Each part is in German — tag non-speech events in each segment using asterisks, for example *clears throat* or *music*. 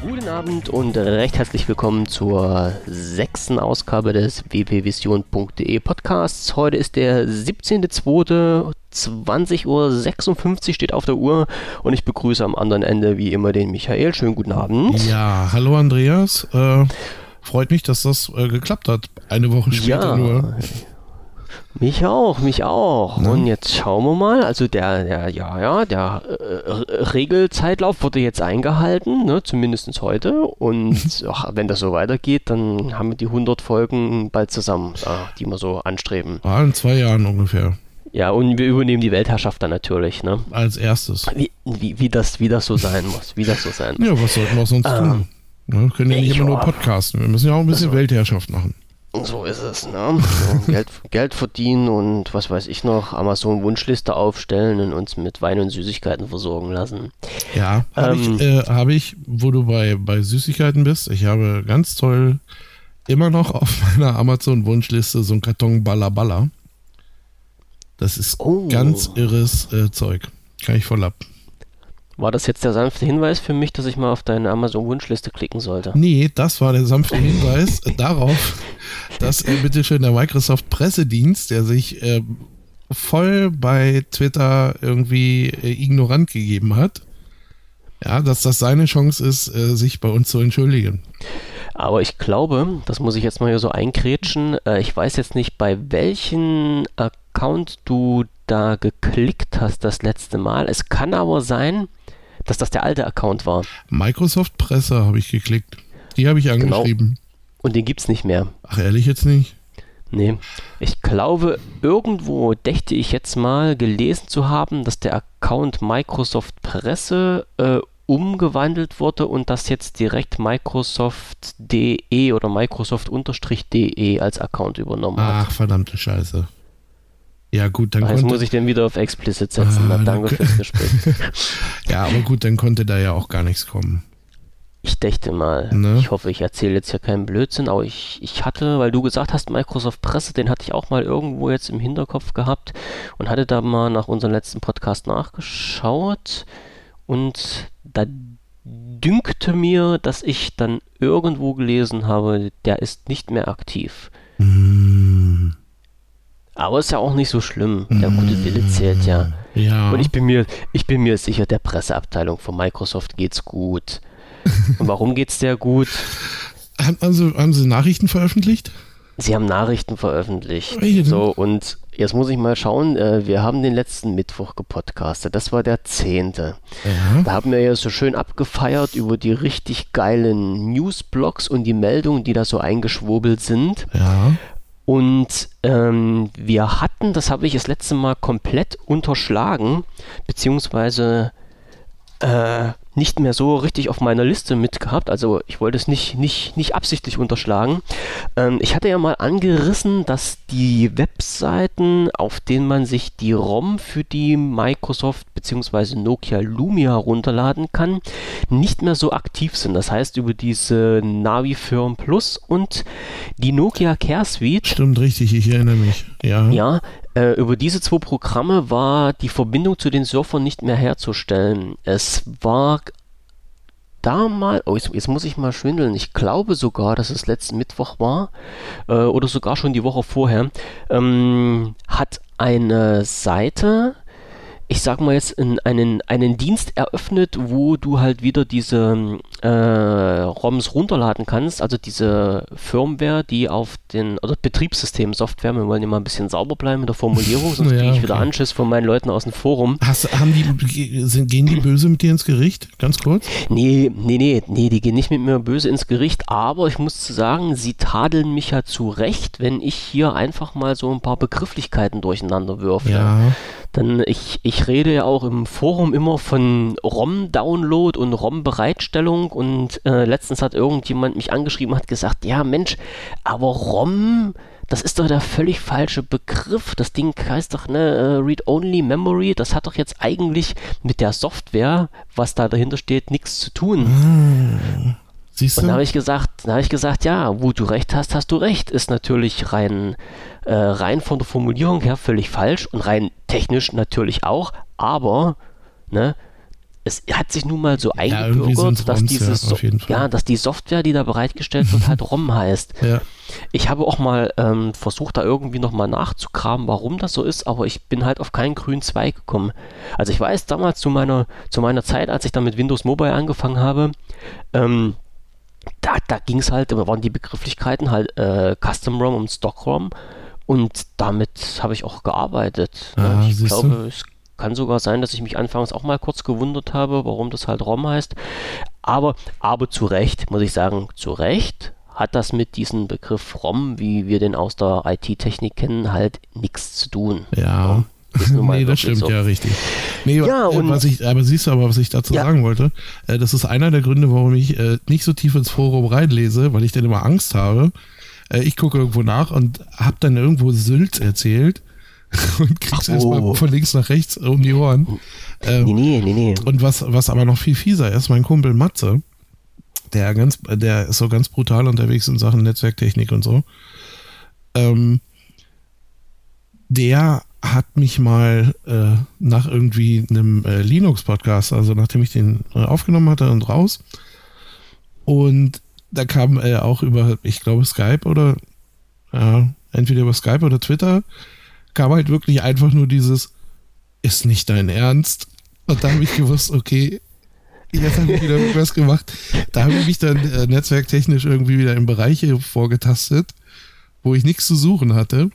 Guten Abend und recht herzlich willkommen zur sechsten Ausgabe des wpvision.de Podcasts. Heute ist der 17.02. 20.56 Uhr steht auf der Uhr und ich begrüße am anderen Ende wie immer den Michael. Schönen guten Abend. Ja, hallo Andreas. Äh, freut mich, dass das äh, geklappt hat. Eine Woche später ja, nur. Mich auch, mich auch. Ja. Und jetzt schauen wir mal. Also der, der ja, ja, der äh, Regelzeitlauf wurde jetzt eingehalten, ne, zumindest heute. Und *laughs* ach, wenn das so weitergeht, dann haben wir die 100 Folgen bald zusammen, äh, die wir so anstreben. Ah, in zwei Jahren ungefähr. Ja, und wir übernehmen die Weltherrschaft dann natürlich, ne? Als erstes. Wie, wie, wie, das, wie das so sein muss. Wie das so sein muss. Ja, was sollten wir sonst ähm, tun? Ne, wir können ja nicht immer nur podcasten. Wir müssen ja auch ein bisschen also, Weltherrschaft machen. So ist es, ne? So, Geld, *laughs* Geld verdienen und was weiß ich noch, Amazon-Wunschliste aufstellen und uns mit Wein und Süßigkeiten versorgen lassen. Ja, habe ähm, ich, äh, hab ich, wo du bei, bei Süßigkeiten bist, ich habe ganz toll immer noch auf *laughs* meiner Amazon-Wunschliste so ein Karton Balla Balla. Das ist oh. ganz irres äh, Zeug. Kann ich voll ab. War das jetzt der sanfte Hinweis für mich, dass ich mal auf deine Amazon-Wunschliste klicken sollte? Nee, das war der sanfte Hinweis *laughs* darauf, dass äh, bitteschön der Microsoft-Pressedienst, der sich äh, voll bei Twitter irgendwie äh, ignorant gegeben hat, ja, dass das seine Chance ist, äh, sich bei uns zu entschuldigen. Aber ich glaube, das muss ich jetzt mal hier so einkrätschen, äh, ich weiß jetzt nicht, bei welchem Account du da geklickt hast das letzte Mal. Es kann aber sein, dass das der alte Account war. Microsoft Presse habe ich geklickt. Die habe ich genau. angeschrieben. Genau. Und den gibt es nicht mehr. Ach, ehrlich jetzt nicht? Nee. Ich glaube, irgendwo dächte ich jetzt mal gelesen zu haben, dass der Account Microsoft Presse äh, umgewandelt wurde und das jetzt direkt Microsoft.de oder Microsoft-de als Account übernommen hat. Ach, verdammte Scheiße. Ja, gut, dann Ach, Jetzt muss ich den wieder auf explicit setzen. Ah, Na, danke fürs Gespräch. *laughs* ja, aber gut, dann konnte da ja auch gar nichts kommen. Ich dächte mal, ne? ich hoffe, ich erzähle jetzt ja keinen Blödsinn, aber ich, ich hatte, weil du gesagt hast, Microsoft Presse, den hatte ich auch mal irgendwo jetzt im Hinterkopf gehabt und hatte da mal nach unserem letzten Podcast nachgeschaut und da dünkte mir, dass ich dann irgendwo gelesen habe, der ist nicht mehr aktiv. Mm. Aber ist ja auch nicht so schlimm. Der gute Wille zählt ja. ja. Und ich bin mir, ich bin mir sicher, der Presseabteilung von Microsoft geht's gut. Und warum geht's der gut? Haben, Sie, haben Sie Nachrichten veröffentlicht? Sie haben Nachrichten veröffentlicht. So, und jetzt muss ich mal schauen, äh, wir haben den letzten Mittwoch gepodcastet, das war der 10. Ja. Da haben wir ja so schön abgefeiert über die richtig geilen Newsblogs und die Meldungen, die da so eingeschwurbelt sind. Ja. Und ähm, wir hatten, das habe ich das letzte Mal komplett unterschlagen, beziehungsweise äh, nicht mehr so richtig auf meiner Liste mitgehabt. Also ich wollte es nicht, nicht, nicht absichtlich unterschlagen. Ähm, ich hatte ja mal angerissen, dass die Webseiten, auf denen man sich die ROM für die Microsoft bzw. Nokia Lumia runterladen kann, nicht mehr so aktiv sind. Das heißt über diese Navi Firm Plus und die Nokia Care Suite. Stimmt richtig, ich erinnere mich. Ja. Ja, äh, über diese zwei Programme war die Verbindung zu den Surfern nicht mehr herzustellen. Es war damals, oh, jetzt, jetzt, muss ich mal schwindeln, ich glaube sogar, dass es letzten Mittwoch war äh, oder sogar schon die Woche vorher, ähm, hat eine Seite ich sag mal jetzt, in einen, einen Dienst eröffnet, wo du halt wieder diese äh, ROMs runterladen kannst, also diese Firmware, die auf den, oder Betriebssystem, Software, wir wollen immer ein bisschen sauber bleiben mit der Formulierung, *laughs* sonst ja, kriege ich okay. wieder Anschiss von meinen Leuten aus dem Forum. Hast, haben die, sind, gehen die böse mit dir ins Gericht? Ganz kurz? Nee, nee, nee, nee, die gehen nicht mit mir böse ins Gericht, aber ich muss sagen, sie tadeln mich ja zu Recht, wenn ich hier einfach mal so ein paar Begrifflichkeiten durcheinander würfe. Ja. Denn ich, ich rede ja auch im Forum immer von ROM-Download und ROM-Bereitstellung und äh, letztens hat irgendjemand mich angeschrieben hat gesagt, ja Mensch, aber ROM, das ist doch der völlig falsche Begriff. Das Ding heißt doch ne äh, Read-Only Memory. Das hat doch jetzt eigentlich mit der Software, was da dahinter steht, nichts zu tun. Hm. Siehst Und du? dann habe ich gesagt, dann habe ich gesagt, ja, wo du recht hast, hast du recht. Ist natürlich rein, äh, rein von der Formulierung her völlig falsch und rein technisch natürlich auch, aber ne, es hat sich nun mal so irgendwie eingebürgert, dass dieses ja, ja, dass die Software, die da bereitgestellt wird, halt *laughs* ROM heißt. Ja. Ich habe auch mal ähm, versucht, da irgendwie nochmal nachzukramen, warum das so ist, aber ich bin halt auf keinen grünen Zweig gekommen. Also ich weiß damals zu meiner, zu meiner Zeit, als ich dann mit Windows Mobile angefangen habe, ähm, da, da ging es halt, da waren die Begrifflichkeiten halt äh, Custom ROM und Stock ROM und damit habe ich auch gearbeitet. Ah, ich siehst du? glaube, es kann sogar sein, dass ich mich anfangs auch mal kurz gewundert habe, warum das halt ROM heißt. Aber, aber zu Recht, muss ich sagen, zu Recht hat das mit diesem Begriff ROM, wie wir den aus der IT-Technik kennen, halt nichts zu tun. Ja. Ist nun *laughs* nee, das stimmt, so. ja, richtig. Nee, Ja, äh, und- was ich, aber siehst du aber, was ich dazu Ja. sagen wollte, äh, das ist einer der Gründe, warum ich äh, nicht so tief ins Forum reinlese, weil ich dann immer Angst habe. Äh, ich gucke irgendwo nach und habe dann irgendwo Sülz erzählt *laughs* und krieg's Ach, erstmal oh. von links nach rechts um die Ohren. Ähm, nee, nee, nee. und was, was aber noch viel fieser ist, mein Kumpel Matze, der ganz, der ist so ganz brutal unterwegs in Sachen Netzwerktechnik und so. Ähm, der hat mich mal äh, nach irgendwie einem äh, Linux-Podcast, also nachdem ich den äh, aufgenommen hatte und raus, und da kam er auch über, ich glaube, Skype oder entweder über Skype oder Twitter, kam halt wirklich einfach nur dieses, ist nicht dein Ernst. Und da habe ich gewusst, okay, jetzt habe ich wieder irgendwas gemacht. Da habe ich mich dann äh, netzwerktechnisch irgendwie wieder in Bereiche vorgetastet, wo ich nichts zu suchen hatte.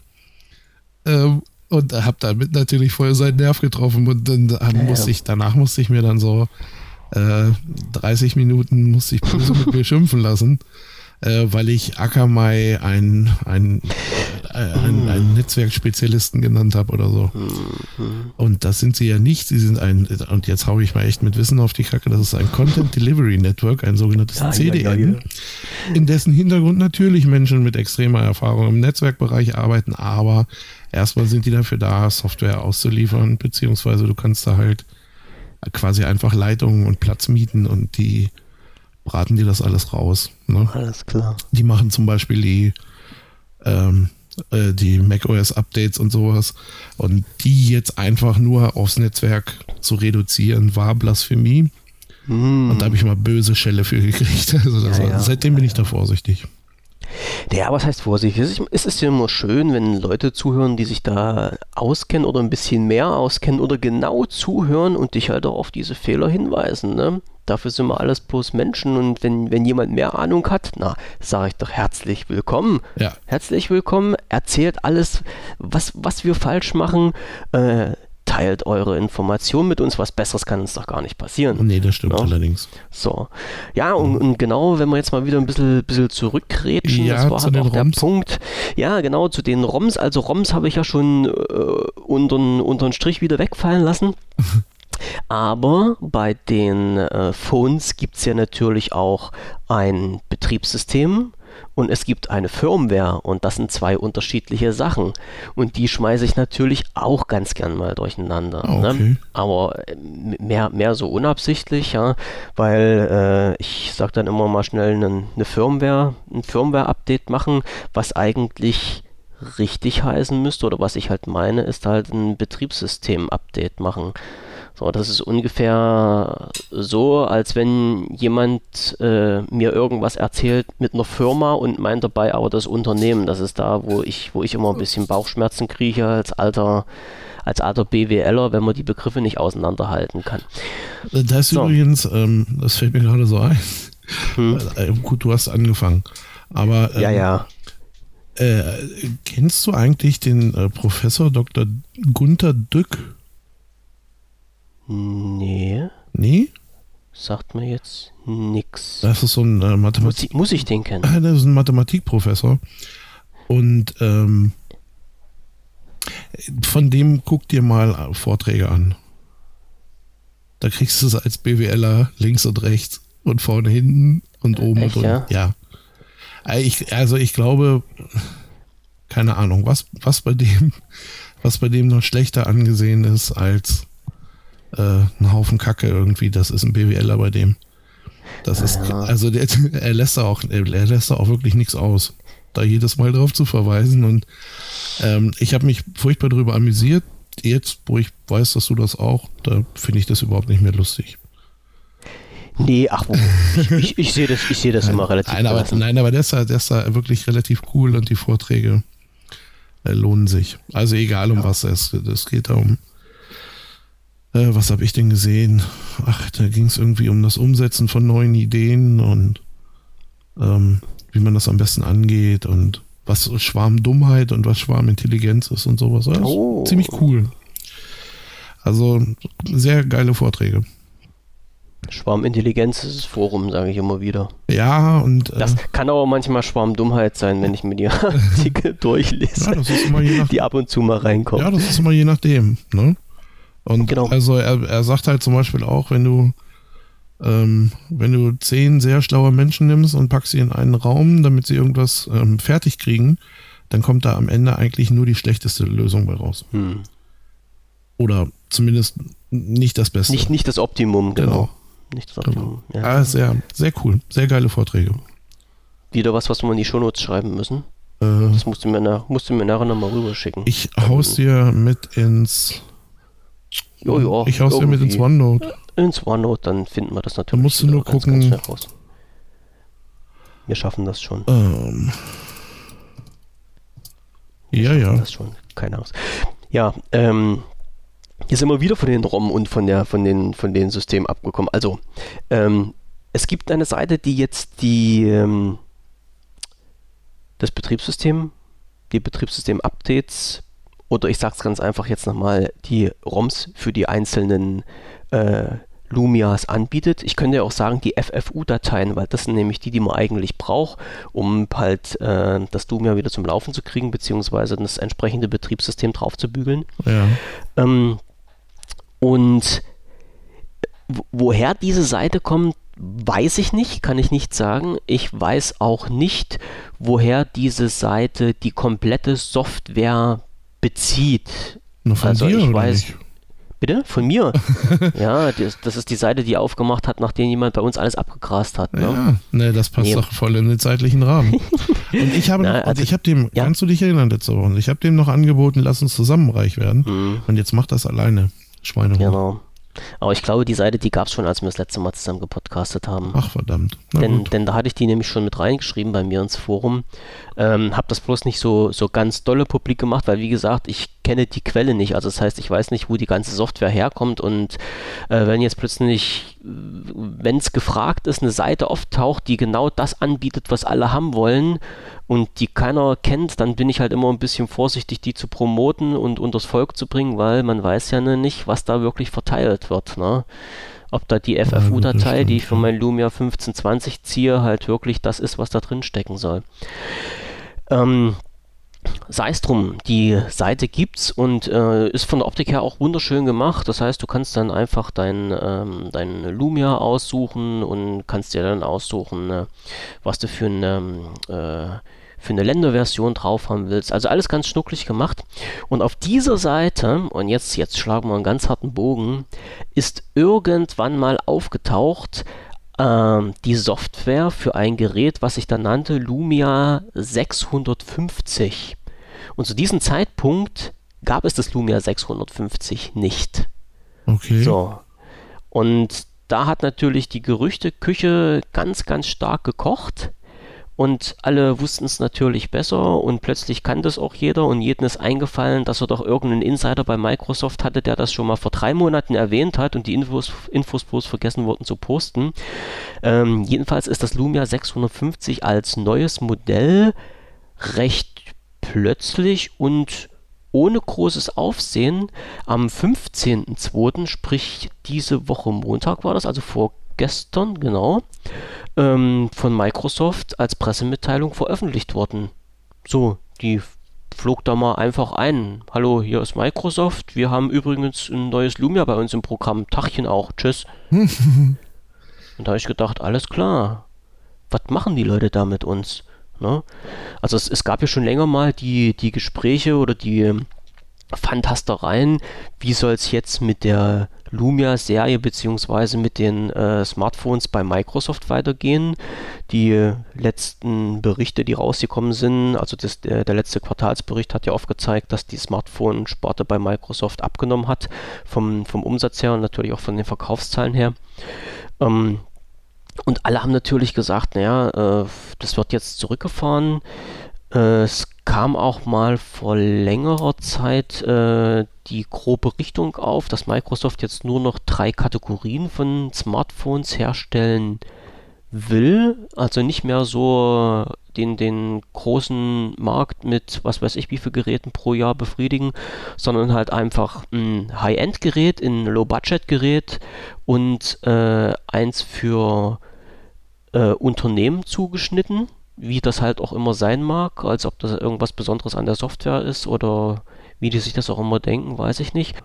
Ähm, und habe damit natürlich voll seinen Nerv getroffen. Und dann äh, musste ich, danach musste ich mir dann so äh, 30 Minuten musste ich böse mit mir *laughs* schimpfen lassen, äh, weil ich Akamai einen, äh, einen, einen Netzwerkspezialisten genannt habe oder so. Und das sind sie ja nicht. Sie sind ein, und jetzt haue ich mal echt mit Wissen auf die Kacke, das ist ein Content Delivery Network, ein sogenanntes Ja, ja, CDN, ja, in dessen Hintergrund natürlich Menschen mit extremer Erfahrung im Netzwerkbereich arbeiten, aber erstmal sind die dafür da, Software auszuliefern, beziehungsweise du kannst da halt quasi einfach Leitungen und Platz mieten und die braten dir das alles raus. Ne? Alles klar. Die machen zum Beispiel die, ähm, äh, die macOS-Updates und sowas. Und die jetzt einfach nur aufs Netzwerk zu reduzieren, war Blasphemie. Und da habe ich mal böse Schelle für gekriegt. *laughs* Also Ja, war, ja. seitdem bin ich da vorsichtig. Ja, was heißt vorsichtig? Es ist- Es ist ja immer schön, wenn Leute zuhören, die sich da auskennen oder ein bisschen mehr auskennen oder genau zuhören und dich halt auch auf diese Fehler hinweisen. Ne? Dafür sind wir alles bloß Menschen und wenn, wenn jemand mehr Ahnung hat, na, sage ich doch herzlich willkommen. Ja. Herzlich willkommen, erzählt alles, was, was wir falsch machen, äh, teilt eure Informationen mit uns, was Besseres kann uns doch gar nicht passieren. Nee, das stimmt Ja. allerdings. So. Ja, und, und genau, wenn wir jetzt mal wieder ein bisschen, bisschen zurückgrätschen, Ja, das war zu halt den auch der ROMs. Punkt. Ja, genau, zu den ROMs. Also ROMs habe ich ja schon äh, untern, untern Strich wieder wegfallen lassen. *laughs* Aber bei den äh, Phones gibt es ja natürlich auch ein Betriebssystem und es gibt eine Firmware und das sind zwei unterschiedliche Sachen. Und die schmeiße ich natürlich auch ganz gern mal durcheinander. Ah, okay. Ne? Aber äh, mehr, mehr so unabsichtlich, ja, weil äh, ich sage dann immer mal schnell einen, eine Firmware, ein Firmware-Update machen, was eigentlich richtig heißen müsste oder was ich halt meine, ist halt ein Betriebssystem-Update machen. So, das ist ungefähr so, als wenn jemand äh, mir irgendwas erzählt mit einer Firma und meint dabei aber das Unternehmen. Das ist da, wo ich, wo ich immer ein bisschen Bauchschmerzen kriege als alter, als alter BWLer, wenn man die Begriffe nicht auseinanderhalten kann. Da ist So. übrigens, ähm, das fällt mir gerade so ein. Hm. Äh, gut, du hast angefangen. Aber ähm, Ja, ja. Äh, kennst du eigentlich den äh, Professor Dr. Gunther Dück? Nee, Nee? sagt mir jetzt nix. Das ist so ein äh, Muss Mathematik. ich, muss ich den kennen? Ah, das ist ein Mathematikprofessor. Und ähm, von dem guck dir mal Vorträge an. Da kriegst du es als BWLer links und rechts und vorne hinten und oben Echt, und unten. Ja. Äh, Ich, also ich glaube, keine Ahnung, was, was bei dem, was bei dem noch schlechter angesehen ist als äh, ein Haufen Kacke irgendwie, das ist ein BWLer bei dem. Das ist, also der, *laughs* er lässt da auch, er lässt da auch wirklich nichts aus, da jedes Mal drauf zu verweisen. Und ähm, ich habe mich furchtbar darüber amüsiert. Jetzt, wo ich weiß, dass du das auch, da finde ich das überhaupt nicht mehr lustig. Nee, ach, ich, ich, ich sehe das, ich seh das nein, immer relativ nein, aber, nein, aber der ist, da, der ist da wirklich relativ cool und die Vorträge äh, lohnen sich. Also egal um ja. was es geht. Es geht darum, äh, was habe ich denn gesehen? Ach, da ging es irgendwie um das Umsetzen von neuen Ideen und ähm, wie man das am besten angeht und was Schwarmdummheit und was Schwarmintelligenz ist und sowas. Das oh. Ziemlich cool. Also sehr geile Vorträge. Schwarmintelligenz ist das Forum, sage ich immer wieder. Ja, und. Äh, das kann aber manchmal Schwarmdummheit sein, wenn ich mir die *laughs* Artikel *laughs* durchlese. Ja, das ist immer je nach, die ab und zu mal reinkommen. Ja, das ist immer je nachdem. Ne? Und genau. also er, er sagt halt zum Beispiel auch, wenn du ähm, wenn du zehn sehr schlaue Menschen nimmst und packst sie in einen Raum, damit sie irgendwas ähm, fertig kriegen, dann kommt da am Ende eigentlich nur die schlechteste Lösung bei raus. Hm. Oder zumindest nicht das Beste. Nicht, nicht das Optimum, genau. genau. Nicht das Optimum. Genau. Ja. Ah, sehr, sehr cool. Sehr geile Vorträge. Wieder was, was wir in die Shownotes schreiben müssen. Äh, das musst du mir, nach, musst du mir nachher nochmal rüberschicken. Ich hau's dir mit ins. Jo, jo, ich hau's dir mit ins OneNote. Ins OneNote, dann finden wir das natürlich. Da musst du nur ganz, gucken. Ganz raus. Wir schaffen das schon. Ähm. Ja, ja. Das schon, keine Angst. Ja, ähm, hier sind wir wieder von den ROM und von, der, von, den, von den Systemen abgekommen. Also, ähm, es gibt eine Seite, die jetzt die, ähm, das Betriebssystem, die Betriebssystem-Updates oder ich sage es ganz einfach jetzt nochmal, die ROMs für die einzelnen äh, Lumias anbietet. Ich könnte ja auch sagen, die FFU-Dateien, weil das sind nämlich die, die man eigentlich braucht, um halt äh, das Lumia wieder zum Laufen zu kriegen, beziehungsweise das entsprechende Betriebssystem drauf zu bügeln. Ja. Ähm, und woher diese Seite kommt, weiß ich nicht, kann ich nicht sagen. Ich weiß auch nicht, woher diese Seite die komplette Software bezieht. Nur von also dir, ich weiß, nicht? Bitte? Von mir? *laughs* ja, das, das, ist die Seite, die aufgemacht hat, nachdem jemand bei uns alles abgegrast hat. Ne? Ja, ne, das passt nee. doch voll in den zeitlichen Rahmen. *laughs* Und ich habe, Na, also, also ich habe dem, ja. kannst du dich erinnern letzte Woche? Ich habe dem noch angeboten, lass uns zusammen reich werden. Mhm. Und jetzt macht das alleine. Schweine. Genau. Aber ich glaube, die Seite, die gab es schon, als wir das letzte Mal zusammen gepodcastet haben. Ach, verdammt. Denn, denn, da hatte ich die nämlich schon mit reingeschrieben bei mir ins Forum. Ähm, habe das bloß nicht so, so ganz dolle publik gemacht, weil, wie gesagt, ich kenne die Quelle nicht. Also, das heißt, ich weiß nicht, wo die ganze Software herkommt. Und äh, wenn jetzt plötzlich, wenn es gefragt ist, eine Seite auftaucht, die genau das anbietet, was alle haben wollen, und die keiner kennt, dann bin ich halt immer ein bisschen vorsichtig, die zu promoten und unters Volk zu bringen, weil man weiß ja nicht, was da wirklich verteilt wird. Ne? Ob da die FFU-Datei, die ich für mein Lumia 1520 ziehe, halt wirklich das ist, was da drin stecken soll. Ähm, sei es drum, die Seite gibt's und äh, ist von der Optik her auch wunderschön gemacht. Das heißt, du kannst dann einfach dein, ähm, dein Lumia aussuchen und kannst dir dann aussuchen, äh, was du für eine ähm, äh, für eine Länderversion drauf haben willst. Also alles ganz schnucklig gemacht. Und auf dieser Seite, und jetzt, jetzt schlagen wir einen ganz harten Bogen, ist irgendwann mal aufgetaucht ähm, die Software für ein Gerät, was sich dann nannte Lumia 650. Und zu diesem Zeitpunkt gab es das Lumia 650 nicht. Okay. So. Und da hat natürlich die Gerüchteküche ganz, ganz stark gekocht und alle wussten es natürlich besser und plötzlich kannte es auch jeder und jedem ist eingefallen, dass er doch irgendeinen Insider bei Microsoft hatte, der das schon mal vor drei Monaten erwähnt hat und die Infos, Infos bloß vergessen wurden zu posten. Ähm, jedenfalls ist das Lumia 650 als neues Modell recht plötzlich und ohne großes Aufsehen am 15.02., sprich diese Woche Montag war das, also vorgestern, genau, ähm, von Microsoft als Pressemitteilung veröffentlicht worden. So, die flog da mal einfach ein. Hallo, hier ist Microsoft. Wir haben übrigens ein neues Lumia bei uns im Programm. Tachchen auch. Tschüss. *laughs* Und da habe ich gedacht, alles klar. Was machen die Leute da mit uns? Ne? Also es, es, gab ja schon länger mal die, die Gespräche oder die Fantastereien, wie soll es jetzt mit der Lumia-Serie beziehungsweise mit den äh, Smartphones bei Microsoft weitergehen. Die letzten Berichte, die rausgekommen sind, also das, der, der letzte Quartalsbericht hat ja aufgezeigt, dass die Smartphone-Sparte bei Microsoft abgenommen hat, vom, vom Umsatz her und natürlich auch von den Verkaufszahlen her. Ähm, und alle haben natürlich gesagt, naja, äh, das wird jetzt zurückgefahren. Äh, es kam auch mal vor längerer Zeit äh, die grobe Richtung auf, dass Microsoft jetzt nur noch drei Kategorien von Smartphones herstellen will. Also nicht mehr so den, den großen Markt mit was weiß ich wie viel Geräten pro Jahr befriedigen, sondern halt einfach ein High-End-Gerät, ein Low-Budget-Gerät und äh, eins für äh, Unternehmen zugeschnitten wie das halt auch immer sein mag, als ob das irgendwas Besonderes an der Software ist oder wie die sich das auch immer denken, weiß ich nicht.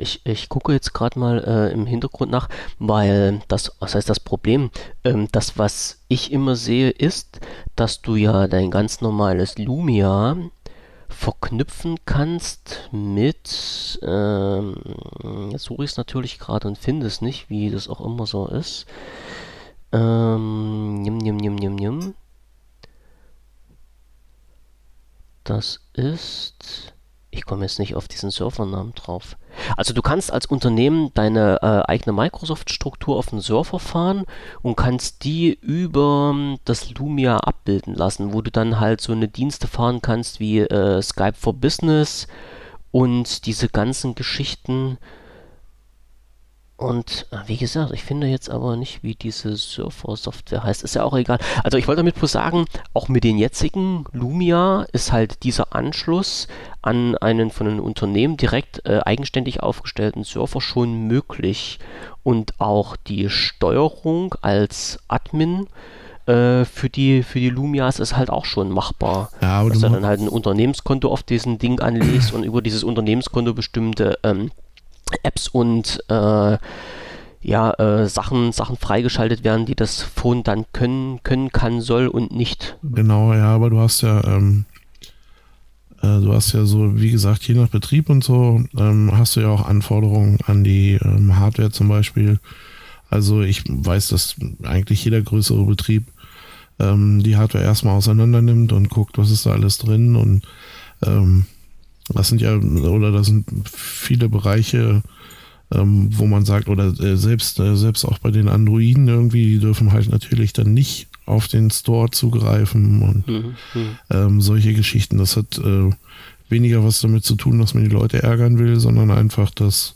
Ich, ich gucke jetzt gerade mal äh, im Hintergrund nach, weil das, was heißt das Problem? Ähm, das, was ich immer sehe, ist, dass du ja dein ganz normales Lumia verknüpfen kannst mit, ähm, jetzt suche ich es natürlich gerade und finde es nicht, wie das auch immer so ist. Ähm, nimm, nimm, nimm, nimm, nimm. Das ist. Ich komme jetzt nicht auf diesen Servernamen drauf. Also du kannst als Unternehmen deine äh, eigene Microsoft-Struktur auf den Server fahren und kannst die über ähm, das Lumia abbilden lassen, wo du dann halt so eine Dienste fahren kannst wie äh, Skype for Business und diese ganzen Geschichten. Und äh, wie gesagt, ich finde jetzt aber nicht, wie diese Surfer-Software heißt. Ist ja auch egal. Also ich wollte damit bloß sagen, auch mit den jetzigen Lumia ist halt dieser Anschluss an einen von einem Unternehmen direkt äh, eigenständig aufgestellten Surfer schon möglich. Und auch die Steuerung als Admin äh, für die, für die Lumias ist halt auch schon machbar. Ja, dass du dann halt ein Unternehmenskonto auf diesem Ding anlegst und über dieses Unternehmenskonto bestimmte ähm, Apps und äh, ja, äh, Sachen, Sachen freigeschaltet werden, die das Phone dann können, können kann, soll und nicht. Genau, ja, aber du hast ja, ähm, äh, du hast ja so, wie gesagt, je nach Betrieb und so, ähm, hast du ja auch Anforderungen an die ähm, Hardware zum Beispiel. Also ich weiß, dass eigentlich jeder größere Betrieb ähm, die Hardware erstmal auseinander nimmt und guckt, was ist da alles drin und ähm, das sind ja, oder das sind viele Bereiche, ähm, wo man sagt, oder äh, selbst, äh, selbst auch bei den Androiden irgendwie, die dürfen halt natürlich dann nicht auf den Store zugreifen und mhm, mhm. ähm, solche Geschichten. Das hat äh, weniger was damit zu tun, dass man die Leute ärgern will, sondern einfach, dass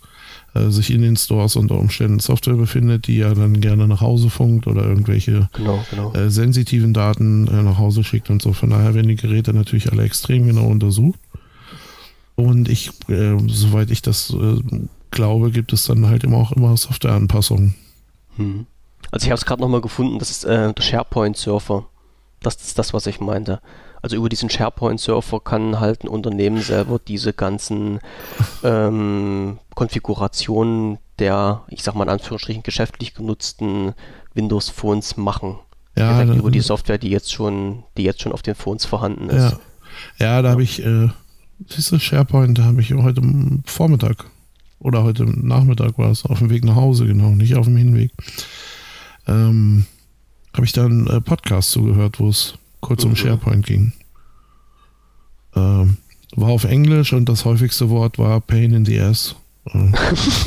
äh, sich in den Stores unter Umständen Software befindet, die ja dann gerne nach Hause funkt oder irgendwelche genau, genau. Äh, sensitiven Daten äh, nach Hause schickt und so. Von daher werden die Geräte natürlich alle extrem genau untersucht. Und ich, äh, soweit ich das äh, glaube, gibt es dann halt immer auch immer Softwareanpassungen. Hm. Also ich habe es gerade nochmal gefunden, das ist äh, der SharePoint-Surfer. Das ist das, was ich meinte. Also über diesen SharePoint-Surfer kann halt ein Unternehmen selber diese ganzen *laughs* ähm, Konfigurationen der, ich sag mal in Anführungsstrichen, geschäftlich genutzten Windows-Phones machen. Ja, Direkt über die Software, die jetzt schon, die jetzt schon auf den Phones vorhanden ist. Ja, ja da habe ich äh, Siehst du, SharePoint, habe ich heute Vormittag oder heute Nachmittag war es, auf dem Weg nach Hause, genau, nicht auf dem Hinweg. Ähm, habe ich da einen äh, Podcast zugehört, wo es kurz mhm. um SharePoint ging. Ähm, war auf Englisch und das häufigste Wort war Pain in the Ass. Ähm,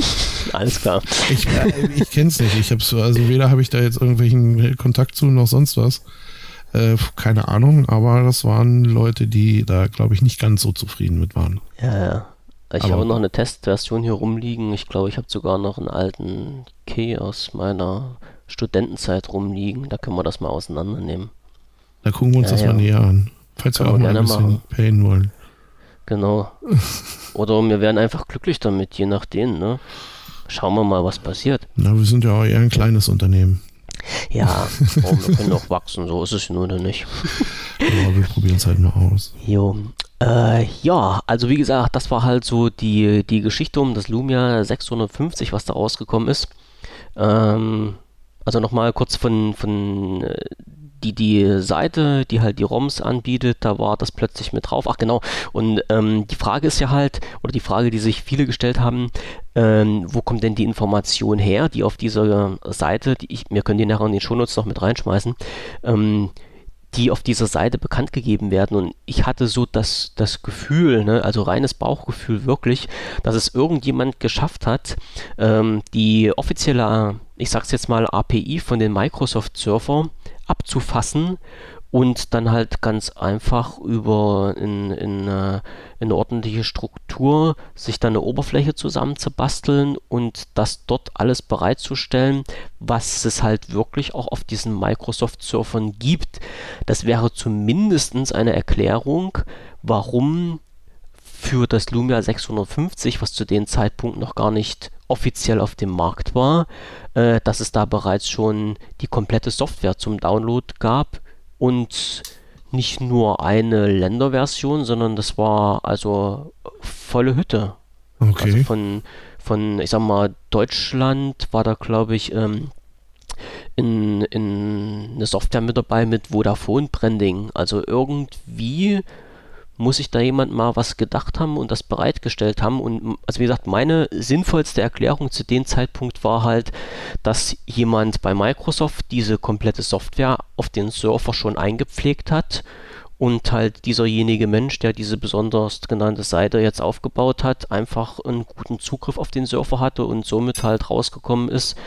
*laughs* Alles klar. Ich, äh, ich kenne es nicht. Ich hab's, also weder habe ich da jetzt irgendwelchen Kontakt zu noch sonst was. Äh, keine Ahnung, aber das waren Leute, die da, glaube ich, nicht ganz so zufrieden mit waren. Ja, ja. Ich aber habe noch eine Testversion hier rumliegen. Ich glaube, ich habe sogar noch einen alten Key aus meiner Studentenzeit rumliegen. Da können wir das mal auseinandernehmen. Da gucken wir uns ja, das ja. mal näher an. Falls wir auch mal ein bisschen machen. payen wollen. Genau. *laughs* Oder wir werden einfach glücklich damit, je nachdem, ne? Schauen wir mal, was passiert. Na, wir sind ja auch eher ein kleines Unternehmen. Ja, *laughs* wir können auch wachsen, so ist es nur oder nicht. ja, wir probieren es halt mal aus. Jo. Äh, ja, also wie gesagt, das war halt so die, die Geschichte um das Lumia 650, was da rausgekommen ist. Ähm, also nochmal kurz von, von äh, die, die Seite, die halt die ROMs anbietet, da war das plötzlich mit drauf. Ach genau, und ähm, die Frage ist ja halt, oder die Frage, die sich viele gestellt haben, ähm, wo kommt denn die Information her, die auf dieser Seite, die ich, wir können die nachher in den Shownotes noch mit reinschmeißen, ähm, die auf dieser Seite bekannt gegeben werden. Und ich hatte so das, das Gefühl, ne, also reines Bauchgefühl wirklich, dass es irgendjemand geschafft hat, ähm, die offizielle, ich sag's jetzt mal, API von den Microsoft-Server abzufassen und dann halt ganz einfach über in, in, äh, in eine ordentliche Struktur sich dann eine Oberfläche zusammenzubasteln und das dort alles bereitzustellen, was es halt wirklich auch auf diesen Microsoft-Surfern gibt. Das wäre zumindest eine Erklärung, warum für das Lumia 650, was zu dem Zeitpunkt noch gar nicht offiziell auf dem Markt war, äh, dass es da bereits schon die komplette Software zum Download gab und nicht nur eine Länderversion, sondern das war also volle Hütte. Okay. Also von, von, ich sag mal, Deutschland war da, glaube ich, ähm, in, in eine Software mit dabei mit Vodafone Branding. Also irgendwie muss sich da jemand mal was gedacht haben und das bereitgestellt haben. Und also wie gesagt, meine sinnvollste Erklärung zu dem Zeitpunkt war halt, dass jemand bei Microsoft diese komplette Software auf den Surfer schon eingepflegt hat und halt dieserjenige Mensch, der diese besonders genannte Seite jetzt aufgebaut hat, einfach einen guten Zugriff auf den Surfer hatte und somit halt rausgekommen ist,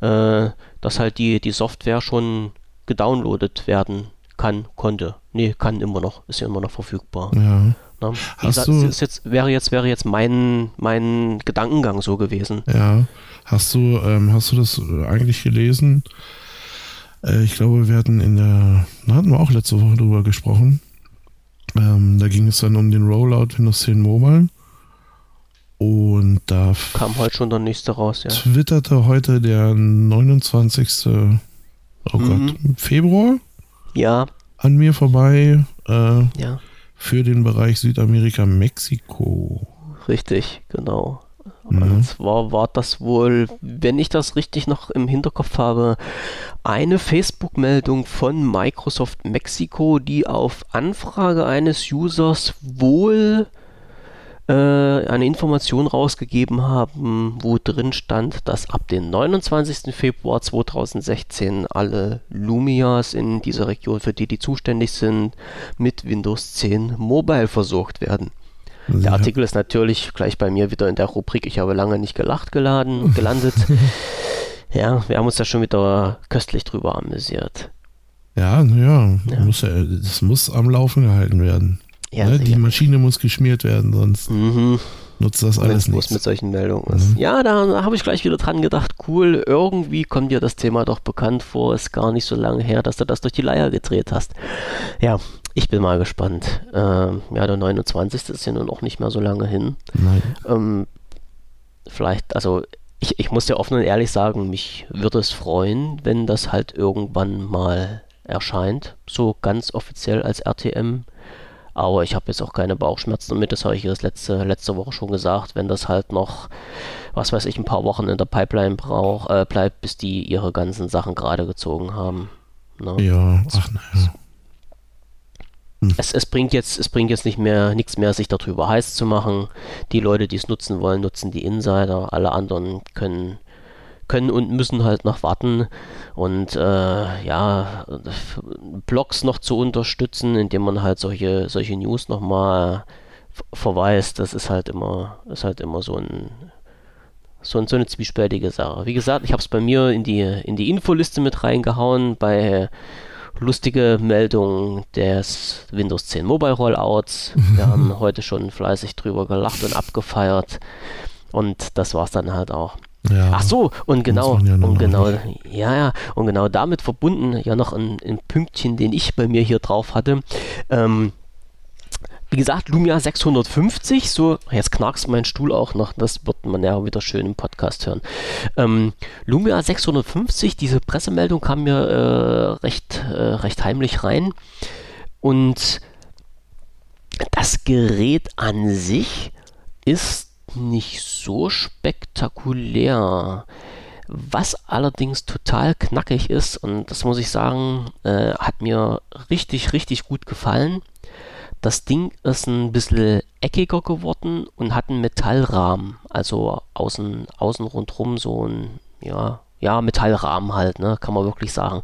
äh, dass halt die, die Software schon gedownloadet werden kann, konnte. Nee, kann immer noch, ist ja immer noch verfügbar. Ja. Na, hast gesagt, du, jetzt, wäre jetzt, wäre jetzt mein, mein Gedankengang so gewesen. Ja. Hast du, ähm, hast du das eigentlich gelesen? Äh, ich glaube, wir hatten in der, da hatten wir auch letzte Woche drüber gesprochen. Ähm, da ging es dann um den Rollout Windows 10 Mobile. Und da kam heute schon der nächste raus, ja. Twitterte heute der 29. Oh mhm. Gott, Februar? Ja. An mir vorbei. Äh, ja. Für den Bereich Südamerika, Mexiko. Richtig, genau. Mhm. Und zwar war das wohl, wenn ich das richtig noch im Hinterkopf habe, eine Facebook-Meldung von Microsoft Mexiko, die auf Anfrage eines Users wohl äh, eine Information rausgegeben haben, wo drin stand, dass ab dem 29. Februar 2016 alle Lumias in dieser Region, für die die zuständig sind, mit Windows 10 Mobile versorgt werden. Der. Artikel ist natürlich gleich bei mir wieder in der Rubrik Ich habe lange nicht gelacht geladen, *laughs* gelandet. ja, wir haben uns da schon wieder köstlich drüber amüsiert. Ja, ja, ja. Muss ja das muss am Laufen gehalten werden. Ja, ne? Die Maschine muss geschmiert werden, sonst mhm. nutzt das alles nicht. mit solchen Meldungen ist. Mhm. Ja, da, da habe ich gleich wieder dran gedacht, cool, irgendwie kommt dir das Thema doch bekannt vor, ist gar nicht so lange her, dass du das durch die Leier gedreht hast. Ja, ich bin mal gespannt. Ähm, ja, der 29. ist ja nun auch nicht mehr so lange hin. Nein. Ähm, vielleicht, also ich, ich muss ja offen und ehrlich sagen, mich würde es freuen, wenn das halt irgendwann mal erscheint, so ganz offiziell als RTM aber ich habe jetzt auch keine Bauchschmerzen damit, das habe ich das letzte, letzte Woche schon gesagt. Wenn das halt noch, was weiß ich, ein paar Wochen in der Pipeline brauch, äh, bleibt, bis die ihre ganzen Sachen gerade gezogen haben. Ne? Ja, ach naja. Hm. Es, es, bringt jetzt, es bringt jetzt nicht mehr nichts mehr, sich darüber heiß zu machen. Die Leute, die es nutzen wollen, nutzen die Insider. Alle anderen können können und müssen halt noch warten und äh, ja, Blogs noch zu unterstützen, indem man halt solche, solche News nochmal verweist, das ist halt immer, ist halt immer so ein so, so eine zwiespältige Sache. Wie gesagt, ich habe es bei mir in die, in die Infoliste mit reingehauen bei lustige Meldungen des Windows 10 Mobile Rollouts. Wir haben *laughs* heute schon fleißig drüber gelacht und abgefeiert. Und das war es dann halt auch. Ja, Ach so, und genau, ja und genau, ja, ja, und genau damit verbunden ja noch ein, ein Pünktchen, den ich bei mir hier drauf hatte. Ähm, wie gesagt, Lumia 650, so, jetzt knackst mein Stuhl auch noch, das wird man ja wieder schön im Podcast hören. Ähm, Lumia 650, diese Pressemeldung kam mir äh, recht, äh, recht heimlich rein und das Gerät an sich ist nicht so spektakulär. Was allerdings total knackig ist, und das muss ich sagen, äh, hat mir richtig, richtig gut gefallen. Das Ding ist ein bisschen eckiger geworden und hat einen Metallrahmen. Also außen, außen rundherum so ein, ja, ja, Metallrahmen halt, ne, kann man wirklich sagen.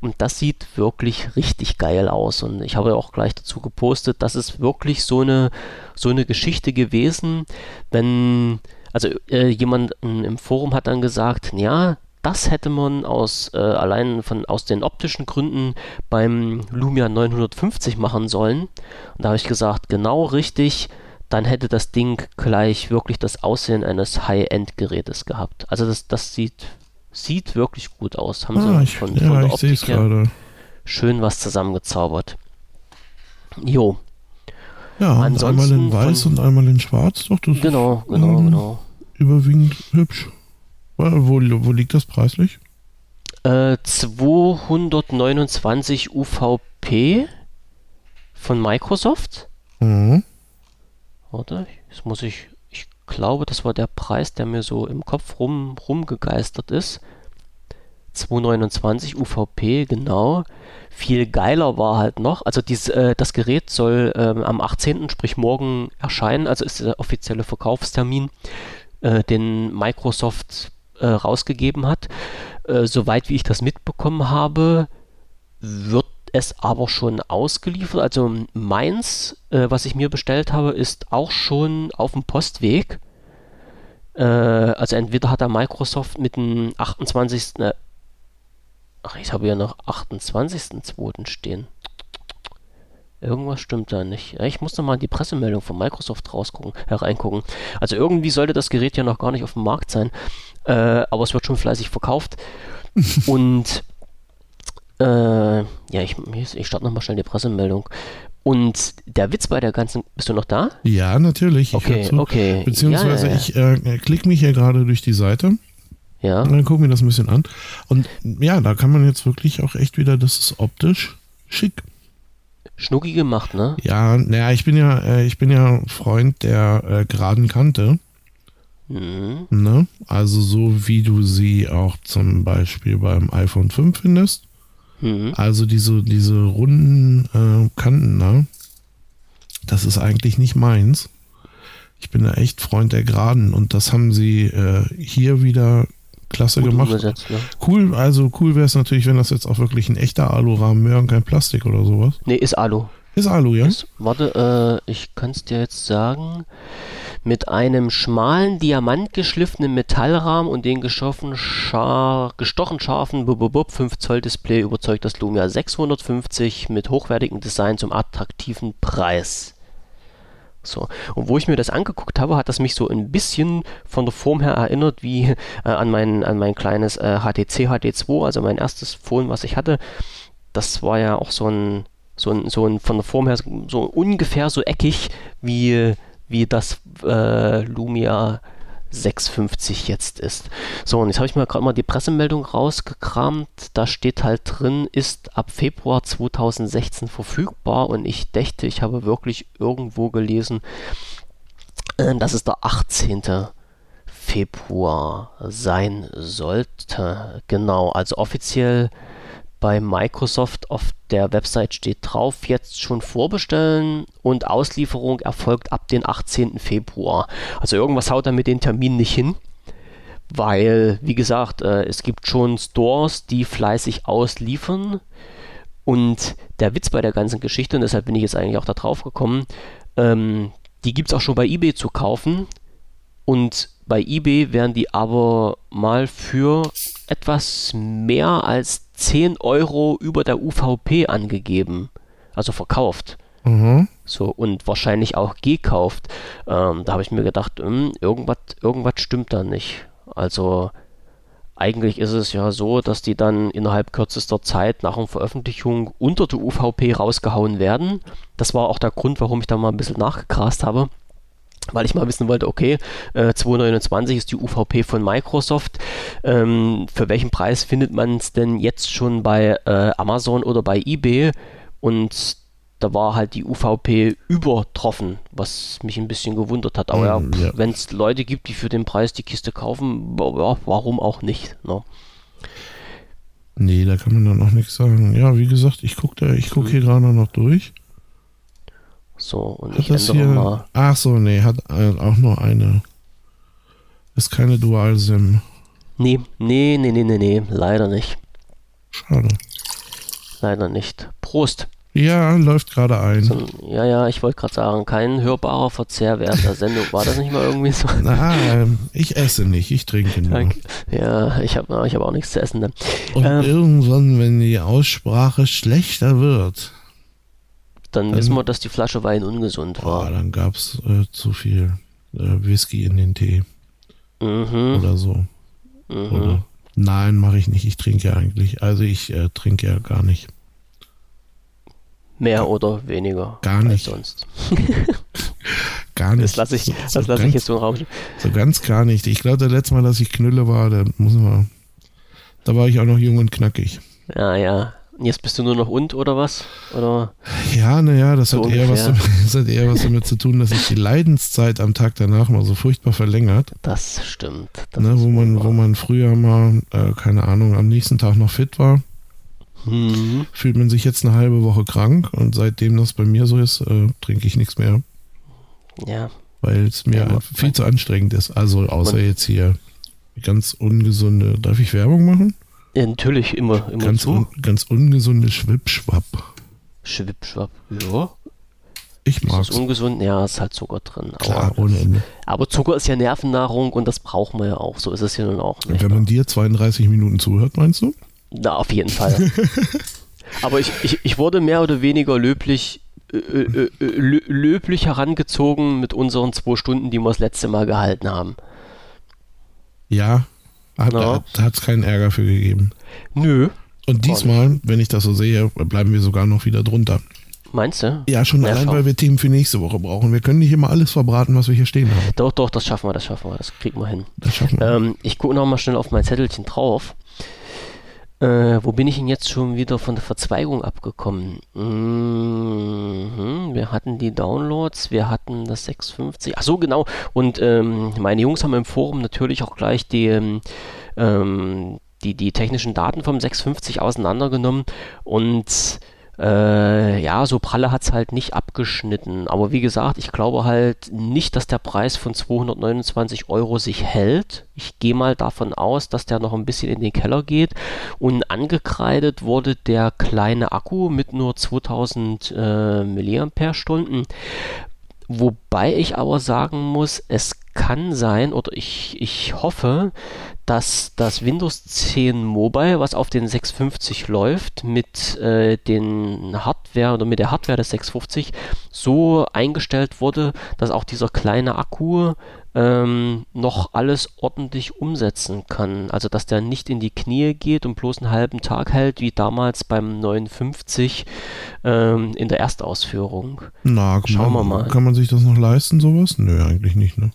Und das sieht wirklich richtig geil aus. Und ich habe auch gleich dazu gepostet, das ist wirklich so eine, so eine Geschichte gewesen, wenn, also äh, jemand im Forum hat dann gesagt, ja, das hätte man aus äh, allein von aus den optischen Gründen beim Lumia 950 machen sollen. Und da habe ich gesagt, genau richtig, dann hätte das Ding gleich wirklich das Aussehen eines High-End-Gerätes gehabt. Also das, das sieht Sieht wirklich gut aus. Haben ah, sie ich, von, ja, von der ich Optik her gerade. schön was zusammengezaubert. Jo, Ja, Ansonsten einmal in weiß von- und einmal in schwarz. Doch, das genau, ist genau, ähm, genau. überwiegend hübsch. Wo, wo, wo liegt das preislich? Äh, 229 UVP von Microsoft. Mhm. Warte, jetzt muss ich. Glaube, das war der Preis, der mir so im Kopf rum, rumgegeistert ist. 229 UVP, genau. Viel geiler war halt noch, also dies, äh, das Gerät soll ähm, am 18., sprich morgen erscheinen, also ist der offizielle Verkaufstermin, äh, den Microsoft äh, rausgegeben hat. Äh, soweit wie ich das mitbekommen habe, wird es aber schon ausgeliefert. Also meins, äh, was ich mir bestellt habe, ist auch schon auf dem Postweg. Äh, also entweder hat er Microsoft mit dem 28. Äh, ach, ich habe ja noch 28.02. stehen. Irgendwas stimmt da nicht. Ja, Ich muss noch mal in die Pressemeldung von Microsoft rausgucken, hereingucken. Also irgendwie sollte das Gerät ja noch gar nicht auf dem Markt sein. Äh, aber es wird schon fleißig verkauft. *laughs* Und äh, ja, ich, ich starte nochmal schnell die Pressemeldung. Und der Witz bei der ganzen. Bist du noch da? Ja, natürlich. Ich Okay, zu. okay. Beziehungsweise Ja, ja, ja. ich äh, klicke mich hier gerade durch die Seite Ja. und dann gucke mir das ein bisschen an. Und ja, da kann man jetzt wirklich auch echt wieder, das ist optisch schick. Schnucki gemacht, ne? Ja, naja, ich bin ja, äh, ich bin ja Freund der äh, geraden Kante. Mhm. Ne? Also so wie du sie auch zum Beispiel beim iPhone 5 findest. Mhm. Also diese, diese runden äh, Kanten, ne? Das ist eigentlich nicht meins. Ich bin da echt Freund der Geraden und das haben sie äh, hier wieder klasse Gut gemacht. ne? Cool, also cool wäre es natürlich, wenn das jetzt auch wirklich ein echter Alurahmen wäre und kein Plastik oder sowas. Ne, ist Alu. Ist Alu, ja? Ist, warte, äh, ich kann es dir jetzt sagen. Mit einem schmalen, diamantgeschliffenen Metallrahmen und den schar gestochen scharfen bub, bub, bub, 5 Zoll Display überzeugt das Lumia 650 mit hochwertigem Design zum attraktiven Preis. So, und wo ich mir das angeguckt habe, hat das mich so ein bisschen von der Form her erinnert wie äh, an, mein, an mein kleines äh, HTC HD2, also mein erstes Phone, was ich hatte. Das war ja auch so ein, so ein, so ein von der Form her so ungefähr so eckig wie, wie das äh, Lumia 650 jetzt ist. So, und jetzt habe ich mir gerade mal die Pressemeldung rausgekramt. Da steht halt drin, ist ab Februar 2016 verfügbar. Und ich dächte, ich habe wirklich irgendwo gelesen, äh, dass es der 18. Februar sein sollte. Genau, also offiziell bei Microsoft auf der Website steht drauf, jetzt schon vorbestellen und Auslieferung erfolgt ab den 18. Februar. Also irgendwas haut da mit den Terminen nicht hin, weil, wie gesagt, äh, es gibt schon Stores, die fleißig ausliefern. Und der Witz bei der ganzen Geschichte, und deshalb bin ich jetzt eigentlich auch da drauf gekommen, ähm, die gibt es auch schon bei eBay zu kaufen. Und bei eBay werden die aber mal für etwas mehr als 10 Euro über der UVP angegeben. Also verkauft. Mhm. So, und wahrscheinlich auch gekauft. Ähm, da habe ich mir gedacht, hm, irgendwas, irgendwas stimmt da nicht. Also eigentlich ist es ja so, dass die dann innerhalb kürzester Zeit nach der Veröffentlichung unter der UVP rausgehauen werden. Das war auch der Grund, warum ich da mal ein bisschen nachgegrast habe. Weil ich mal wissen wollte, okay, äh, 2,29 ist die UVP von Microsoft. Ähm, für welchen Preis findet man es denn jetzt schon bei äh, Amazon oder bei eBay? Und da war halt die UVP übertroffen, was mich ein bisschen gewundert hat. Aber Mm, ja, ja. wenn es Leute gibt, die für den Preis die Kiste kaufen, ja, warum auch nicht? Ne? Nee, da kann man dann auch nichts sagen. Ja, wie gesagt, ich gucke ich guck hier gerade noch durch. So, und Hat ich ändere hier. mal. Ach so, nee, hat auch nur eine. Ist keine Dual-SIM. Nee, nee, nee, nee, nee, nee, leider nicht. Schade. Leider nicht. Prost. Ja, läuft gerade ein. So, ja, ja, ich wollte gerade sagen, kein hörbarer Verzehr während der *laughs* Sendung. War das nicht mal irgendwie so? Ähm, ich esse nicht, ich trinke nur. Danke. Ja, ich habe ich hab auch nichts zu essen. Dann. Und Ähm. irgendwann, wenn die Aussprache schlechter wird, Dann Dann- wissen wir, dass die Flasche Wein ungesund boah, war. dann gab es äh, zu viel äh, Whisky in den Tee Mhm, oder so. mhm. Oder? Nein, mache ich nicht. Ich trinke ja eigentlich. Also ich äh, trinke ja gar nicht. Mehr oder weniger Gar nicht. sonst. *laughs* Gar nicht. Das lasse ich, das so lasse ich jetzt so stehen. So ganz gar nicht. Ich glaube, das letzte Mal, dass ich Knülle war, da muss man. Da war ich auch noch jung und knackig. Ja, ja. Und Jetzt bist du nur noch und oder was? Oder? Ja, naja, das, So hat eher was damit, *laughs* das hat eher was damit zu tun, dass sich die Leidenszeit am Tag danach mal so furchtbar verlängert. Das stimmt. Das Ne, wo, man, wo man früher mal, äh, keine Ahnung, am nächsten Tag noch fit war. Mhm. fühlt man sich jetzt eine halbe Woche krank und seitdem das bei mir so ist, äh, trinke ich nichts mehr, Ja. weil es mir Ja, viel zu anstrengend ist. Also außer jetzt hier ganz ungesunde, darf ich Werbung machen? Ja, natürlich immer, immer Ganz, zu. un, ganz ungesunde Schwippschwapp. Schwippschwapp. Ja. Ich das mag's. ungesund? Ja, ist halt Zucker drin. Klar, Aber, ohne Ende. aber Zucker ist ja Nervennahrung und das brauchen wir ja auch. So ist es ja nun auch nicht. Wenn man dir 32 Minuten zuhört, meinst du? Na, auf jeden Fall. *laughs* Aber ich, ich, ich wurde mehr oder weniger löblich, äh, äh, äh, lö- löblich herangezogen mit unseren zwei Stunden, die wir das letzte Mal gehalten haben. Ja. Hat Ja. es keinen Ärger für gegeben. Nö. Und diesmal, wenn ich das so sehe, bleiben wir sogar noch wieder drunter. Meinst du? Ja, schon Ja, allein, schau. weil wir Themen für nächste Woche brauchen. Wir können nicht immer alles verbraten, was wir hier stehen haben. Doch, doch, das schaffen wir, das schaffen wir, das kriegen wir hin. Das schaffen wir. Ähm, ich gucke noch mal schnell auf mein Zettelchen drauf. Äh, wo bin ich denn jetzt schon wieder von der Verzweigung abgekommen? Mhm, wir hatten die Downloads, wir hatten das 650. Ach so, genau. Und ähm, meine Jungs haben im Forum natürlich auch gleich die, ähm, ähm, die, die technischen Daten vom 650 auseinandergenommen und äh, ja, so pralle hat es halt nicht abgeschnitten. Aber wie gesagt, ich glaube halt nicht, dass der Preis von 229 Euro sich hält. Ich gehe mal davon aus, dass der noch ein bisschen in den Keller geht. Und angekreidet wurde der kleine Akku mit nur 2000 äh, Milliampere-Stunden. Wobei ich aber sagen muss, es kann sein oder ich, ich hoffe, dass das Windows 10 Mobile, was auf den 650 läuft, mit äh, den Hardware oder mit der Hardware des 650 so eingestellt wurde, dass auch dieser kleine Akku ähm, noch alles ordentlich umsetzen kann. Also dass der nicht in die Knie geht und bloß einen halben Tag hält, wie damals beim 59 ähm, in der Erstausführung. Na, schauen man, wir mal. Kann man sich das noch leisten, sowas? Nö, eigentlich nicht, ne?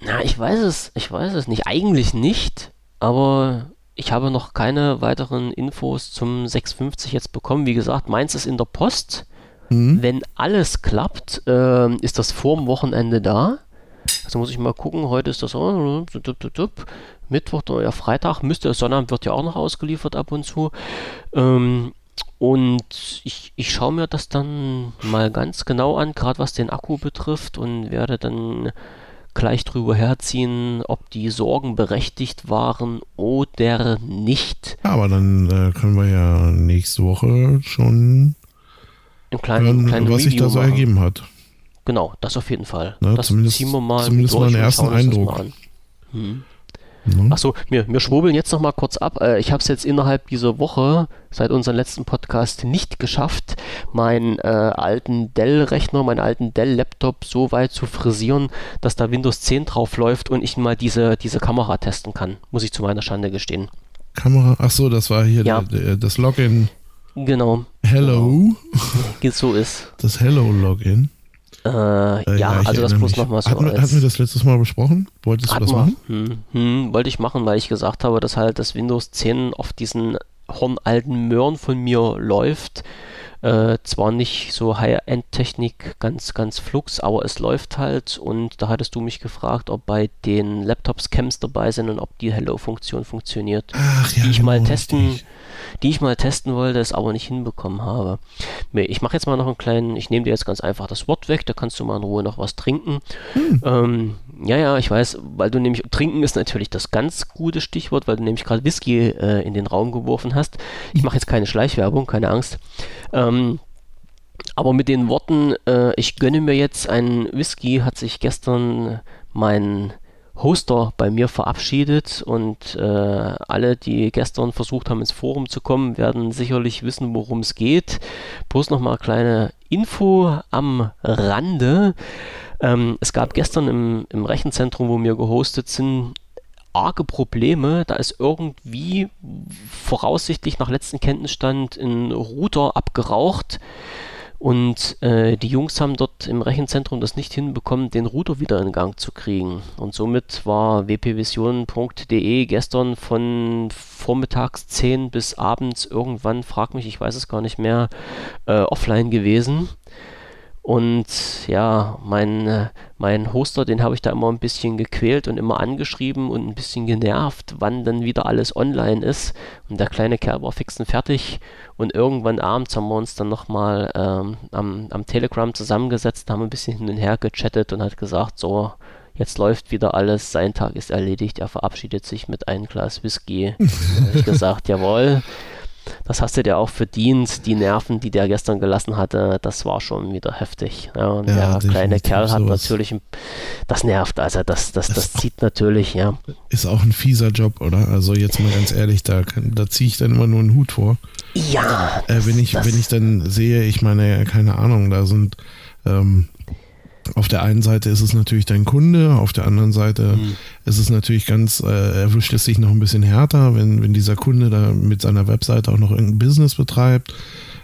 Na, ich weiß es, ich weiß es nicht. Eigentlich nicht, aber ich habe noch keine weiteren Infos zum 650 jetzt bekommen. Wie gesagt, meins ist in der Post. Hm? Wenn alles klappt, ähm, ist das vorm Wochenende da. Also muss ich mal gucken, heute ist das oh, dup. Mittwoch oder ja, Freitag, müsste Sonnabend wird ja auch noch ausgeliefert ab und zu. Ähm, und ich, ich schaue mir das dann mal ganz genau an, gerade was den Akku betrifft und werde dann gleich drüber herziehen, ob die Sorgen berechtigt waren oder nicht. Aber dann äh, können wir ja nächste Woche schon Im kleinen, hören, kleinen was sich da so machen. ergeben hat. Genau, das auf jeden Fall. Ne, das zumindest- ziehen wir mal zumindest mal einen ersten Eindruck. Hm. Ne? Achso, wir, wir schwurbeln jetzt noch mal kurz ab. Äh, ich habe es jetzt innerhalb dieser Woche, seit unserem letzten Podcast, nicht geschafft, meinen äh, alten Dell-Rechner, meinen alten Dell-Laptop so weit zu frisieren, dass da Windows 10 drauf läuft und ich mal diese, diese Kamera testen kann. Muss ich zu meiner Schande gestehen. Kamera, ach so, das war hier Ja. der, der, das Login. Genau, Hello, so ist. das Hello-Login. Äh, Äh, ja, ich also das bloß mich. nochmal so Hatten als... hatten wir das letztes Mal besprochen? Wolltest du das machen? Hm, hm, wollte ich machen, weil ich gesagt habe, dass halt das Windows 10 auf diesen hornalten Möhren von mir läuft. Äh, zwar nicht so High-End-Technik, ganz, ganz flux, aber es läuft halt und da hattest du mich gefragt, ob bei den Laptops Cams dabei sind und ob die Hello-Funktion funktioniert, Ach, ja, die ich genau, mal testen, richtig. Die ich mal testen wollte, es aber nicht hinbekommen habe. Nee, Ich mache jetzt mal noch einen kleinen, ich nehme dir jetzt ganz einfach das Wort weg, da kannst du mal in Ruhe noch was trinken. Ähm, ja, ja, ich weiß, weil du nämlich, trinken ist natürlich das ganz gute Stichwort, weil du nämlich gerade Whisky äh, in den Raum geworfen hast. Ich mache jetzt keine Schleichwerbung, keine Angst. Ähm, aber mit den Worten, äh, ich gönne mir jetzt einen Whisky, hat sich gestern mein Hoster bei mir verabschiedet und äh, alle, die gestern versucht haben, ins Forum zu kommen, werden sicherlich wissen, worum es geht. Bloß nochmal kleine Info am Rande. Ähm, es gab gestern im, im Rechenzentrum, wo wir gehostet sind, arge Probleme. Da ist irgendwie voraussichtlich nach letztem Kenntnisstand ein Router abgeraucht. Und äh, die Jungs haben dort im Rechenzentrum das nicht hinbekommen, den Router wieder in Gang zu kriegen. Und somit war wpvision.de gestern von vormittags 10 bis abends irgendwann, frag mich, ich weiß es gar nicht mehr, äh, offline gewesen. Und ja, mein, äh, mein Hoster, den habe ich da immer ein bisschen gequält und immer angeschrieben und ein bisschen genervt, wann dann wieder alles online ist. Und der kleine Kerl war fix und fertig. Und irgendwann abends haben wir uns dann nochmal ähm, am, am Telegram zusammengesetzt, haben ein bisschen hin und her gechattet und hat gesagt, so, jetzt läuft wieder alles, sein Tag ist erledigt, er verabschiedet sich mit einem Glas Whisky. *laughs* Habe ich gesagt, jawohl, das hast du dir auch verdient. Die Nerven, die der gestern gelassen hatte, das war schon wieder heftig. Ja, und Ja, der kleine Kerl hat sowas. natürlich, ein- das nervt, also das, das, das zieht natürlich, ja. Ist auch ein fieser Job, oder? Also jetzt mal ganz ehrlich, da, da ziehe ich dann immer nur einen Hut vor. Ja, Äh, wenn, ich, das- wenn ich dann sehe, ich meine, keine Ahnung, da sind ähm, auf der einen Seite ist es natürlich dein Kunde, auf der anderen Seite Hm. ist es natürlich ganz, äh, erwischt es sich noch ein bisschen härter, wenn, wenn dieser Kunde da mit seiner Webseite auch noch irgendein Business betreibt.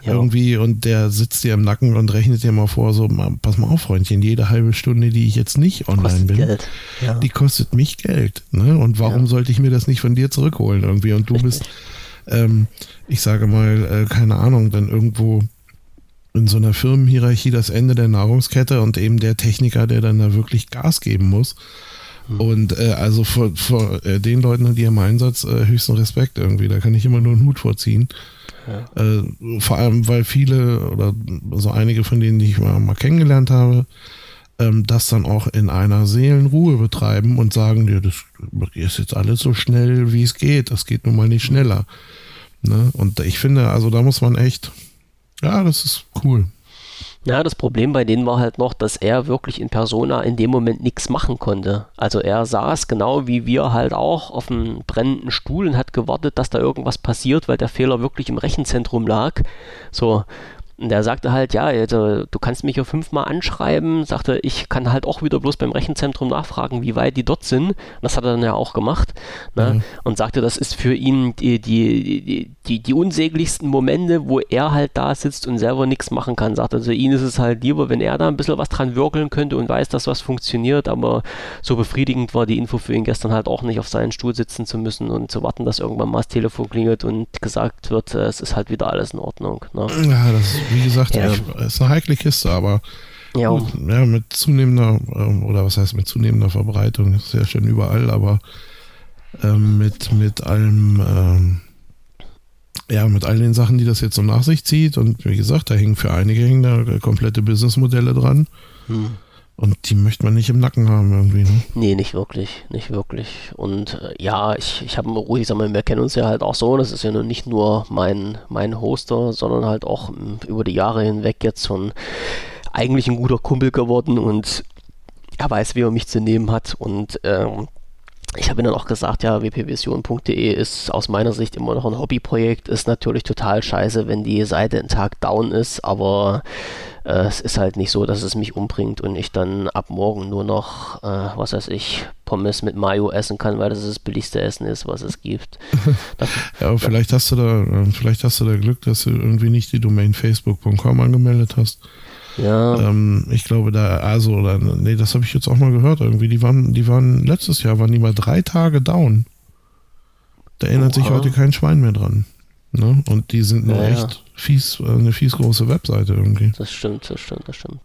Ja. Irgendwie und der sitzt dir im Nacken und rechnet dir mal vor, so, pass mal auf, Freundchen, jede halbe Stunde, die ich jetzt nicht online bin. Ja. die kostet mich Geld. Ne? Und warum Ja. sollte ich mir das nicht von dir zurückholen irgendwie? Und du bist, ähm, ich sage mal, äh, keine Ahnung, dann irgendwo in so einer Firmenhierarchie das Ende der Nahrungskette und eben der Techniker, der dann da wirklich Gas geben muss. Und äh, also vor, vor äh, den Leuten, die im Einsatz, äh, höchsten Respekt irgendwie. Da kann ich immer nur einen Hut vorziehen. Äh, vor allem, weil viele oder so einige von denen, die ich mal, mal kennengelernt habe, ähm, das dann auch in einer Seelenruhe betreiben und sagen, ja, das ist jetzt alles so schnell, wie es geht. Das geht nun mal nicht schneller. Ne? Und ich finde, also da muss man echt, ja, das ist cool. Ja, das Problem bei denen war halt noch, dass er wirklich in Persona in dem Moment nichts machen konnte. Also er saß genau wie wir halt auch auf einem brennenden Stuhl und hat gewartet, dass da irgendwas passiert, weil der Fehler wirklich im Rechenzentrum lag. So. Und der sagte halt, ja, also, du kannst mich hier fünfmal anschreiben, sagte, ich kann halt auch wieder bloß beim Rechenzentrum nachfragen, wie weit die dort sind. Das hat er dann ja auch gemacht. Ne? Mhm. Und sagte, das ist für ihn die, die, die, die, die unsäglichsten Momente, wo er halt da sitzt und selber nichts machen kann. Sagt also, ihm ist es halt lieber, wenn er da ein bisschen was dran wirkeln könnte und weiß, dass was funktioniert, aber so befriedigend war die Info für ihn gestern halt auch nicht, auf seinen Stuhl sitzen zu müssen und zu warten, dass irgendwann mal das Telefon klingelt und gesagt wird, äh, es ist halt wieder alles in Ordnung. Ne? Ja, das ist, wie gesagt, Ja. ich, ist eine heikle Kiste, aber Ja, gut, ja, mit zunehmender, ähm, oder was heißt mit zunehmender Verbreitung, ist ja schon überall, aber ähm, mit, mit allem, ähm, ja, mit all den Sachen, die das jetzt so nach sich zieht und wie gesagt, da hängen für einige hängen da komplette Businessmodelle dran hm. und die möchte man nicht im Nacken haben irgendwie, ne? Nee, nicht wirklich, nicht wirklich. Und äh, ja, ich, ich habe ruhig gesagt, wir kennen uns ja halt auch so. Das ist ja nun nicht nur mein, mein Hoster, sondern halt auch m, über die Jahre hinweg jetzt schon eigentlich ein guter Kumpel geworden und er weiß, wie er mich zu nehmen hat. Und ähm, ich habe ihm dann auch gesagt, ja, wpvision.de ist aus meiner Sicht immer noch ein Hobbyprojekt. Ist natürlich total scheiße, wenn die Seite einen Tag down ist, aber äh, es ist halt nicht so, dass es mich umbringt und ich dann ab morgen nur noch, äh, was weiß ich, Pommes mit Mayo essen kann, weil das das billigste Essen ist, was es gibt. *laughs* Das, Ja, aber vielleicht hast du da, äh, vielleicht hast du da Glück, dass du irgendwie nicht die Domain facebook.com angemeldet hast. Ja, Ähm, ich glaube da, also, oder, nee, das habe ich jetzt auch mal gehört irgendwie. Die waren, die waren, letztes Jahr waren die mal drei Tage down. Da erinnert sich Oha. heute kein Schwein mehr dran. Ne? Und die sind nur Naja. echt fies, äh, eine fies große Webseite irgendwie. Das stimmt, das stimmt, das stimmt.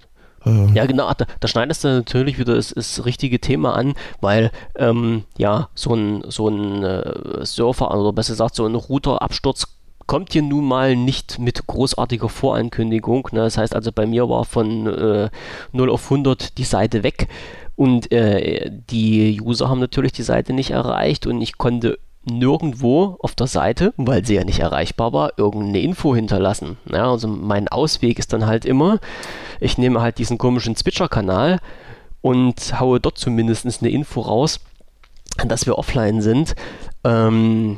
Äh, Ja, genau, da, da schneidest du natürlich wieder das, das richtige Thema an, weil ähm, ja, so ein, so ein äh, Surfer, oder besser gesagt, so ein Routerabsturz kommt hier nun mal nicht mit großartiger Vorankündigung. Ne? Das heißt also, bei mir war von äh, 0 auf 100 die Seite weg und äh, die User haben natürlich die Seite nicht erreicht und ich konnte nirgendwo auf der Seite, weil sie ja nicht erreichbar war, irgendeine Info hinterlassen. Ja, also mein Ausweg ist dann halt immer, ich nehme halt diesen komischen Switcher-Kanal und haue dort zumindest eine Info raus, dass wir offline sind. Ähm,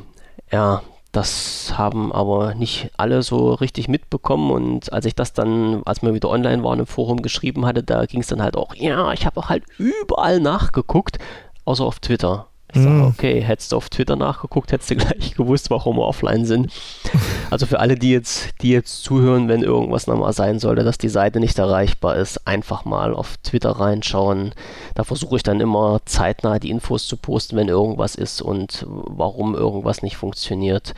ja, das haben aber nicht alle so richtig mitbekommen und als ich das dann, als wir wieder online waren, im Forum geschrieben hatte, da ging es dann halt auch, ja, ich habe halt überall nachgeguckt, außer auf Twitter. Ich sage, Mhm. okay, hättest du auf Twitter nachgeguckt, hättest du *laughs* gleich gewusst, warum wir offline sind. *laughs* Also für alle, die jetzt, die jetzt zuhören, wenn irgendwas nochmal sein sollte, dass die Seite nicht erreichbar ist, einfach mal auf Twitter reinschauen. Da versuche ich dann immer zeitnah die Infos zu posten, wenn irgendwas ist und warum irgendwas nicht funktioniert.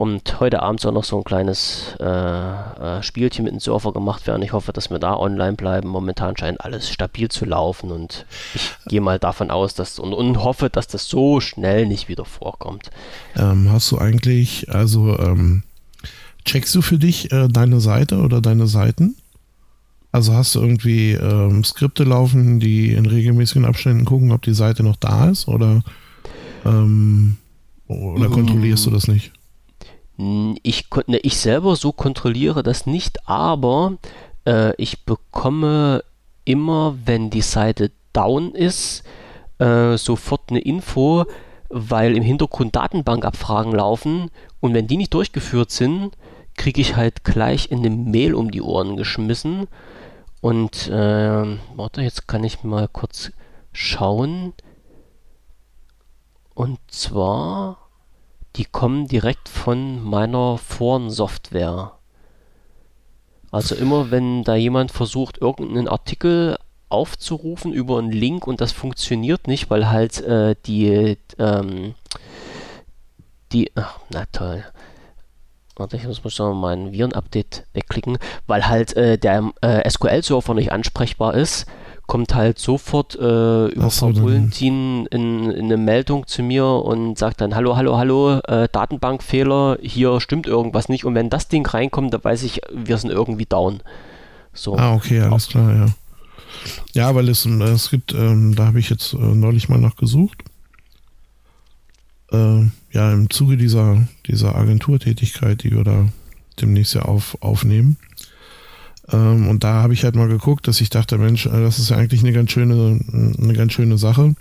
Und heute Abend soll noch so ein kleines äh, äh, Spielchen mit dem Surfer gemacht werden. Ich hoffe, dass wir da online bleiben. Momentan scheint alles stabil zu laufen und ich gehe mal davon aus, dass und, und hoffe, dass das so schnell nicht wieder vorkommt. ähm, hast du eigentlich, also ähm, checkst du für dich äh, deine Seite oder deine Seiten? Also hast du irgendwie ähm, Skripte laufen, die in regelmäßigen Abständen gucken, ob die Seite noch da ist oder, ähm, oder Mm. kontrollierst du das nicht? N- Ich, ne, ich selber so kontrolliere das nicht, aber äh, ich bekomme immer, wenn die Seite down ist, äh, sofort eine Info, weil im Hintergrund Datenbankabfragen laufen und wenn die nicht durchgeführt sind, kriege ich halt gleich in eine Mail um die Ohren geschmissen. Und äh, warte, jetzt kann ich mal kurz schauen. Und zwar die kommen direkt von meiner Foren-Software. Also immer wenn da jemand versucht, irgendeinen Artikel aufzurufen über einen Link und das funktioniert nicht, weil halt äh, die, ähm, die, ach, na toll. Warte, ich muss mal mein Viren-Update wegklicken, weil halt äh, der äh, SQL-Server nicht ansprechbar ist, kommt halt sofort äh, über so, Bulletin in, in eine Meldung zu mir und sagt dann, hallo, hallo, hallo, äh, Datenbankfehler, hier stimmt irgendwas nicht. Und wenn das Ding reinkommt, dann weiß ich, wir sind irgendwie down. So. Ah, okay, alles klar, ja. Ja, weil es, es gibt, ähm, da habe ich jetzt äh, neulich mal nachgesucht. Äh, ja, im Zuge dieser, dieser Agenturtätigkeit, die wir da demnächst ja auf, aufnehmen. Ähm, und da habe ich halt mal geguckt, dass ich dachte, Mensch, äh, das ist ja eigentlich eine ganz schöne, eine ganz schöne Sache.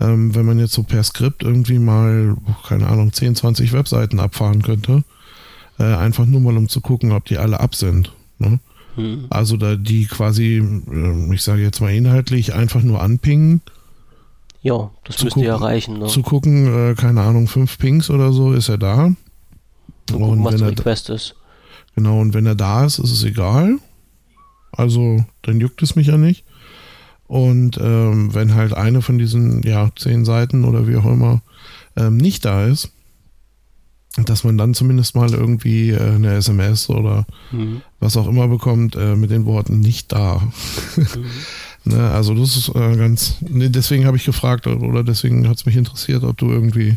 Ähm, wenn man jetzt so per Skript irgendwie mal, keine Ahnung, 10, 20 Webseiten abfahren könnte, äh, einfach nur mal um zu gucken, ob die alle ab sind. Ne? Hm. Also da die quasi, ich sage jetzt mal inhaltlich, einfach nur anpingen, Ja, das müsste ja gucken- reichen. Ne? zu gucken, äh, keine Ahnung, fünf Pings oder so, ist er da. Zu gucken, und was wenn der er, Request ist. Genau, und wenn er da ist, ist es egal. Also dann juckt es mich ja nicht. Und ähm, wenn halt eine von diesen, ja, zehn Seiten oder wie auch immer ähm, nicht da ist, dass man dann zumindest mal irgendwie äh, eine SMS oder Mhm. was auch immer bekommt äh, mit den Worten nicht da. *laughs* ne, also das ist äh, ganz, ne, deswegen habe ich gefragt oder deswegen hat es mich interessiert, ob du irgendwie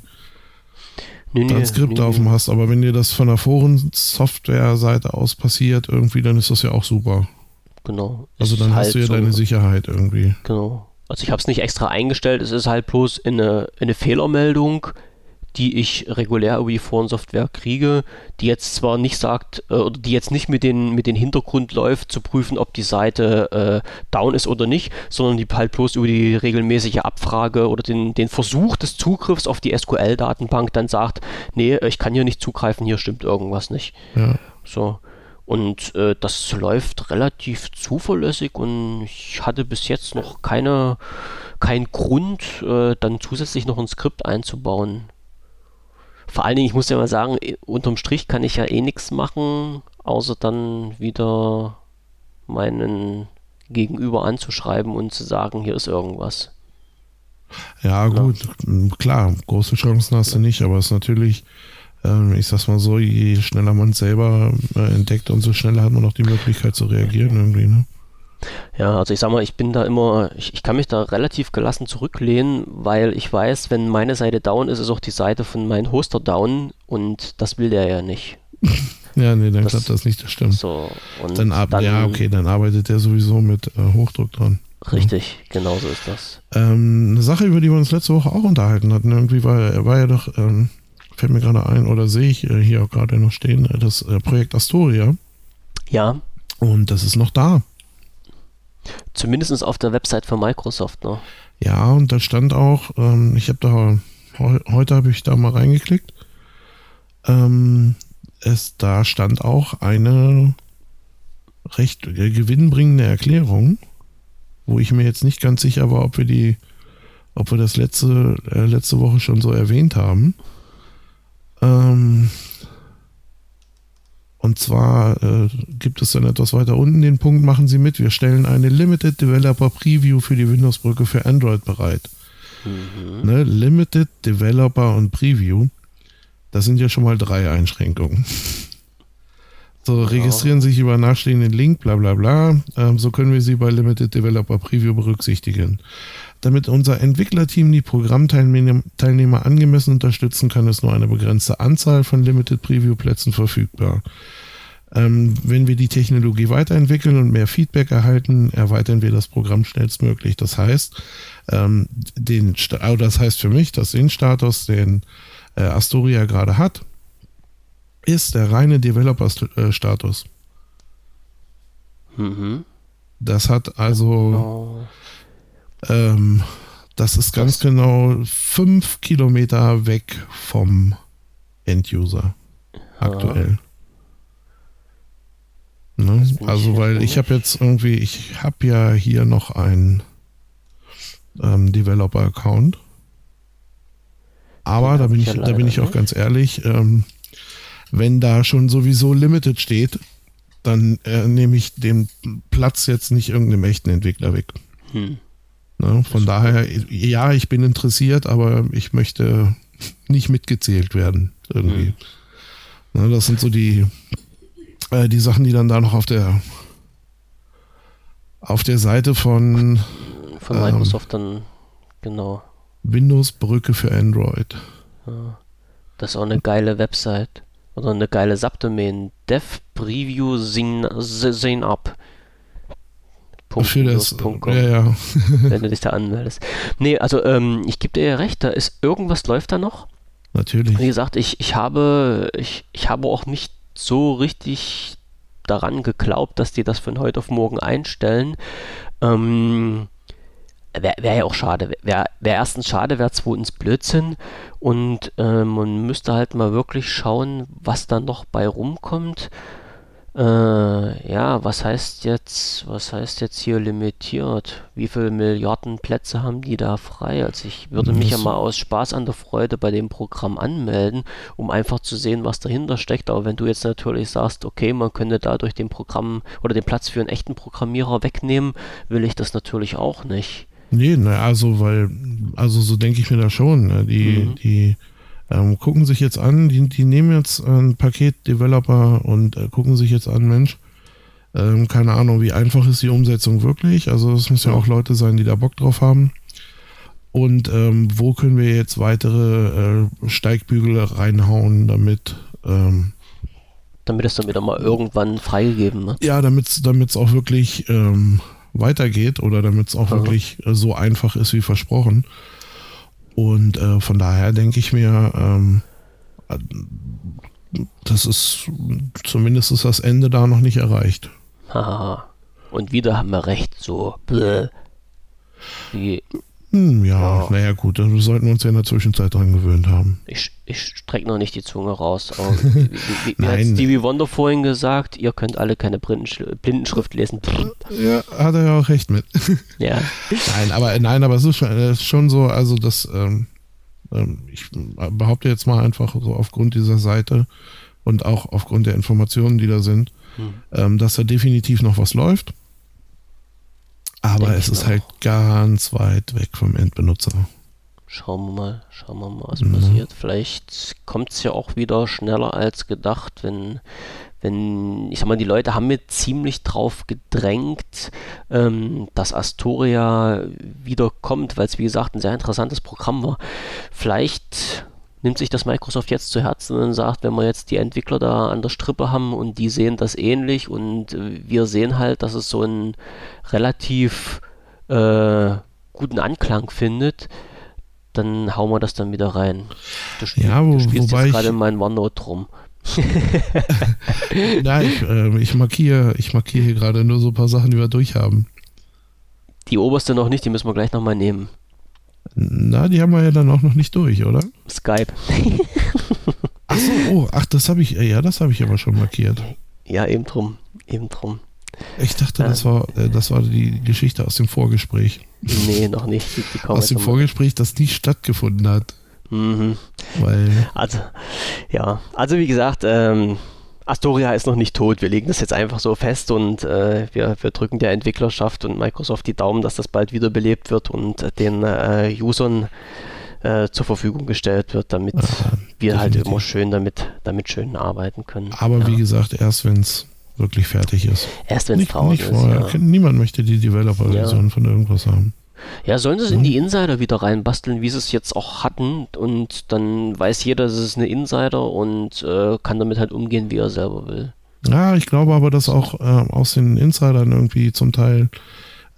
Nee, da ein Skript laufen hast. Aber wenn dir das von der Foren-Software-Seite aus passiert irgendwie, dann ist das ja auch super. Genau. Also dann halt hast du ja so- deine Sicherheit irgendwie. Genau. Also ich habe es nicht extra eingestellt, es ist halt bloß eine, eine Fehlermeldung, die ich regulär über die Forensoftware kriege, die jetzt zwar nicht sagt, äh, oder die jetzt nicht mit den, mit den Hintergrund läuft, zu prüfen, ob die Seite äh, down ist oder nicht, sondern die halt bloß über die regelmäßige Abfrage oder den, den Versuch des Zugriffs auf die SQL-Datenbank dann sagt, nee, ich kann hier nicht zugreifen, hier stimmt irgendwas nicht. Ja. So. Und äh, das läuft relativ zuverlässig und ich hatte bis jetzt noch keine, keinen Grund, äh, dann zusätzlich noch ein Skript einzubauen. Vor allen Dingen, ich muss ja mal sagen, eh, unterm Strich kann ich ja eh nichts machen, außer dann wieder meinen Gegenüber anzuschreiben und zu sagen, hier ist irgendwas. Ja, gut, klar, große Chancen hast du nicht, aber es ist natürlich, ähm, ich sag's mal so, je schneller man es selber äh, entdeckt, umso schneller hat man auch die Möglichkeit zu reagieren irgendwie, ne? Ja, also ich sag mal, ich bin da immer, ich, ich kann mich da relativ gelassen zurücklehnen, weil ich weiß, wenn meine Seite down ist, ist auch die Seite von meinem Hoster down und das will der ja nicht. *laughs* ja, nee, dann das, klappt das nicht, das stimmt. So, und dann, dann, ja, okay, dann arbeitet der sowieso mit äh, Hochdruck dran. Richtig, ja. genau so ist das. Ähm, eine Sache, über die wir uns letzte Woche auch unterhalten hatten, irgendwie war, war ja doch, ähm, fällt mir gerade ein, oder sehe ich äh, hier auch gerade noch stehen, äh, das äh, Projekt Astoria. Ja. Und das ist noch da. Zumindest auf der Website von Microsoft, ne? Ja, und da stand auch, ähm, ich habe da, heute habe ich da mal reingeklickt, ähm, es, da stand auch eine recht gewinnbringende Erklärung, wo ich mir jetzt nicht ganz sicher war, ob wir die, ob wir das letzte, äh, letzte Woche schon so erwähnt haben. Ähm, und zwar äh, gibt es dann etwas weiter unten den Punkt, machen Sie mit, wir stellen eine Limited Developer Preview für die Windows-Brücke für Android bereit. Mhm. Ne? Limited Developer und Preview, das sind ja schon mal drei Einschränkungen. *laughs* So, registrieren Sie sich über nachstehenden Link, bla bla bla. Ähm, so können wir Sie bei Limited Developer Preview berücksichtigen. Damit unser Entwicklerteam die Programmteilnehmer angemessen unterstützen kann, ist nur eine begrenzte Anzahl von Limited Preview Plätzen verfügbar. Ähm, wenn wir die Technologie weiterentwickeln und mehr Feedback erhalten, erweitern wir das Programm schnellstmöglich. Das heißt, ähm, den, also das heißt für mich, dass den Status, den äh, Astoria gerade hat, ist der reine Developer-Status. Mhm. Das hat also, oh. Ähm, das ist ganz genau fünf Kilometer weg vom End-User aktuell. Ne? Also, weil ich habe jetzt irgendwie, ich habe ja hier noch einen ähm, Developer-Account. Aber da bin ich, da bin ich auch ganz ehrlich, ähm, wenn da schon sowieso Limited steht, dann äh, nehme ich den Platz jetzt nicht irgendeinem echten Entwickler weg. Hm. Ne? Von daher, ja, ich bin interessiert, aber ich möchte nicht mitgezählt werden irgendwie. Hm. Ne, das sind so die äh, die Sachen, die dann da noch auf der auf der Seite von von Microsoft ähm, dann genau Windows Brücke für Android. Ja, das ist auch eine geile Website oder eine geile Subdomain. Dev Preview Sign, sign Up. Für das, ja, ja. *laughs* wenn du dich da anmeldest. Nee, also ähm, ich gebe dir ja recht, da ist irgendwas läuft da noch. Natürlich. Wie gesagt, ich, ich habe ich, ich habe auch nicht so richtig daran geglaubt, dass die das von heute auf morgen einstellen. Ähm, Wäre wär ja auch schade. Wäre wär erstens schade, wäre zweitens Blödsinn. Und äh, man müsste halt mal wirklich schauen, was da noch bei rumkommt. Äh, ja, was heißt jetzt, was heißt jetzt hier limitiert? Wie viele Milliarden Plätze haben die da frei? Also ich würde mich ja mal aus Spaß an der Freude bei dem Programm anmelden, um einfach zu sehen, was dahinter steckt. Aber wenn du jetzt natürlich sagst, okay, man könnte dadurch den Programm oder den Platz für einen echten Programmierer wegnehmen, will ich das natürlich auch nicht. Nee, na, also, weil, also so denke ich mir da schon. Ne? Die, mhm. die ähm, gucken sich jetzt an, die, die nehmen jetzt ein Paket Developer und äh, gucken sich jetzt an, Mensch, ähm, keine Ahnung, wie einfach ist die Umsetzung wirklich. Also es müssen ja auch Leute sein, die da Bock drauf haben. Und ähm, wo können wir jetzt weitere äh, Steigbügel reinhauen, damit ähm, damit es dann wieder mal irgendwann freigegeben wird. Ja, damit es auch wirklich ähm, weitergeht oder damit es auch ja. wirklich äh, so einfach ist wie versprochen. Und äh, von daher denke ich mir, ähm, das ist zumindest ist das Ende da noch nicht erreicht. Haha. Und wieder haben wir recht, so. Bläh. Wie, hm, ja, ja. naja gut, wir sollten uns ja in der Zwischenzeit dran gewöhnt haben. Ich, ich strecke noch nicht die Zunge raus. *laughs* wie, wie, wie hat Stevie Wonder vorhin gesagt, ihr könnt alle keine Blindenschrift lesen. Ja, hat er ja auch recht mit. *laughs* Ja. nein, aber nein, aber es ist schon, es ist schon so, also das, ähm, ähm, ich behaupte jetzt mal einfach so aufgrund dieser Seite und auch aufgrund der Informationen, die da sind, hm. ähm, dass da definitiv noch was läuft. Aber Denk es ist halt ganz weit weg vom Endbenutzer. Schauen wir mal, schauen wir mal, was mhm. passiert. Vielleicht kommt es ja auch wieder schneller als gedacht, wenn, wenn, ich sag mal, die Leute haben mir ziemlich drauf gedrängt, ähm, dass Astoria wiederkommt, weil es wie gesagt ein sehr interessantes Programm war. Vielleicht nimmt sich das Microsoft jetzt zu Herzen und sagt, wenn wir jetzt die Entwickler da an der Strippe haben und die sehen das ähnlich und äh, wir sehen halt, dass es so einen relativ äh, guten Anklang findet, dann hauen wir das dann wieder rein. Du, ja, wo, du spielst jetzt gerade in meinen OneNote rum. *laughs* Nein, ich, äh, ich markiere, ich markiere hier gerade nur so ein paar Sachen, die wir durchhaben. Die oberste noch nicht, die müssen wir gleich nochmal nehmen. Na, die haben wir ja dann auch noch nicht durch, oder? Skype. *laughs* ach so, oh, ach, das habe ich, ja, das habe ich aber schon markiert. Ja, eben drum, eben drum. Ich dachte, das war, äh, das war die Geschichte aus dem Vorgespräch. Nee, noch nicht. Die, die aus dem Vorgespräch, das nie stattgefunden hat. Mhm. Weil also, ja, also wie gesagt, ähm, Astoria ist noch nicht tot. Wir legen das jetzt einfach so fest und äh, wir, wir, drücken der Entwicklerschaft und Microsoft die Daumen, dass das bald wiederbelebt wird und äh, den äh, Usern äh, zur Verfügung gestellt wird, damit ja, wir halt definitiv. halt immer schön damit, damit schön arbeiten können. Aber ja. wie gesagt, erst wenn es wirklich fertig ist. Erst wenn es draußen nicht ist. Ja. Niemand möchte die Developer-Version von irgendwas haben. Ja, sollen sie es in die Insider wieder reinbasteln, wie sie es jetzt auch hatten und dann weiß jeder, es ist eine Insider und äh, kann damit halt umgehen, wie er selber will. Ja, ich glaube aber, dass auch äh, aus den Insidern irgendwie zum Teil,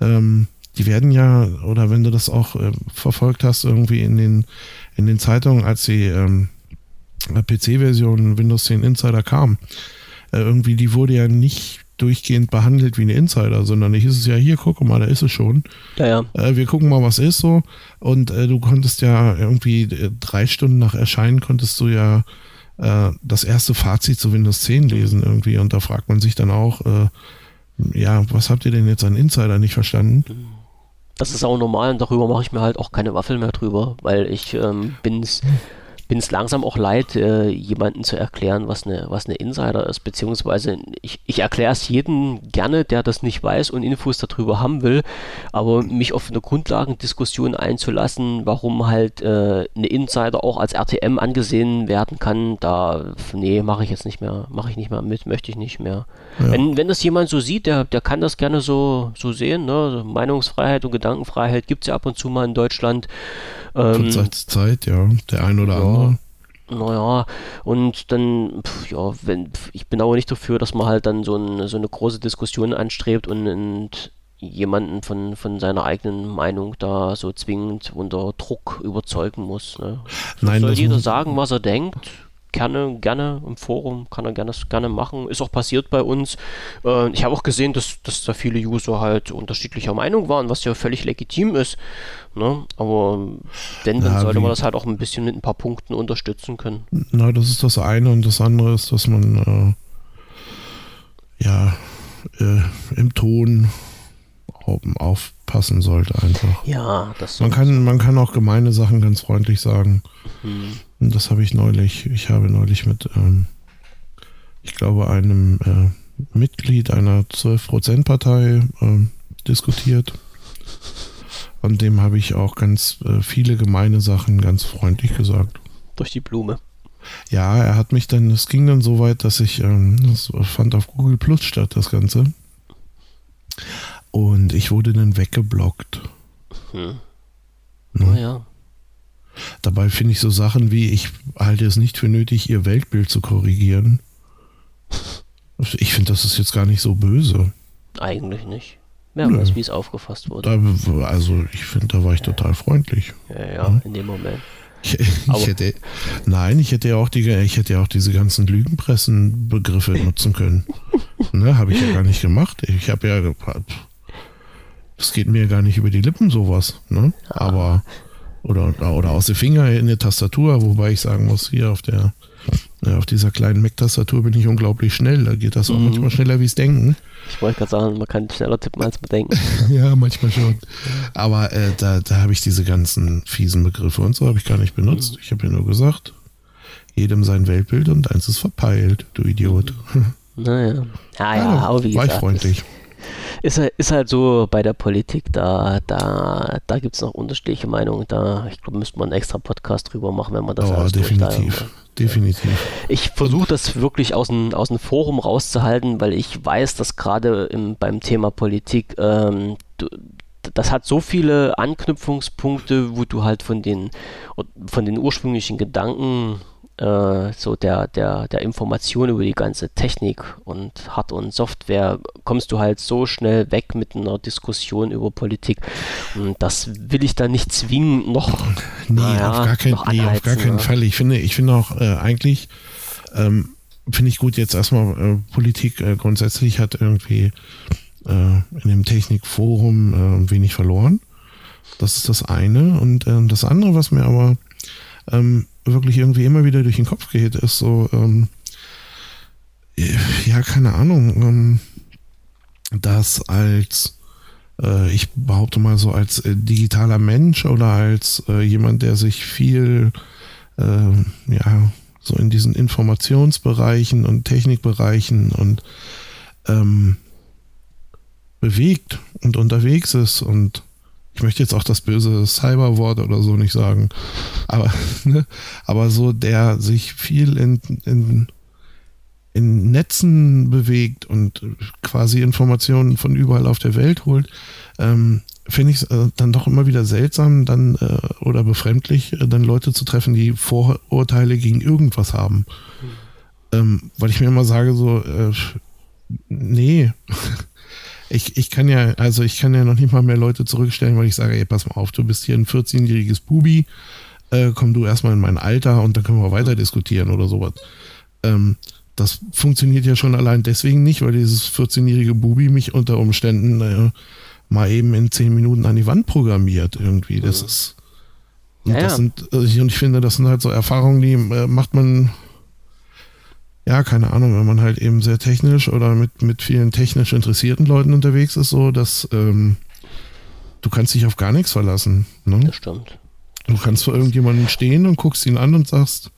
ähm, die werden ja, oder wenn du das auch äh, verfolgt hast, irgendwie in den, in den Zeitungen, als die ähm, PC-Version Windows 10 Insider kam, äh, irgendwie, die wurde ja nicht durchgehend behandelt wie ein Insider, sondern ich ist es ja hier, guck mal, da ist es schon. Ja, ja. Äh, wir gucken mal, was ist so. Und äh, du konntest ja irgendwie äh, drei Stunden nach Erscheinen konntest du ja äh, das erste Fazit zu Windows 10 lesen irgendwie. Und da fragt man sich dann auch, äh, ja, was habt ihr denn jetzt an Insider nicht verstanden? Das ist auch normal und darüber mache ich mir halt auch keine Waffel mehr drüber, weil ich ähm, bin es bin es langsam auch leid, äh, jemanden zu erklären, was eine, was eine Insider ist, beziehungsweise ich, ich erkläre es jedem gerne, der das nicht weiß und Infos darüber haben will, aber mich auf eine Grundlagendiskussion einzulassen, warum halt äh, eine Insider auch als RTM angesehen werden kann, da, nee, mache ich jetzt nicht mehr, mache ich nicht mehr mit, möchte ich nicht mehr. Ja. Wenn, wenn das jemand so sieht, der, der kann das gerne so, so sehen, ne? Meinungsfreiheit und Gedankenfreiheit gibt es ja ab und zu mal in Deutschland. Ähm, Von Zeit zu Zeit, ja. Der ein oder ja, andere. Naja, und dann, pf, ja, wenn, ich bin aber nicht dafür, dass man halt dann so, ein, so eine große Diskussion anstrebt und, und jemanden von, von seiner eigenen Meinung da so zwingend unter Druck überzeugen muss. Ne? Nein, soll jeder sagen, was er denkt gerne, gerne im Forum, kann er gerne, gerne machen. Ist auch passiert bei uns. Äh, ich habe auch gesehen, dass, dass da viele User halt unterschiedlicher Meinung waren, was ja völlig legitim ist. Ne? Aber denn, dann ja, sollte man das halt auch ein bisschen mit ein paar Punkten unterstützen können. Na, das ist das eine und das andere ist, dass man äh, ja äh, im Ton aufpassen sollte einfach. Ja, das man kann, man kann auch gemeine Sachen ganz freundlich sagen. Mhm. Und das habe ich neulich, ich habe neulich mit, ähm, ich glaube, einem äh, Mitglied einer 12%-Partei äh, diskutiert. Und dem habe ich auch ganz äh, viele gemeine Sachen ganz freundlich gesagt. Durch die Blume. Ja, er hat mich dann, es ging dann so weit, dass ich, ähm, das fand auf Google Plus statt, das Ganze. Und ich wurde dann weggeblockt. Hm. Naja. Ne? Dabei finde ich so Sachen wie, ich halte es nicht für nötig, ihr Weltbild zu korrigieren. Ich finde, das ist jetzt gar nicht so böse. Eigentlich nicht. Mehrmals, ja. wie es aufgefasst wurde. Da, also, ich finde, da war ich total freundlich. Ja, ja, ja. in dem Moment. Ich, ich hätte, nein, ich hätte ja auch die, ich hätte ja auch diese ganzen Lügenpressenbegriffe nutzen können. *laughs* ne, habe ich ja gar nicht gemacht. Ich habe ja, es geht mir gar nicht über die Lippen sowas. Ne? Aber oder, oder aus den Finger in der Tastatur, wobei ich sagen muss, hier auf der auf dieser kleinen Mac-Tastatur bin ich unglaublich schnell. Da geht das auch mhm. manchmal schneller wie es Denken. Ich wollte gerade sagen, man kann schneller tippen als man denkt. *laughs* ja, manchmal schon. Aber äh, da, da habe ich diese ganzen fiesen Begriffe und so habe ich gar nicht benutzt. Mhm. Ich habe ja nur gesagt, jedem sein Weltbild und eins ist verpeilt, du Idiot. Naja. Ah, ja, aber wie war ich freundlich. Ist, ist halt so bei der Politik, da, da, da gibt es noch unterschiedliche Meinungen. Da, ich glaube, müsste man einen extra Podcast drüber machen, wenn man das alles definitiv. Definitiv. Ich versuche das wirklich aus dem, aus dem Forum rauszuhalten, weil ich weiß, dass gerade beim Thema Politik ähm, du, das hat so viele Anknüpfungspunkte, wo du halt von den, von den ursprünglichen Gedanken äh, so der, der, der Information über die ganze Technik und Hard- und Software kommst du halt so schnell weg mit einer Diskussion über Politik. Und das will ich da nicht zwingen, noch. *laughs* Nee, naja, auf gar, kein, nee auf gar keinen ja. Fall. Ich finde, ich finde auch äh, eigentlich, ähm, finde ich gut, jetzt erstmal äh, Politik äh, grundsätzlich hat irgendwie äh, in dem Technikforum äh, wenig verloren. Das ist das eine. Und äh, das andere, was mir aber ähm, wirklich irgendwie immer wieder durch den Kopf geht, ist so, ähm, ja, keine Ahnung, ähm, dass als, äh, ich behaupte mal so, als äh, digitaler Mensch oder als äh, jemand, der sich viel, äh, ja, so in diesen Informationsbereichen und Technikbereichen und ähm, bewegt und unterwegs ist und ich möchte jetzt auch das böse Cyberwort oder so nicht sagen, aber, *laughs* ne, aber so, der sich viel in, in, in Netzen bewegt und quasi Informationen von überall auf der Welt holt, ähm, finde ich es äh, dann doch immer wieder seltsam, dann äh, oder befremdlich, äh, dann Leute zu treffen, die Vorurteile gegen irgendwas haben. Mhm. Ähm, weil ich mir immer sage, so, äh, nee, *laughs* ich, ich kann ja, also ich kann ja noch nicht mal mehr Leute zurückstellen, weil ich sage, ey, pass mal auf, du bist hier ein 14-jähriges Bubi, äh, komm du erstmal in mein Alter und dann können wir weiter diskutieren oder sowas. Ähm, das funktioniert ja schon allein deswegen nicht, weil dieses 14-jährige Bubi mich unter Umständen äh, mal eben in 10 Minuten an die Wand programmiert irgendwie. Das ist. Und, ja, das sind, also ich, und ich finde, das sind halt so Erfahrungen, die äh, macht man ja, keine Ahnung, wenn man halt eben sehr technisch oder mit, mit vielen technisch interessierten Leuten unterwegs ist, so, dass ähm, du kannst dich auf gar nichts verlassen. Ne? Das stimmt. Du kannst vor irgendjemandem stehen und guckst ihn an und sagst,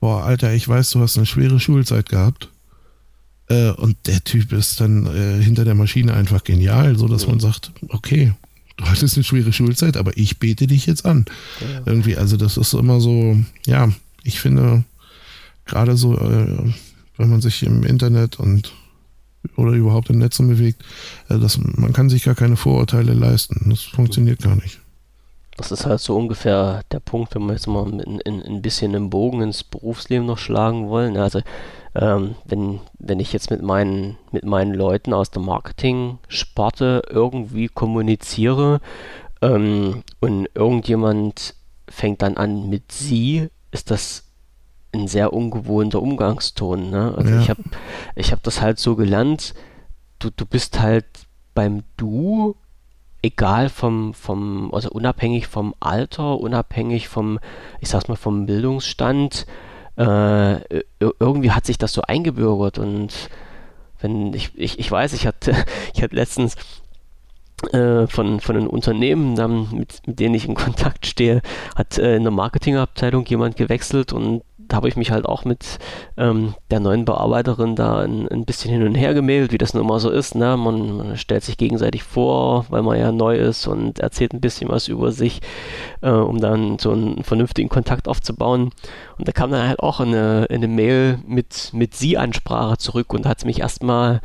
boah, Alter, ich weiß, du hast eine schwere Schulzeit gehabt. Äh, und der Typ ist dann äh, hinter der Maschine einfach genial, so dass ja. man sagt, okay, du hattest eine schwere Schulzeit, aber ich bete dich jetzt an. Ja. Irgendwie, also das ist immer so, ja, ich finde, gerade so, äh, wenn man sich im Internet und oder überhaupt im Netz bewegt, äh, das, man kann sich gar keine Vorurteile leisten. Das funktioniert gar nicht. Das ist halt so ungefähr der Punkt, wenn wir jetzt mal ein, ein, ein bisschen einen Bogen ins Berufsleben noch schlagen wollen. Also ähm, wenn, wenn ich jetzt mit meinen, mit meinen Leuten aus der Marketing-Sparte irgendwie kommuniziere ähm, und irgendjemand fängt dann an mit sie, ist das ein sehr ungewohnter Umgangston. Ne? Also ja. ich habe ich hab das halt so gelernt, du, du bist halt beim Du, egal vom, vom, also unabhängig vom Alter, unabhängig vom, ich sag's mal, vom Bildungsstand, äh, irgendwie hat sich das so eingebürgert und wenn ich, ich, ich weiß, ich hatte, *laughs* ich hatte letztens äh, von, von einem Unternehmen, mit, mit denen ich in Kontakt stehe, hat äh, in der Marketingabteilung jemand gewechselt und da habe ich mich halt auch mit ähm, der neuen Bearbeiterin da ein, ein, bisschen hin und her gemeldet, wie das nun mal so ist. Ne? Man, man, stellt sich gegenseitig vor, weil man ja neu ist und erzählt ein bisschen was über sich, äh, um dann so einen vernünftigen Kontakt aufzubauen. Und da kam dann halt auch eine, eine Mail mit, mit Sie-Ansprache zurück und hat mich erstmal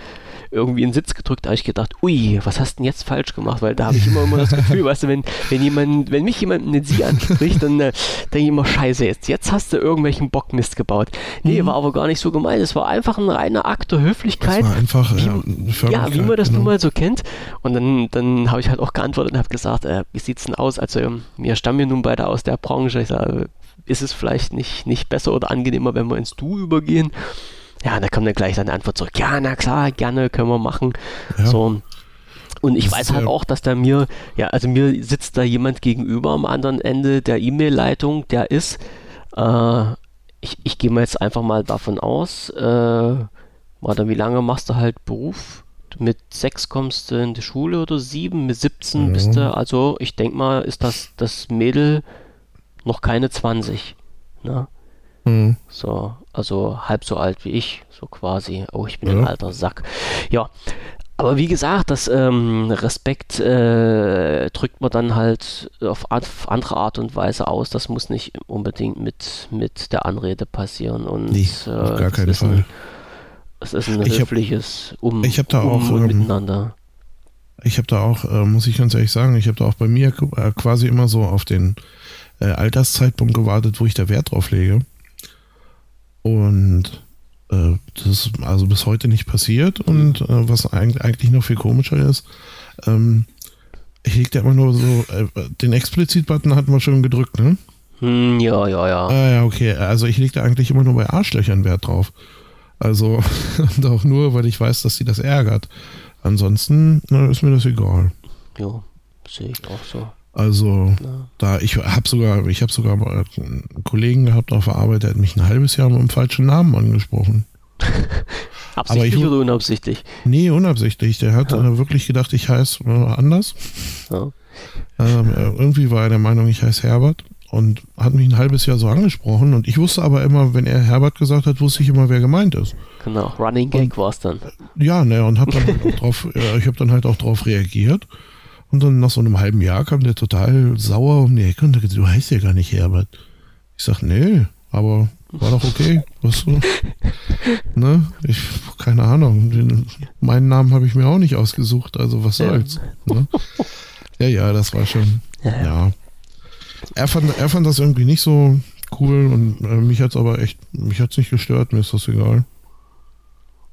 irgendwie in den Sitz gedrückt, da habe ich gedacht, ui, was hast du denn jetzt falsch gemacht? Weil da habe ich immer, immer das Gefühl, weißt du, wenn, wenn jemand, wenn mich jemand mit Sie anspricht, dann äh, denke ich immer, scheiße, jetzt, jetzt hast du irgendwelchen Bockmist gebaut. Nee, mhm. war aber gar nicht so gemeint. Es war einfach ein reiner Akt der Höflichkeit. Das war einfach, wie, ja, ja, wie man das genau. nun mal so kennt. Und dann, dann habe ich halt auch geantwortet und habe gesagt, äh, wie es denn aus? Also, wir stammen ja nun beide aus der Branche. Ich sage, ist es vielleicht nicht, nicht besser oder angenehmer, wenn wir ins Du übergehen? Ja, da kommt dann gleich seine Antwort zurück. Ja, na klar, gerne, können wir machen. Ja. So. Und ich das weiß halt auch, dass da mir, ja, also mir sitzt da jemand gegenüber am anderen Ende der E-Mail-Leitung, der ist, äh, ich, ich gehe mal jetzt einfach mal davon aus, äh, warte, wie lange machst du halt Beruf? Mit sechs kommst du in die Schule oder sieben, mit 17 mhm. bist du, also ich denke mal, ist das, das Mädel noch keine 20. Ne? Mhm. So, also halb so alt wie ich, so quasi. Oh, ich bin ja. ein alter Sack. Ja, Aber wie gesagt, das ähm, Respekt äh, drückt man dann halt auf, auf, andere Art und Weise aus. Das muss nicht unbedingt mit, mit der Anrede passieren. Und, nee, auf äh, gar keinen Fall. Ein, es ist ein ich höfliches hab, Um, ich hab da um auch, und ähm, Miteinander. Ich habe da auch, äh, muss ich ganz ehrlich sagen, ich habe da auch bei mir äh, quasi immer so auf den äh, Alterszeitpunkt gewartet, wo ich da Wert drauf lege. Und äh, das ist also bis heute nicht passiert. Und äh, was eigentlich, eigentlich noch viel komischer ist, ähm, ich legte immer nur so, äh, den Explizit-Button hatten wir schon gedrückt, ne? Hm, ja, ja, ja. Ah, ja, okay. Also ich legte eigentlich immer nur bei Arschlöchern Wert drauf. Also, *laughs* und auch nur, weil ich weiß, dass sie das ärgert. Ansonsten na, ist mir das egal. Ja, sehe ich auch so. Also ja. da ich habe sogar, ich habe sogar einen Kollegen gehabt auf der Arbeit, der hat mich ein halbes Jahr mit dem falschen Namen angesprochen. *laughs* Absichtlich ich, oder unabsichtlich? Nee, unabsichtlich. Der hat ja. äh, wirklich gedacht, ich heiße äh, anders. Ja. Ähm, irgendwie war er der Meinung, ich heiße Herbert und hat mich ein halbes Jahr so angesprochen und ich wusste aber immer, wenn er Herbert gesagt hat, wusste ich immer, wer gemeint ist. Genau, Running Gag war es dann. Ja, ne, und hab dann halt auch drauf, äh, ich habe dann halt auch drauf reagiert und dann nach so einem halben Jahr kam der total sauer um die Ecke und sagte, du heißt ja gar nicht Herbert. Ich sag, nee, aber war doch okay. Was so? *laughs* ne? Ich, keine Ahnung. Den, meinen Namen habe ich mir auch nicht ausgesucht, also was soll's. Ja, ne? ja, ja, das war schon. Ja. ja. Er, fand, er fand das irgendwie nicht so cool und äh, mich hat's aber echt, mich hat's nicht gestört, mir ist das egal.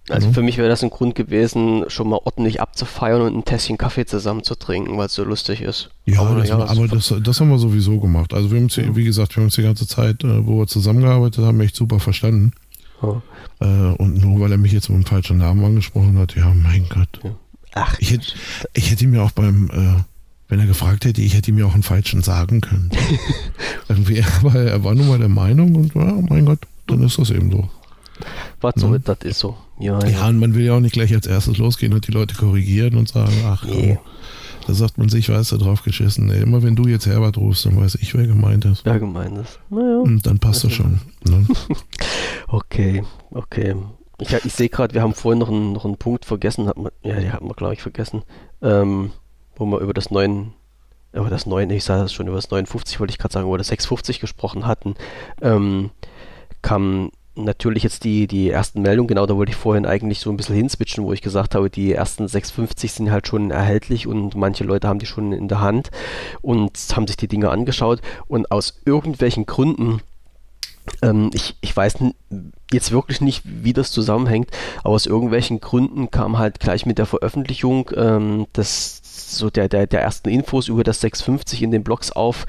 Also mhm. für mich wäre das ein Grund gewesen, schon mal ordentlich abzufeiern und ein Tässchen Kaffee zusammen zu trinken, weil es so lustig ist. Ja, aber, das, ja, aber das, das, haben wir sowieso gemacht. Also wir haben uns, ja. wie gesagt, wir haben uns die ganze Zeit, äh, wo wir zusammengearbeitet haben, echt super verstanden. Ja. Äh, und nur weil er mich jetzt mit einem falschen Namen angesprochen hat, ja, mein Gott. Ach, ich hätte, ich hätte mir auch beim, äh, wenn er gefragt hätte, ich hätte ihm ja auch einen falschen sagen können. *laughs* Irgendwie, aber er war nun mal der Meinung und ja, mein Gott, dann ist das eben so. Was so, das ist so. Ja, ja, ja, und man will ja auch nicht gleich als erstes losgehen und die Leute korrigieren und sagen, ach, nee. da sagt man sich, weißt du, drauf geschissen. Ey, immer wenn du jetzt Herbert rufst, dann weiß ich, wer gemeint ist. Wer gemeint ist. Naja. Und dann passt das schon. Ne? *laughs* okay, okay. Ich, ich sehe gerade, wir haben vorhin noch einen, noch einen Punkt vergessen. Hat man, ja, die hatten wir, glaube ich, vergessen. Ähm, wo wir über das 9, über das 9, ich sage das schon, über das 59 wollte ich gerade sagen, über das 650 gesprochen hatten. Ähm, kam natürlich jetzt die, die ersten Meldungen, genau da wollte ich vorhin eigentlich so ein bisschen hinswitchen, wo ich gesagt habe, die ersten 650 sind halt schon erhältlich und manche Leute haben die schon in der Hand und haben sich die Dinge angeschaut. Und aus irgendwelchen Gründen ähm, ich, ich weiß jetzt wirklich nicht, wie das zusammenhängt, aber aus irgendwelchen Gründen kam halt gleich mit der Veröffentlichung ähm, des so der, der, der ersten Infos über das 650 in den Blogs auf.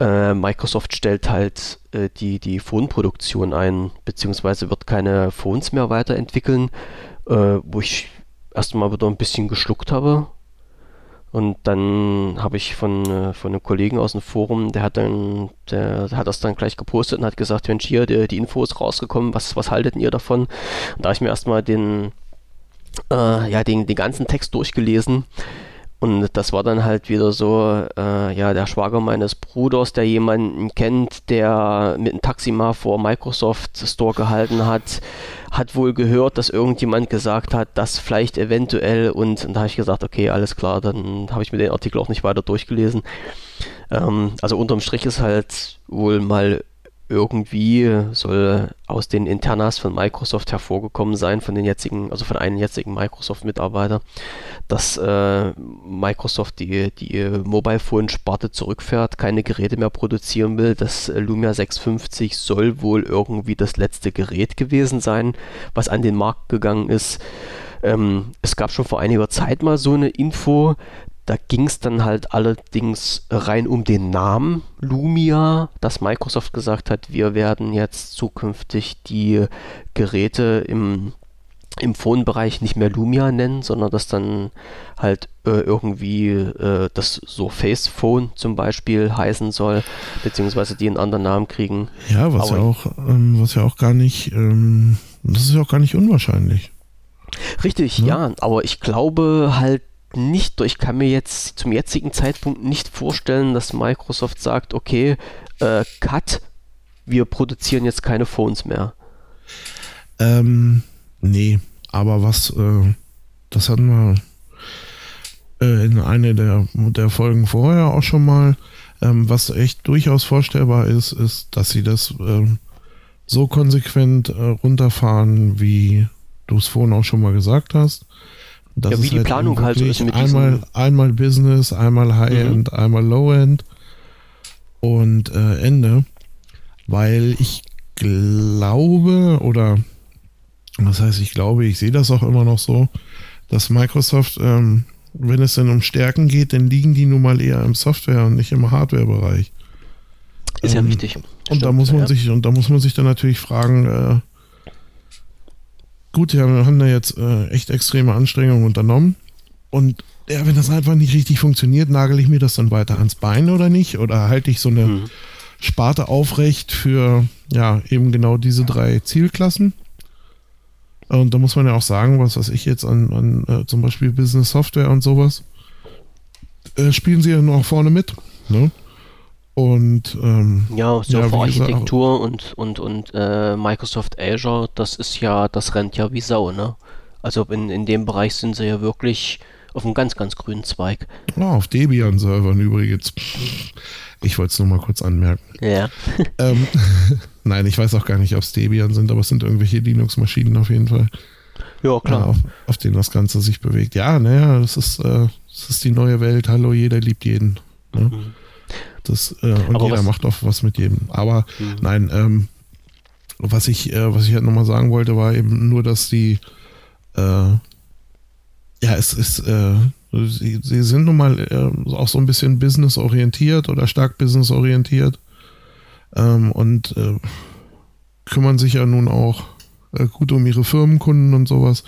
Äh, Microsoft stellt halt äh, die, die Phone-Produktion ein, beziehungsweise wird keine Phones mehr weiterentwickeln, äh, wo ich erstmal wieder ein bisschen geschluckt habe. Und dann habe ich von, äh, von einem Kollegen aus dem Forum, der hat dann, der, hat das dann gleich gepostet und hat gesagt, Mensch, hier, die, die Info ist rausgekommen, was, was haltet ihr davon? Und da habe ich mir erstmal den, äh, ja, den, den ganzen Text durchgelesen und das war dann halt wieder so, äh, ja, der Schwager meines Bruders, der jemanden kennt, der mit einem Taxi mal vor Microsoft Store gehalten hat, hat wohl gehört, dass irgendjemand gesagt hat, dass vielleicht eventuell und, und da habe ich gesagt, okay, alles klar, dann habe ich mir den Artikel auch nicht weiter durchgelesen. Ähm, also unterm Strich ist halt wohl mal irgendwie soll aus den Internas von Microsoft hervorgekommen sein, von den jetzigen, also von einem jetzigen Microsoft-Mitarbeiter, dass äh, Microsoft die, die Mobile Phone-Sparte zurückfährt, keine Geräte mehr produzieren will. Das Lumia 650 soll wohl irgendwie das letzte Gerät gewesen sein, was an den Markt gegangen ist. Ähm, es gab schon vor einiger Zeit mal so eine Info, da ging es dann halt allerdings rein um den Namen Lumia, dass Microsoft gesagt hat, wir werden jetzt zukünftig die Geräte im, im Phone-Bereich nicht mehr Lumia nennen, sondern dass dann halt äh, irgendwie äh, das Surface Phone zum Beispiel heißen soll, beziehungsweise die einen anderen Namen kriegen. Ja, was Aber, ja auch, ähm, was ja auch gar nicht, ähm, das ist ja auch gar nicht unwahrscheinlich. Richtig, ja, ja aber ich glaube halt, nicht, ich kann mir jetzt zum jetzigen Zeitpunkt nicht vorstellen, dass Microsoft sagt, okay, äh, Cut, wir produzieren jetzt keine Phones mehr. Ähm, nee, aber was, äh, das hatten wir, äh, in einer der, der Folgen vorher auch schon mal. Ähm, was echt durchaus vorstellbar ist, ist, dass sie das ähm, so konsequent äh, runterfahren, wie du es vorhin auch schon mal gesagt hast. Das ja, wie die halt Planung halt so ist mit einmal, einmal Business, einmal High-End, mhm. einmal Low-End und äh, Ende. Weil ich glaube, oder das heißt, ich glaube, ich sehe das auch immer noch so, dass Microsoft, ähm, wenn es denn um Stärken geht, dann liegen die nun mal eher im Software- und nicht im Hardware-Bereich. Ist ähm, ja wichtig. Und Stimmt, da muss man ja. sich, und da muss man sich dann natürlich fragen, äh, gut, ja, wir haben da jetzt äh, echt extreme Anstrengungen unternommen. Und ja, wenn das einfach nicht richtig funktioniert, nagel ich mir das dann weiter ans Bein oder nicht? Oder halte ich so eine mhm. Sparte aufrecht für ja eben genau diese drei Zielklassen? Und da muss man ja auch sagen, was weiß ich jetzt an, an äh, zum Beispiel Business Software und sowas, äh, spielen sie ja noch vorne mit. Ne? Und ähm, ja, Serverarchitektur ja, und, und, und äh, Microsoft Azure, das ist ja, das rennt ja wie Sau, ne? Also in, in dem Bereich sind sie ja wirklich auf einem ganz, ganz grünen Zweig. Ja, auf Debian-Servern übrigens. Ich wollte es nur mal kurz anmerken. Ja. *laughs* Ähm, *laughs* Nein, ich weiß auch gar nicht, ob es Debian sind, aber es sind irgendwelche Linux-Maschinen auf jeden Fall. Ja, klar. Äh, auf, auf, denen das Ganze sich bewegt. Ja, naja, das ist, äh, das ist die neue Welt. Hallo, jeder liebt jeden. Ne? Mhm. Das, äh, und aber jeder macht auch was mit jedem. Aber mhm. nein, ähm, was ich, äh, was ich halt nochmal sagen wollte, war eben nur, dass die, äh, ja, es ist, äh, sie, sie sind nun mal äh, auch so ein bisschen businessorientiert oder stark businessorientiert ähm, und äh, kümmern sich ja nun auch gut um ihre Firmenkunden und sowas.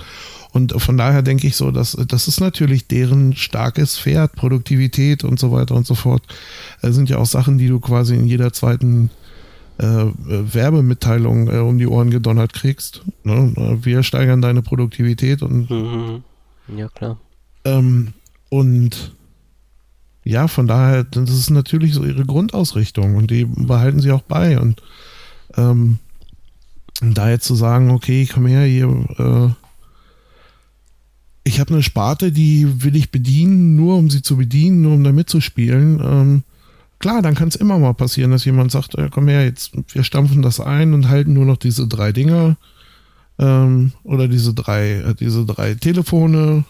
Und von daher denke ich so, dass das ist natürlich deren starkes Pferd, Produktivität und so weiter und so fort. Das sind ja auch Sachen, die du quasi in jeder zweiten äh, Werbemitteilung äh, um die Ohren gedonnert kriegst. Ne? Wir steigern deine Produktivität und mhm. ja klar. Ähm, und ja, von daher, das ist natürlich so ihre Grundausrichtung und die behalten sie auch bei. Und ähm, da jetzt zu sagen, okay, komm her, hier, äh, ich habe eine Sparte, die will ich bedienen, nur um sie zu bedienen, nur um da mitzuspielen. Ähm, klar, dann kann es immer mal passieren, dass jemand sagt, äh, komm her, jetzt, wir stampfen das ein und halten nur noch diese drei Dinger ähm, oder diese drei, äh, diese drei Telefone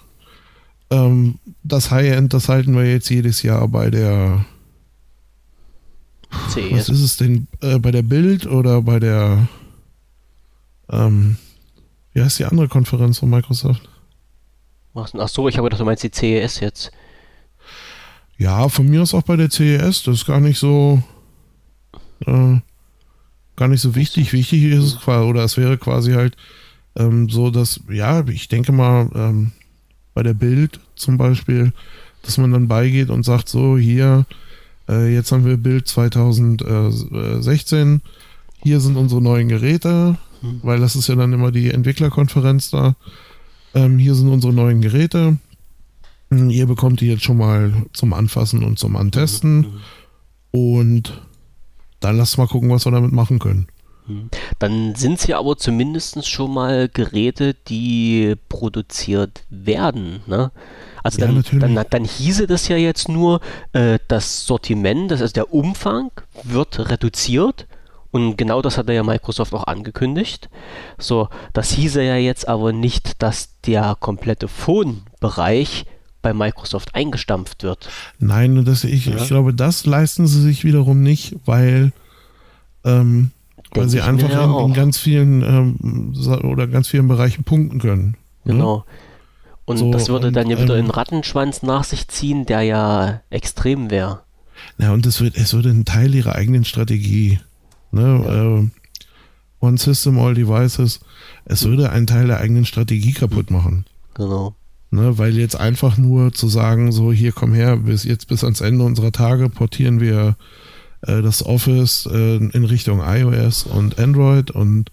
ähm, das High-End, das halten wir jetzt jedes Jahr bei der. CES. Was ist es denn? Äh, bei der Bild oder bei der. Ähm, wie heißt die andere Konferenz von Microsoft? Ach so, ich habe gedacht, du meinst die CES jetzt. Ja, von mir aus auch bei der CES. Das ist gar nicht so. Äh, gar nicht so wichtig. Wichtig ist es quasi, oder es wäre quasi halt ähm, so, dass, ja, ich denke mal, ähm, bei der Bild zum Beispiel, dass man dann beigeht und sagt, so hier, äh, jetzt haben wir Bild 2016, hier sind unsere neuen Geräte, mhm. weil das ist ja dann immer die Entwicklerkonferenz da. Ähm, hier sind unsere neuen Geräte. Ihr bekommt die jetzt schon mal zum Anfassen und zum Antesten. Mhm. Und dann lasst mal gucken, was wir damit machen können. Dann sind es ja aber zumindest schon mal Geräte, die produziert werden. Ne? Also ja, dann, dann, dann, hieße das ja jetzt nur, äh, das Sortiment, das ist der Umfang, wird reduziert. Und genau das hat ja Microsoft auch angekündigt. So, das hieße ja jetzt aber nicht, dass der komplette Phone-Bereich bei Microsoft eingestampft wird. Nein, das, ich, ja. ich glaube, das leisten sie sich wiederum nicht, weil ähm, weil sie einfach in, in, ganz vielen ähm, oder ganz vielen Bereichen punkten können. Ne? Genau. Und so, das würde dann ja wieder ähm, einen Rattenschwanz nach sich ziehen, der ja extrem wäre. Ja, und es, wird, es würde ein Teil ihrer eigenen Strategie. Ne? Äh, One System, All Devices. Es würde einen Teil der eigenen Strategie kaputt machen. Genau. Ne, weil jetzt einfach nur zu sagen, so hier komm her, bis jetzt bis ans Ende unserer Tage portieren wir äh, das Office äh, in Richtung iOS und Android und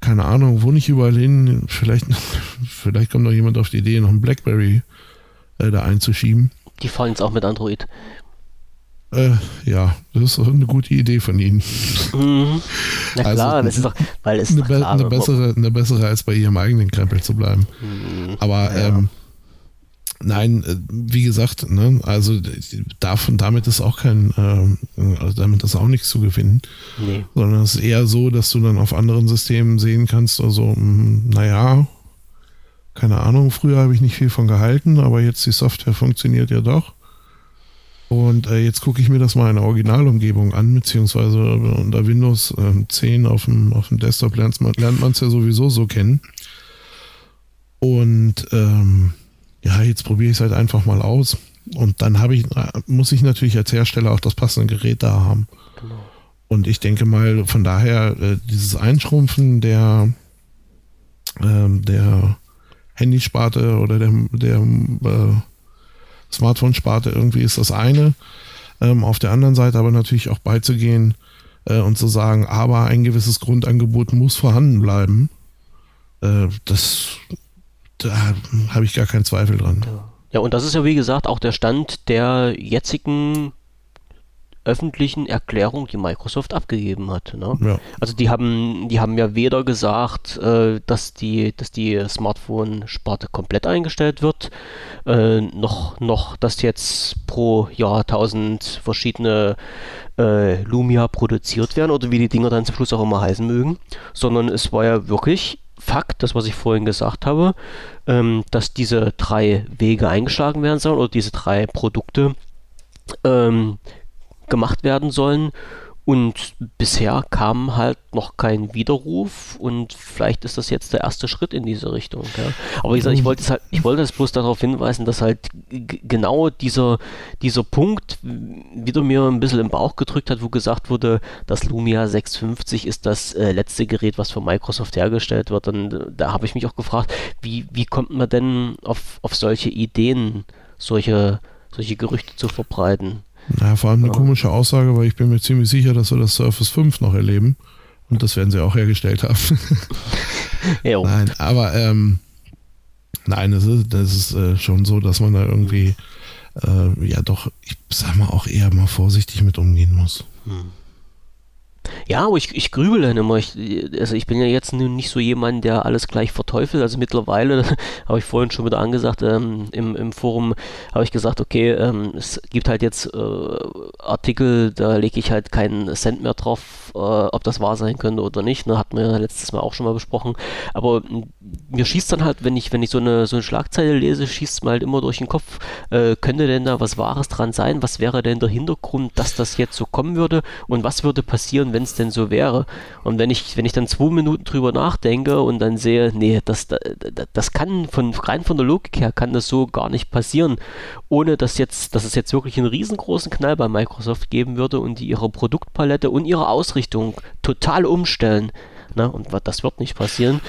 keine Ahnung, wo nicht überall hin. Vielleicht, *laughs* vielleicht kommt noch jemand auf die Idee, noch ein Blackberry äh, da einzuschieben. Die fallen jetzt auch mit Android. Äh, ja, das ist eine gute Idee von Ihnen. Mhm. Na also klar, das ist doch, weil es eine, klar, eine, bessere, eine bessere als bei Ihrem eigenen Krempel zu bleiben. Mhm. Aber ja. ähm, Nein, äh, wie gesagt, ne, also davon, damit ist auch kein, äh, also damit ist auch nichts zu gewinnen. Nee. Sondern es ist eher so, dass du dann auf anderen Systemen sehen kannst, also, hm, naja, keine Ahnung, früher habe ich nicht viel von gehalten, aber jetzt die Software funktioniert ja doch. Und äh, jetzt gucke ich mir das mal in der Originalumgebung an, beziehungsweise unter Windows äh, 10 auf dem, auf dem Desktop lernt man es ja sowieso so kennen. Und ähm, ja, jetzt probiere ich es halt einfach mal aus. Und dann habe ich, muss ich natürlich als Hersteller auch das passende Gerät da haben. Genau. Und ich denke mal, von daher, äh, dieses Einschrumpfen der, äh, der Handysparte oder der, der äh, Smartphone-Sparte irgendwie ist das eine. Ähm, auf der anderen Seite aber natürlich auch beizugehen äh, und zu sagen, aber ein gewisses Grundangebot muss vorhanden bleiben. Äh, das da habe ich gar keinen Zweifel dran. Ja, und das ist ja wie gesagt auch der Stand der jetzigen öffentlichen Erklärung, die Microsoft abgegeben hat. Ne? Ja. Also die haben, die haben ja weder gesagt, äh, dass die, dass die Smartphone-Sparte komplett eingestellt wird, äh, noch, noch, dass jetzt pro Jahr tausend verschiedene äh, Lumia produziert werden oder wie die Dinger dann zum Schluss auch immer heißen mögen, sondern es war ja wirklich Fakt, das was ich vorhin gesagt habe, ähm, dass diese drei Wege eingeschlagen werden sollen oder diese drei Produkte ähm, gemacht werden sollen und bisher kam halt noch kein Widerruf und vielleicht ist das jetzt der erste Schritt in diese Richtung. Ja. Aber wie gesagt, ich wollte es halt, ich wollte es bloß darauf hinweisen, dass halt genau dieser, dieser Punkt wieder mir ein bisschen im Bauch gedrückt hat, wo gesagt wurde, das Lumia 650 ist das äh, letzte Gerät, was von Microsoft hergestellt wird. Und äh, da habe ich mich auch gefragt, wie, wie kommt man denn auf, auf solche Ideen, solche, solche Gerüchte zu verbreiten? Na, vor allem eine komische Aussage, weil ich bin mir ziemlich sicher, dass wir das Surface 5 noch erleben. Und das werden sie auch hergestellt haben. *laughs* nein, aber ähm, nein, das ist, das ist äh, schon so, dass man da irgendwie äh, ja doch, ich sag mal, auch eher mal vorsichtig mit umgehen muss. Hm. Ja, aber ich, ich grübel dann immer. Ich, also ich bin ja jetzt nicht so jemand, der alles gleich verteufelt. Also mittlerweile, *laughs* habe ich vorhin schon wieder angesagt, ähm, im, im Forum habe ich gesagt, okay, ähm, es gibt halt jetzt äh, Artikel, da lege ich halt keinen Cent mehr drauf, äh, ob das wahr sein könnte oder nicht. Ne, hatten wir letztes Mal auch schon mal besprochen. Aber mir schießt dann halt, wenn ich, wenn ich so eine, so eine Schlagzeile lese, schießt es mir halt immer durch den Kopf, äh, könnte denn da was Wahres dran sein? Was wäre denn der Hintergrund, dass das jetzt so kommen würde? Und was würde passieren, wenn es denn so wäre? Und wenn ich, wenn ich dann zwei Minuten drüber nachdenke und dann sehe, nee, das, das, das kann von, rein von der Logik her kann das so gar nicht passieren, ohne dass jetzt, dass es jetzt wirklich einen riesengroßen Knall bei Microsoft geben würde und die ihre Produktpalette und ihre Ausrichtung total umstellen. Ne? Und das wird nicht passieren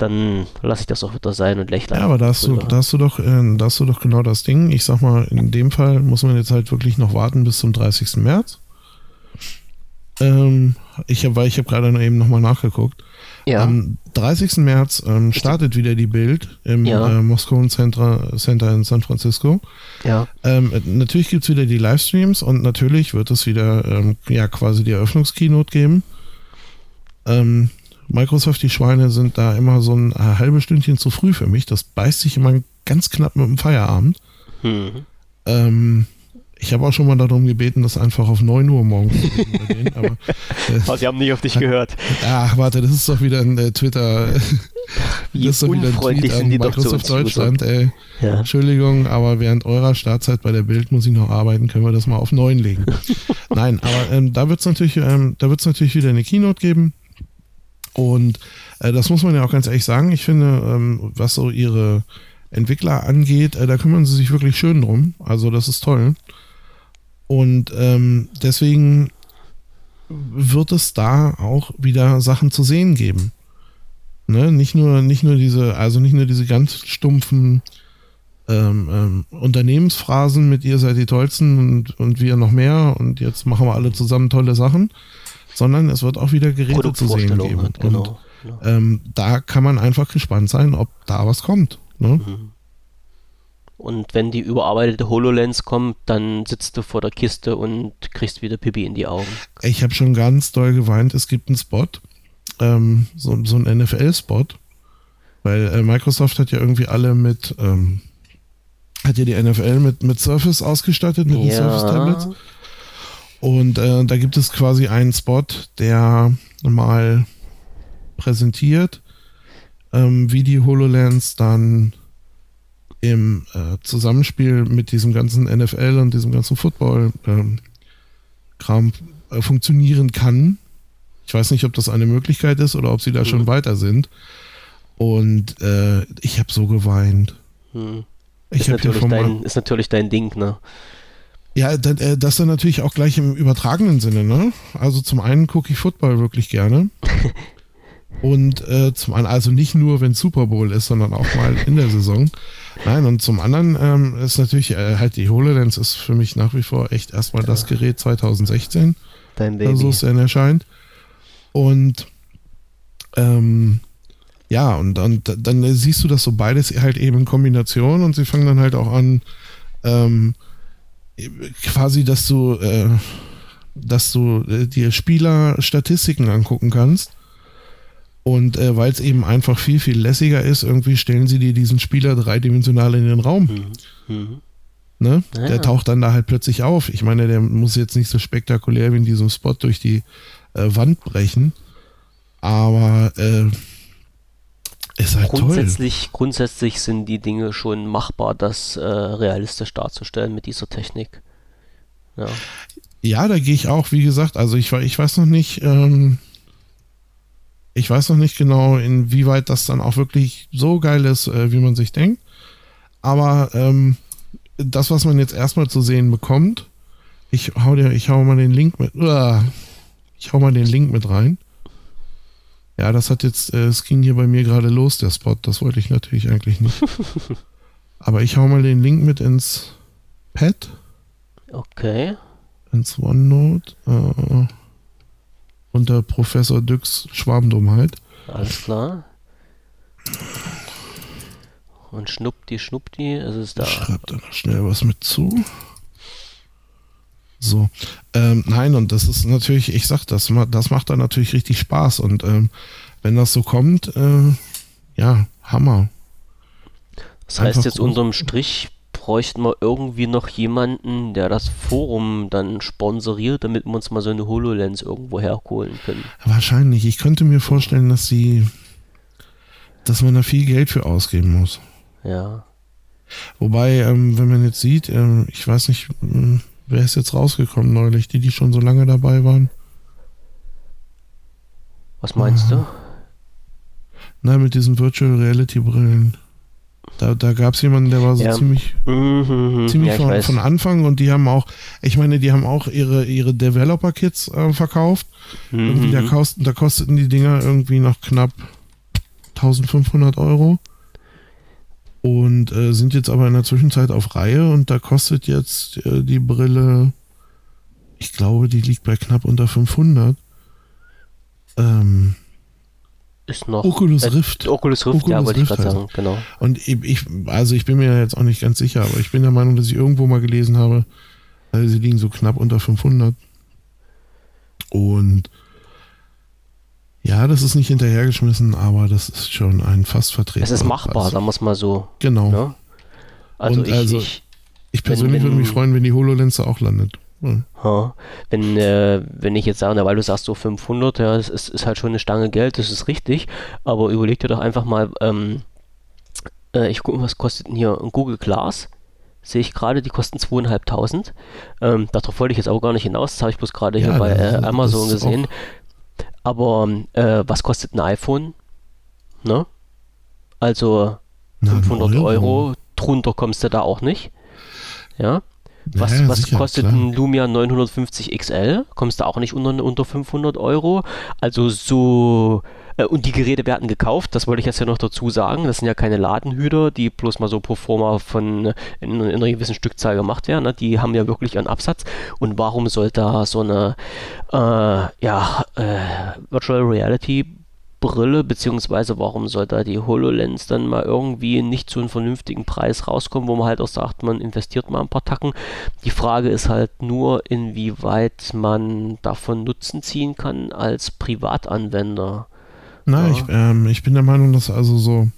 dann lasse ich das auch wieder sein und lächle. Ja, aber da hast, du, da, hast du doch, äh, da hast du doch genau das Ding. Ich sag mal, in dem Fall muss man jetzt halt wirklich noch warten bis zum 30. März. Ähm, ich habe, weil ich habe gerade eben nochmal nachgeguckt. Ja. Am 30. März ähm, startet wieder die Bild im ja. äh, Moskau Center, Center in San Francisco. Ja. Ähm, natürlich gibt es wieder die Livestreams und natürlich wird es wieder ähm, ja quasi die Eröffnungskeynote geben. Ähm, Microsoft, die Schweine sind da immer so ein äh, halbes Stündchen zu früh für mich. Das beißt sich immer ganz knapp mit dem Feierabend. Hm. Ich habe auch schon mal darum gebeten, das einfach auf 9 Uhr morgens zu gehen. Aber, *laughs* äh, Sie haben nicht auf dich gehört. Ach, warte, das ist doch wieder ein äh, Twitter. *laughs* Wie das ist doch wieder ein Tweet an Microsoft Deutschland. Ey. Ja. Entschuldigung, aber während eurer Startzeit bei der Bild muss ich noch arbeiten, können wir das mal auf 9 legen. *laughs* Nein, aber ähm, da wird es natürlich, ähm, natürlich wieder eine Keynote geben. Und äh, das muss man ja auch ganz ehrlich sagen. Ich finde, ähm, was so ihre Entwickler angeht, äh, da kümmern sie sich wirklich schön drum. Also das ist toll. Und ähm, deswegen wird es da auch wieder Sachen zu sehen geben. Ne? Nicht nur, nicht nur diese, also nicht nur diese ganz stumpfen ähm, ähm, Unternehmensphrasen mit ihr seid die tollsten und, und wir noch mehr und jetzt machen wir alle zusammen tolle Sachen, sondern es wird auch wieder Geräte zu sehen geben. Genau, und genau. Ähm, da kann man einfach gespannt sein, ob da was kommt. Ne? Mhm. Und wenn die überarbeitete HoloLens kommt, dann sitzt du vor der Kiste und kriegst wieder Pipi in die Augen. Ich habe schon ganz doll geweint. Es gibt einen Spot, ähm, so, so einen NFL-Spot, weil äh, Microsoft hat ja irgendwie alle mit, ähm, hat ja die NFL mit, mit Surface ausgestattet, mit den Ja. Surface Tablets. Und äh, da gibt es quasi einen Spot, der mal präsentiert, ähm, wie die HoloLens dann im äh, Zusammenspiel mit diesem ganzen NFL und diesem ganzen Football-Kram äh, funktionieren kann. Ich weiß nicht, ob das eine Möglichkeit ist oder ob sie da schon weiter sind. Und äh, ich habe so geweint. Hm. Ich Ist, natürlich dein, ist natürlich dein Ding, ne? Ja, äh, das dann natürlich auch gleich im übertragenen Sinne, ne? Also zum einen gucke ich Football wirklich gerne. *laughs* und äh, zum anderen, also nicht nur, wenn Super Bowl ist, sondern auch mal in der Saison. Nein, und zum anderen ähm, ist natürlich äh, halt die HoloLens ist für mich nach wie vor echt erstmal das Gerät 2016, Dein Baby. also es denn erscheint. Und ähm, ja, und dann, dann siehst du das so beides halt eben in Kombination und sie fangen dann halt auch an, ähm, quasi, dass du, äh, dass du äh, dir Spieler-Statistiken angucken kannst. Und äh, weil es eben einfach viel, viel lässiger ist, irgendwie stellen sie dir diesen Spieler dreidimensional in den Raum. Mhm. Mhm. Ne? Ja. Der taucht dann da halt plötzlich auf. Ich meine, der muss jetzt nicht so spektakulär wie in diesem Spot durch die äh, Wand brechen. Aber äh, ist halt toll. Grundsätzlich, grundsätzlich sind die Dinge schon machbar, das äh, realistisch darzustellen mit dieser Technik. Ja. Ja, da gehe ich auch, wie gesagt, also ich, ich weiß noch nicht, ähm, ich weiß noch nicht genau, inwieweit das dann auch wirklich so geil ist, äh, wie man sich denkt. Aber ähm, das, was man jetzt erstmal zu sehen bekommt, ich hau dir, ich hau mal den Link mit, uah, ich hau mal den Link mit rein. Ja, das hat jetzt, äh, es ging hier bei mir gerade los, der Spot. Das wollte ich natürlich eigentlich nicht. *laughs* Aber ich hau mal den Link mit ins Pad Okay. ins OneNote äh, unter Professor Düx Schwarmdummheit. Alles klar. Und schnuppdi, schnuppdi, es ist da. Ich schreibe da noch schnell was mit zu. So, ähm, nein, und das ist natürlich, ich sag das, das macht dann natürlich richtig Spaß und ähm, wenn das so kommt, äh, ja, Hammer. Das heißt einfach jetzt unterm Strich bräuchten wir irgendwie noch jemanden, der das Forum dann sponsoriert, damit wir uns mal so eine HoloLens irgendwo herholen können. Wahrscheinlich, ich könnte mir vorstellen, dass sie, dass man da viel Geld für ausgeben muss. Ja. Wobei, ähm, wenn man jetzt sieht, ähm, ich weiß nicht, ähm, wer ist jetzt rausgekommen neulich, die, die schon so lange dabei waren. Was meinst du? Nein, mit diesen Virtual Reality Brillen. Da, da gab es jemanden, der war so Ja. ziemlich, Mhm, ziemlich ja, von, von Anfang und die haben auch, ich meine, die haben auch ihre, ihre Developer-Kits äh, verkauft. Irgendwie da, Mhm. kosten, da kosteten die Dinger irgendwie noch knapp 1500 Euro. Und äh, sind jetzt aber in der Zwischenzeit auf Reihe und da kostet jetzt äh, die Brille, ich glaube, die liegt bei knapp unter 500. Ähm, Ist noch. Oculus äh, Rift. Oculus Rift, ja, Oculus wollte ich gerade sagen, genau. Und ich, also ich bin mir jetzt auch nicht ganz sicher, aber ich bin der Meinung, dass ich irgendwo mal gelesen habe, also sie liegen so knapp unter 500. Und ja, das ist nicht hinterhergeschmissen, aber das ist schon ein fast vertretbarer Es ist machbar, Preis. sagen wir es mal so. Genau. Ne? Also, Und ich, also- ich Ich persönlich wenn- würde mich freuen, wenn die HoloLens da auch landet. Hm. Ja, wenn, äh, wenn ich jetzt sage, na, weil du sagst so 500, ja, das ist, ist halt schon eine Stange Geld, das ist richtig, aber überleg dir doch einfach mal, ähm, äh, ich gucke, was kostet denn hier ein Google Glass? Sehe ich gerade, die kosten 2.500. Ähm, darauf wollte ich jetzt auch gar nicht hinaus, das habe ich bloß gerade hier Ja, bei das- äh, Amazon gesehen. Aber äh, was kostet ein iPhone? Ne? Also Na, ein 500 Euro. drunter kommst du da auch nicht. Ja. Was, Naja, was sicher, kostet klar. ein Lumia 950 XL? Kommst du auch nicht unter, unter 500 Euro? Also so, äh, und die Geräte werden gekauft, das wollte ich jetzt ja noch dazu sagen. Das sind ja keine Ladenhüter, die bloß mal so pro forma von äh, in, in einer gewissen Stückzahl gemacht werden. Ne? Die haben ja wirklich einen Absatz. Und warum soll da so eine äh, ja, äh, Virtual Reality Brille, beziehungsweise warum soll da die HoloLens dann mal irgendwie nicht zu einem vernünftigen Preis rauskommen, wo man halt auch sagt, man investiert mal ein paar Tacken. Die Frage ist halt nur, inwieweit man davon Nutzen ziehen kann als Privatanwender. Na, Ja. ich, ähm, ich bin der Meinung, dass also so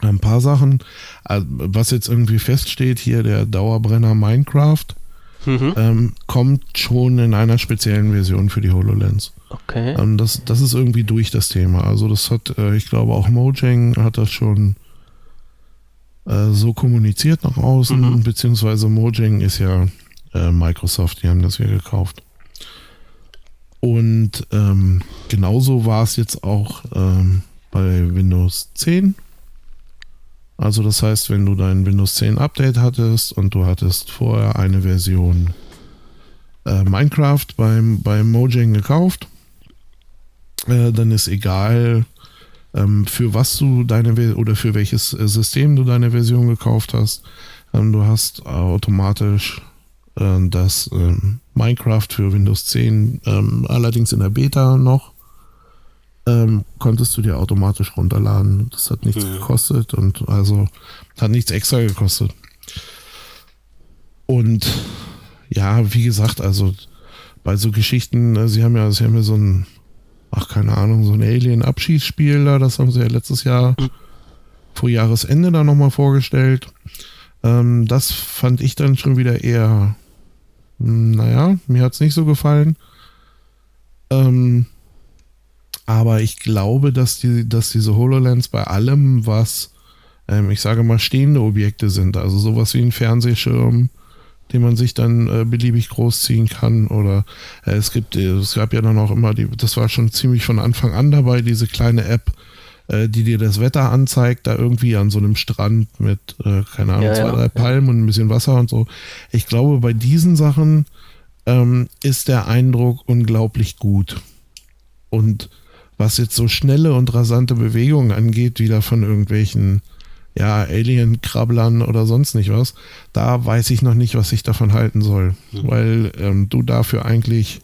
Ein paar Sachen, also, was jetzt irgendwie feststeht, hier der Dauerbrenner Minecraft, mhm. ähm, kommt schon in einer speziellen Version für die HoloLens. Okay. Ähm, das, das ist irgendwie durch das Thema. Also das hat, äh, ich glaube auch Mojang hat das schon äh, so kommuniziert nach außen, mhm. beziehungsweise Mojang ist ja äh, Microsoft, die haben das ja gekauft. Und ähm, genauso war es jetzt auch ähm, bei Windows 10. Also das heißt, wenn du dein Windows 10 Update hattest und du hattest vorher eine Version äh, Minecraft beim, beim Mojang gekauft, äh, dann ist egal, ähm, für was du deine oder für welches äh, System du deine Version gekauft hast. Ähm, du hast automatisch äh, das ähm, Minecraft für Windows 10, ähm, allerdings in der Beta noch, ähm, konntest du dir automatisch runterladen. Das hat nichts mhm. gekostet und also hat nichts extra gekostet. Und ja, wie gesagt, also bei so Geschichten, äh, sie haben ja, sie haben ja so ein ach, keine Ahnung, so ein Alien-Abschiedsspiel da, das haben sie ja letztes Jahr mhm. vor Jahresende da nochmal vorgestellt. Ähm, das fand ich dann schon wieder eher, hm, naja, mir hat es nicht so gefallen. Ähm, aber ich glaube, dass, die, dass diese HoloLens bei allem, was, ähm, ich sage mal, stehende Objekte sind, also sowas wie ein Fernsehschirm, den man sich dann äh, beliebig großziehen kann. Oder äh, es gibt, äh, es gab ja dann auch immer die, das war schon ziemlich von Anfang an dabei, diese kleine App, äh, die dir das Wetter anzeigt, da irgendwie an so einem Strand mit, äh, keine Ahnung, ja, zwei, ja, drei Palmen und ein bisschen Wasser und so. Ich glaube, bei diesen Sachen ähm, ist der Eindruck unglaublich gut. Und was jetzt so schnelle und rasante Bewegungen angeht, wieder von irgendwelchen ja, Alien-Krabblern oder sonst nicht was, da weiß ich noch nicht, was ich davon halten soll. Mhm. Weil ähm, du dafür eigentlich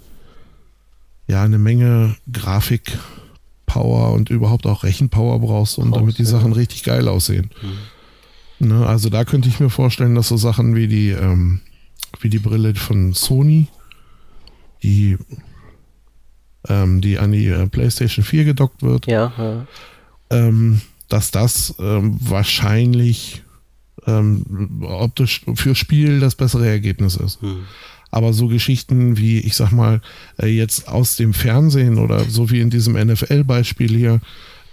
ja eine Menge Grafikpower und überhaupt auch Rechenpower brauchst, um damit die ja. Sachen richtig geil aussehen. Mhm. Ne, also da könnte ich mir vorstellen, dass so Sachen wie die, ähm, wie die Brille von Sony, die, ähm, die an die äh, PlayStation 4 gedockt wird, ja, ja. Ähm, dass das ähm, wahrscheinlich ähm, optisch für Spiel das bessere Ergebnis ist. Hm. Aber so Geschichten wie, ich sag mal, äh, jetzt aus dem Fernsehen oder so wie in diesem NFL-Beispiel hier,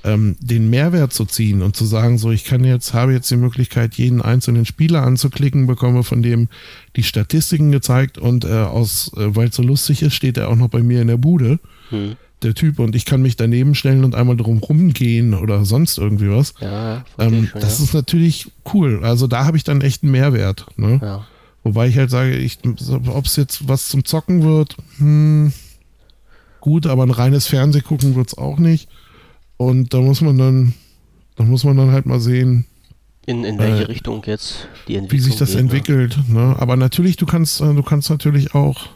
ähm, den Mehrwert zu ziehen und zu sagen, so, ich kann jetzt, habe jetzt die Möglichkeit, jeden einzelnen Spieler anzuklicken, bekomme von dem die Statistiken gezeigt und äh, aus, äh, weil es so lustig ist, steht er auch noch bei mir in der Bude. Hm der Typ und ich kann mich daneben stellen und einmal drum rumgehen oder sonst irgendwie was. Ja, ähm, schon, das ja. ist natürlich cool. Also da habe ich dann echt einen Mehrwert. Ne? Ja. Wobei ich halt sage, ob es jetzt was zum Zocken wird, hm, gut, aber ein reines Fernsehgucken wird es auch nicht. Und da muss man dann, da muss man dann halt mal sehen, in, in welche äh, Richtung jetzt die Entwicklung Wie sich das geht, ne? entwickelt. Ne? Aber natürlich, du kannst, du kannst natürlich auch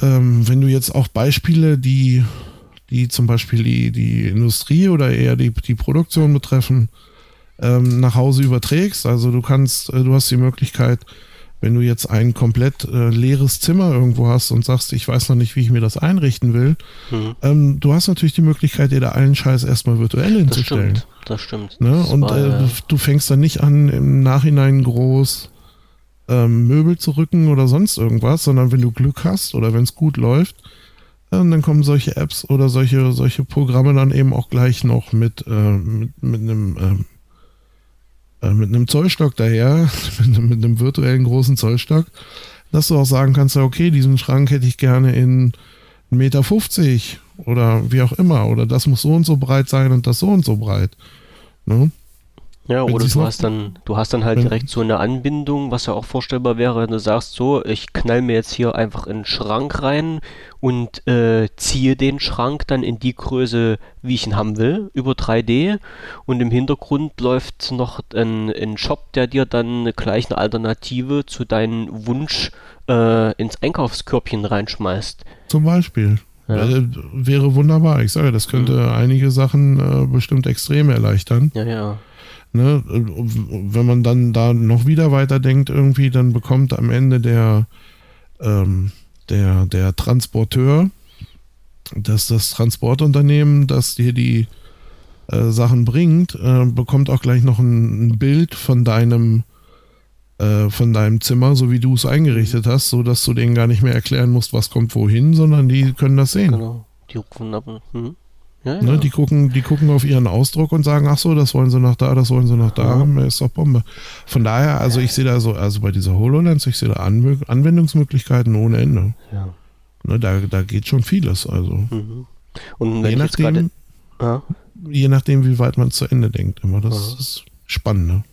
ähm, wenn du jetzt auch Beispiele, die, die zum Beispiel die, die Industrie oder eher die, die Produktion betreffen, ähm, nach Hause überträgst, also du kannst, äh, du hast die Möglichkeit, wenn du jetzt ein komplett äh, leeres Zimmer irgendwo hast und sagst, ich weiß noch nicht, wie ich mir das einrichten will, mhm. ähm, du hast natürlich die Möglichkeit, dir da allen Scheiß erstmal virtuell hinzustellen. Das stimmt. Das stimmt. Ne? Das und war, äh, du fängst dann nicht an, im Nachhinein groß ähm, Möbel zu rücken oder sonst irgendwas, sondern wenn du Glück hast oder wenn es gut läuft, äh, dann kommen solche Apps oder solche, solche Programme dann eben auch gleich noch mit, äh, mit, mit einem ähm, äh, mit einem Zollstock daher, *laughs* mit, mit einem virtuellen großen Zollstock, dass du auch sagen kannst, okay, diesen Schrank hätte ich gerne in 1,50 Meter oder wie auch immer, oder das muss so und so breit sein und das so und so breit. Ne? Ja, oder du hast dann, du hast dann halt direkt so eine Anbindung, was ja auch vorstellbar wäre, wenn du sagst, so, ich knall mir jetzt hier einfach in den Schrank rein und äh, ziehe den Schrank dann in die Größe, wie ich ihn haben will, über 3D und im Hintergrund läuft noch ein, ein Shop, der dir dann gleich eine Alternative zu deinem Wunsch äh, ins Einkaufskörbchen reinschmeißt. Zum Beispiel. Ja. Äh, wäre wunderbar. Ich sage, das könnte mhm. einige Sachen äh, bestimmt extrem erleichtern. Ja, ja. Ne, wenn man dann da noch wieder weiterdenkt, irgendwie, dann bekommt am Ende der, ähm, der, der Transporteur, dass das Transportunternehmen, das dir die, äh, Sachen bringt, äh, bekommt auch gleich noch ein, ein Bild von deinem äh, von deinem Zimmer, so wie du es eingerichtet hast, so dass du denen gar nicht mehr erklären musst, was kommt wohin, sondern die können das sehen. Genau. Die rufen ab. Ja, ja. Ne, die, gucken, die gucken auf ihren Ausdruck und sagen, ach so, das wollen sie nach da, das wollen sie nach da, ja. ist doch Bombe. Von daher, also ich sehe da so, also bei dieser HoloLens, ich sehe da Anw Anwendungsmöglichkeiten ohne Ende. Ja. Ne, da, da geht schon vieles. Also. Mhm. Und je nachdem, grade, je nachdem, wie weit man zu Ende denkt, immer. Das ist spannend. Ne?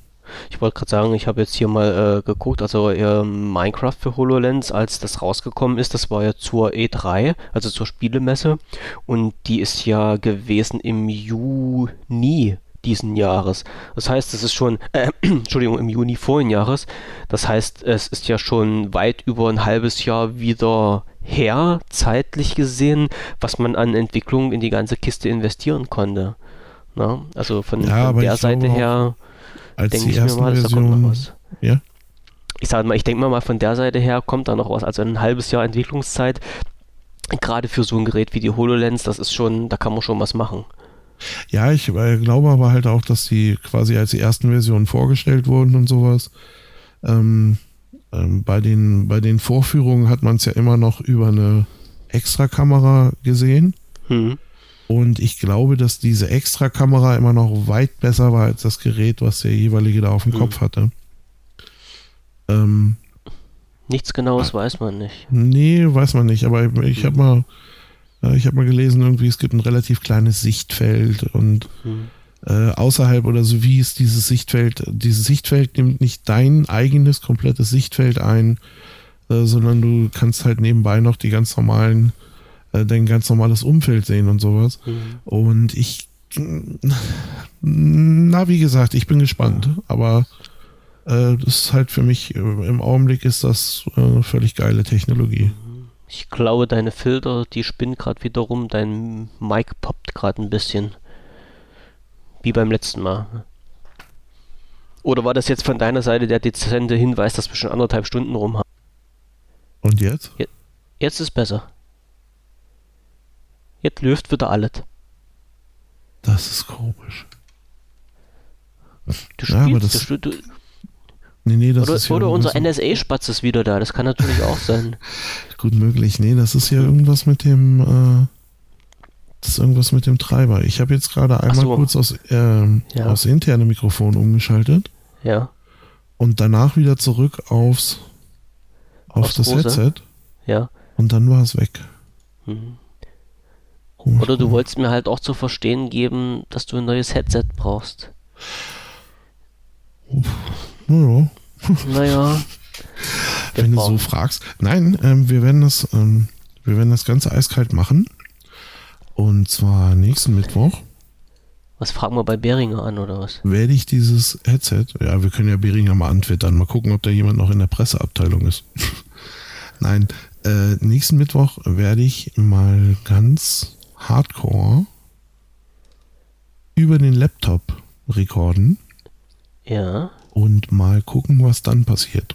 Ich wollte gerade sagen, ich habe jetzt hier mal äh, geguckt, also äh, Minecraft für HoloLens, als das rausgekommen ist, das war ja zur E3, also zur Spielemesse. Und die ist ja gewesen im Juni diesen Jahres. Das heißt, es ist schon, äh, *clears throat* Entschuldigung, im Juni vorigen Jahres. Das heißt, es ist ja schon weit über ein halbes Jahr wieder her, zeitlich gesehen, was man an Entwicklung in die ganze Kiste investieren konnte. Na? Also von, ja, von der Seite her als denke ich mir mal, Version, da kommt noch was. Ja? Ich sage mal, ich denke mal, von der Seite her kommt da noch was. Also ein halbes Jahr Entwicklungszeit, gerade für so ein Gerät wie die HoloLens, das ist schon, da kann man schon was machen. Ja, ich äh, glaube aber halt auch, dass die quasi als die ersten Versionen vorgestellt wurden und sowas. Ähm, ähm, bei, den, bei den Vorführungen hat man es ja immer noch über eine Extrakamera gesehen. Mhm. Und ich glaube, dass diese Extra-Kamera immer noch weit besser war als das Gerät, was der jeweilige da auf dem mhm. Kopf hatte. Ähm, Nichts Genaues weiß man nicht. Nee, weiß man nicht. Aber ich, habe mal, äh, ich habe mal gelesen, irgendwie es gibt ein relativ kleines Sichtfeld und mhm. äh, außerhalb oder so wie ist dieses Sichtfeld. Dieses Sichtfeld nimmt nicht dein eigenes komplettes Sichtfeld ein, äh, sondern du kannst halt nebenbei noch die ganz normalen äh, dein ganz normales Umfeld sehen und sowas. Mhm. Und ich, na, wie gesagt, ich bin gespannt, aber äh, das ist halt für mich, äh, im Augenblick ist das äh, völlig geile Technologie. Ich glaube, deine Filter, die spinnen gerade wieder rum, dein Mic poppt gerade ein bisschen. Wie beim letzten Mal. Oder war das jetzt von deiner Seite der dezente Hinweis, dass wir schon anderthalb Stunden rum haben? Und jetzt? Jetzt ist besser. Jetzt läuft wieder alles. Das ist komisch. Du spielst, ja, aber das, du, du, nee, nee, das oder, ist ja oder unser so NSA-Spatz ist wieder da, das kann natürlich auch sein. *laughs* Gut möglich. Nee, das ist ja irgendwas mit dem, äh, das ist irgendwas mit dem Treiber. Ich habe jetzt gerade einmal so. kurz aus, äh, ja. aufs interne Mikrofon umgeschaltet. Ja. Und danach wieder zurück aufs, auf aufs das. Headset. Ja. Und dann war es weg. Mhm. Oder du wolltest mir halt auch zu verstehen geben, dass du ein neues Headset brauchst. Naja. *laughs* Naja. Wenn du so fragst. Nein, ähm, wir werden das, ähm, wir werden das Ganze eiskalt machen. Und zwar nächsten Mittwoch. Was fragen wir bei Beringer an oder was? Werde ich dieses Headset, ja, wir können ja Beringer mal antwittern, mal gucken, ob da jemand noch in der Presseabteilung ist. *laughs* Nein, äh, nächsten Mittwoch werde ich mal ganz Hardcore über den Laptop rekorden. Ja. Und mal gucken, was dann passiert.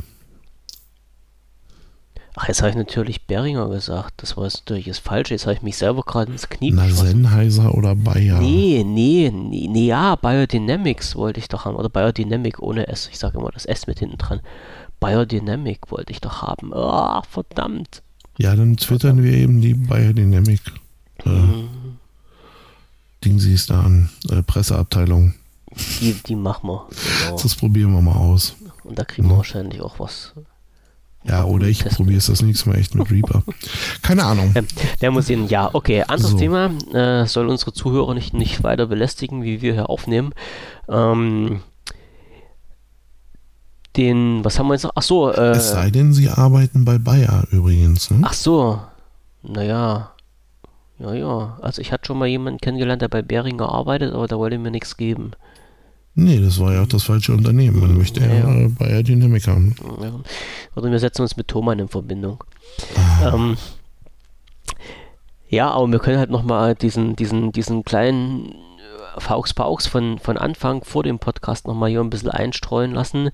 Ach, jetzt habe ich natürlich Beringer gesagt. Das war natürlich das Falsche. Jetzt habe ich mich selber gerade ins Knie Na, Sennheiser oder Bayer? Nee, nee, nee, nee, ja, Biodynamics wollte ich doch haben. Oder Biodynamic ohne S. Ich sage immer das S mit hinten dran. Biodynamic wollte ich doch haben. Oh, verdammt. Ja, dann twittern wir eben die Biodynamic äh, mhm. Dingsies da an, äh, Presseabteilung. Die, die machen wir. Genau. *laughs* Das probieren wir mal aus. Und da kriegen wir wahrscheinlich auch was. Ja, oder ich probiere es das nächste Mal echt mit Reaper. Keine Ahnung. Ähm, der muss ihn, ja, okay. Anderes so. Thema. Äh, soll unsere Zuhörer nicht, nicht weiter belästigen, wie wir hier aufnehmen. Ähm, den, was haben wir jetzt noch? Ach so. Äh, es sei denn, sie arbeiten bei Bayer übrigens. Ne? Ach so. Naja. Ja, ja. Also ich hatte schon mal jemanden kennengelernt, der bei Beringer arbeitet, aber da wollte mir nichts geben. Nee, das war ja auch das falsche Unternehmen. Man möchte ja, ja Bayer Dynamic haben. Ja. Oder wir setzen uns mit Thomann in Verbindung. Ah. Ähm, ja, aber wir können halt nochmal diesen, diesen, diesen kleinen Faux Pauks von, von Anfang vor dem Podcast nochmal hier ein bisschen einstreuen lassen.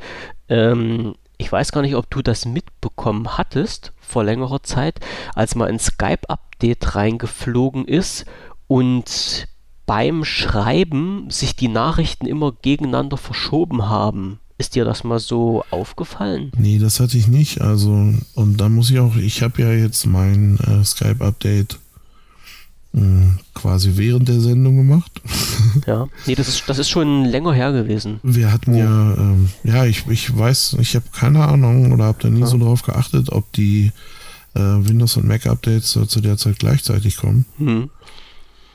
Ähm, ich weiß gar nicht, ob du das mitbekommen hattest vor längerer Zeit, als mal ein Skype-Update reingeflogen ist und beim Schreiben sich die Nachrichten immer gegeneinander verschoben haben. Ist dir das mal so aufgefallen? Nee, das hatte ich nicht. Also, und da muss ich auch, ich habe ja jetzt mein äh, Skype-Update quasi während der Sendung gemacht. *laughs* ja, nee, das ist, das ist schon länger her gewesen. Wir hatten ja, ähm, ja, ich, ich weiß, ich habe keine Ahnung oder habe da nie ja. so drauf geachtet, ob die äh, Windows- und Mac-Updates äh, zu der Zeit gleichzeitig kommen. Hm.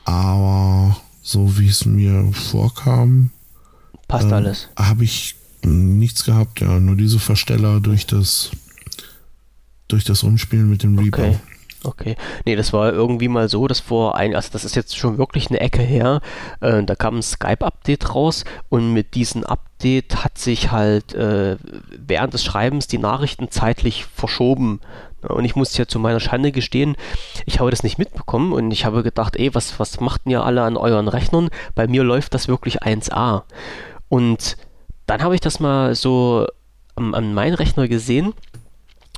Aber so wie es mir vorkam, passt äh, alles. Habe ich nichts gehabt, ja, nur diese Versteller durch das durch das Umspielen mit dem Reaper. Okay. Okay. Nee, das war irgendwie mal so, dass vor ein, also das ist jetzt schon wirklich eine Ecke her, äh, da kam ein Skype-Update raus und mit diesem Update hat sich halt äh, während des Schreibens die Nachrichten zeitlich verschoben. Und ich muss ja zu meiner Schande gestehen, ich habe das nicht mitbekommen und ich habe gedacht, ey, was, was macht ihr alle an euren Rechnern? Bei mir läuft das wirklich 1A. Und dann habe ich das mal so an, meinen Rechner gesehen.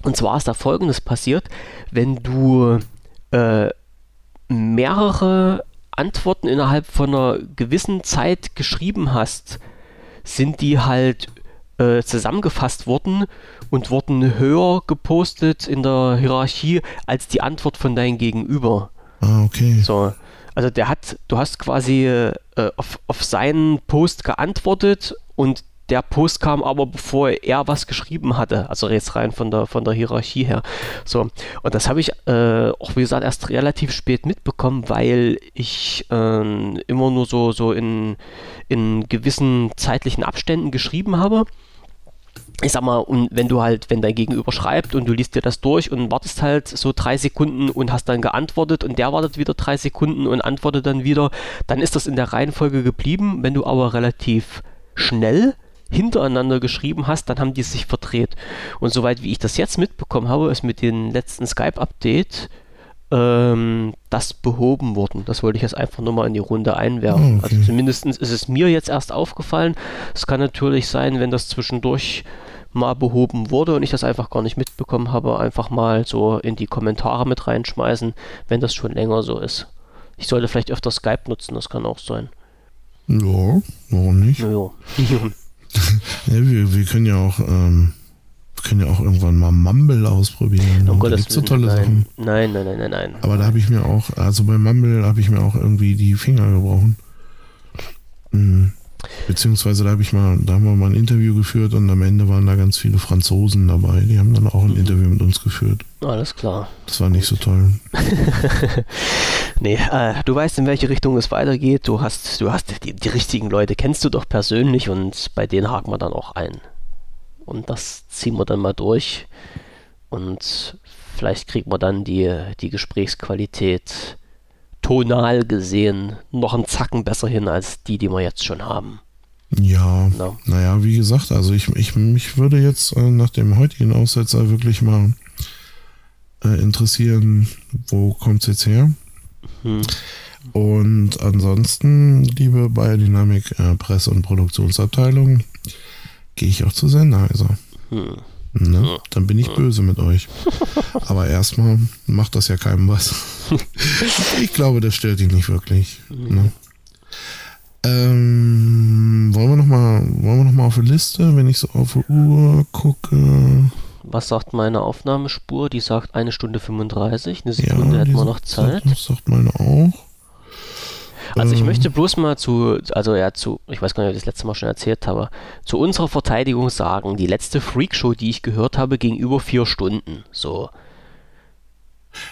Und zwar ist da folgendes passiert, wenn du äh, mehrere Antworten innerhalb von einer gewissen Zeit geschrieben hast, sind die halt äh, zusammengefasst worden und wurden höher gepostet in der Hierarchie als die Antwort von deinem Gegenüber. Ah, okay. So. Also der hat, du hast quasi äh, auf, auf seinen Post geantwortet und der Post kam aber bevor er was geschrieben hatte, also jetzt rein von der, von der Hierarchie her. So, und das habe ich äh, auch wie gesagt erst relativ spät mitbekommen, weil ich äh, immer nur so, so in, in gewissen zeitlichen Abständen geschrieben habe ich sag mal, und wenn du halt, wenn dein Gegenüber schreibt und du liest dir das durch und wartest halt so drei Sekunden und hast dann geantwortet und der wartet wieder drei Sekunden und antwortet dann wieder, dann ist das in der Reihenfolge geblieben. Wenn du aber relativ schnell hintereinander geschrieben hast, dann haben die sich verdreht. Und soweit wie ich das jetzt mitbekommen habe, ist mit dem letzten Skype-Update ähm, das behoben worden. Das wollte ich jetzt einfach nur mal in die Runde einwerfen. Oh, okay. Also zumindest ist es mir jetzt erst aufgefallen. Es kann natürlich sein, wenn das zwischendurch mal behoben wurde und ich das einfach gar nicht mitbekommen habe, einfach mal so in die Kommentare mit reinschmeißen, wenn das schon länger so ist. Ich sollte vielleicht öfter Skype nutzen, das kann auch sein. Ja, warum nicht? Ja. *laughs* ja, wir, wir können ja auch, ähm, können ja auch irgendwann mal Mumble ausprobieren. Oh Gott, das so tolle nein. Sachen. Nein, nein, nein, nein, nein. Aber da habe ich mir auch, also bei Mumble habe ich mir auch irgendwie die Finger gebrochen. Mhm. Beziehungsweise da habe ich mal, da haben wir mal ein Interview geführt und am Ende waren da ganz viele Franzosen dabei. Die haben dann auch ein mhm. Interview mit uns geführt. Alles klar. Das war nicht so toll. *laughs* nee, äh, du weißt, in welche Richtung es weitergeht. Du hast, du hast die, die richtigen Leute, kennst du doch persönlich und bei denen haken wir dann auch ein. Und das ziehen wir dann mal durch. Und vielleicht kriegen wir dann die, die Gesprächsqualität tonal gesehen noch einen Zacken besser hin als die, die wir jetzt schon haben. Ja, no. naja, wie gesagt, also ich, ich mich würde jetzt äh, nach dem heutigen Aussetzer wirklich mal äh, interessieren, wo kommt es jetzt her? Hm. Und ansonsten, liebe Biodynamik äh, Presse- und Produktionsabteilung, gehe ich auch zu Sennheiser. Hm. Ne? Dann bin ich böse mit euch. *laughs* Aber erstmal macht das ja keinem was. *laughs* ich glaube, das stört ihn nicht wirklich. Ne? Ähm, wollen wir nochmal noch mal auf die Liste, wenn ich so auf die Uhr gucke? Was sagt meine Aufnahmespur? Die sagt eine Stunde 35. Eine Sekunde ja, hätten wir noch Zeit. Das sagt meine auch. Also ich ähm. möchte bloß mal zu, also ja, zu, ich weiß gar nicht, ob ich das letzte Mal schon erzählt habe, zu unserer Verteidigung sagen, die letzte Freakshow, die ich gehört habe, ging über vier Stunden. So.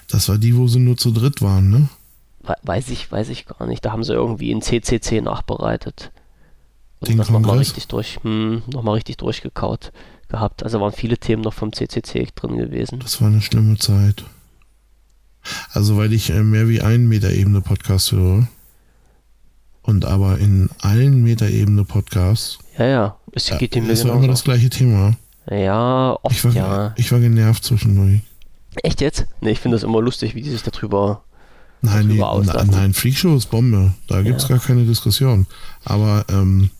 Das war die, wo sie nur zu dritt waren, ne? Weiß ich, weiß ich gar nicht. Da haben sie irgendwie in CCC nachbereitet. Und Den das nochmal richtig durch, hm, nochmal richtig durchgekaut gehabt. Also waren viele Themen noch vom CCC drin gewesen. Das war eine schlimme Zeit. Also weil ich äh, mehr wie einen Meter Ebene Podcast höre und aber in allen Metaebene-Podcasts. Ja, ja, es geht ja, Es war immer das gleiche Thema. Ja, oft ich war, ja. Ich war genervt zwischendurch. Echt jetzt? Ne, ich finde das immer lustig, wie die sich darüber, nein, nee, Nein, nein, Freakshow ist Bombe. Da gibt es ja. gar keine Diskussion. Aber ähm,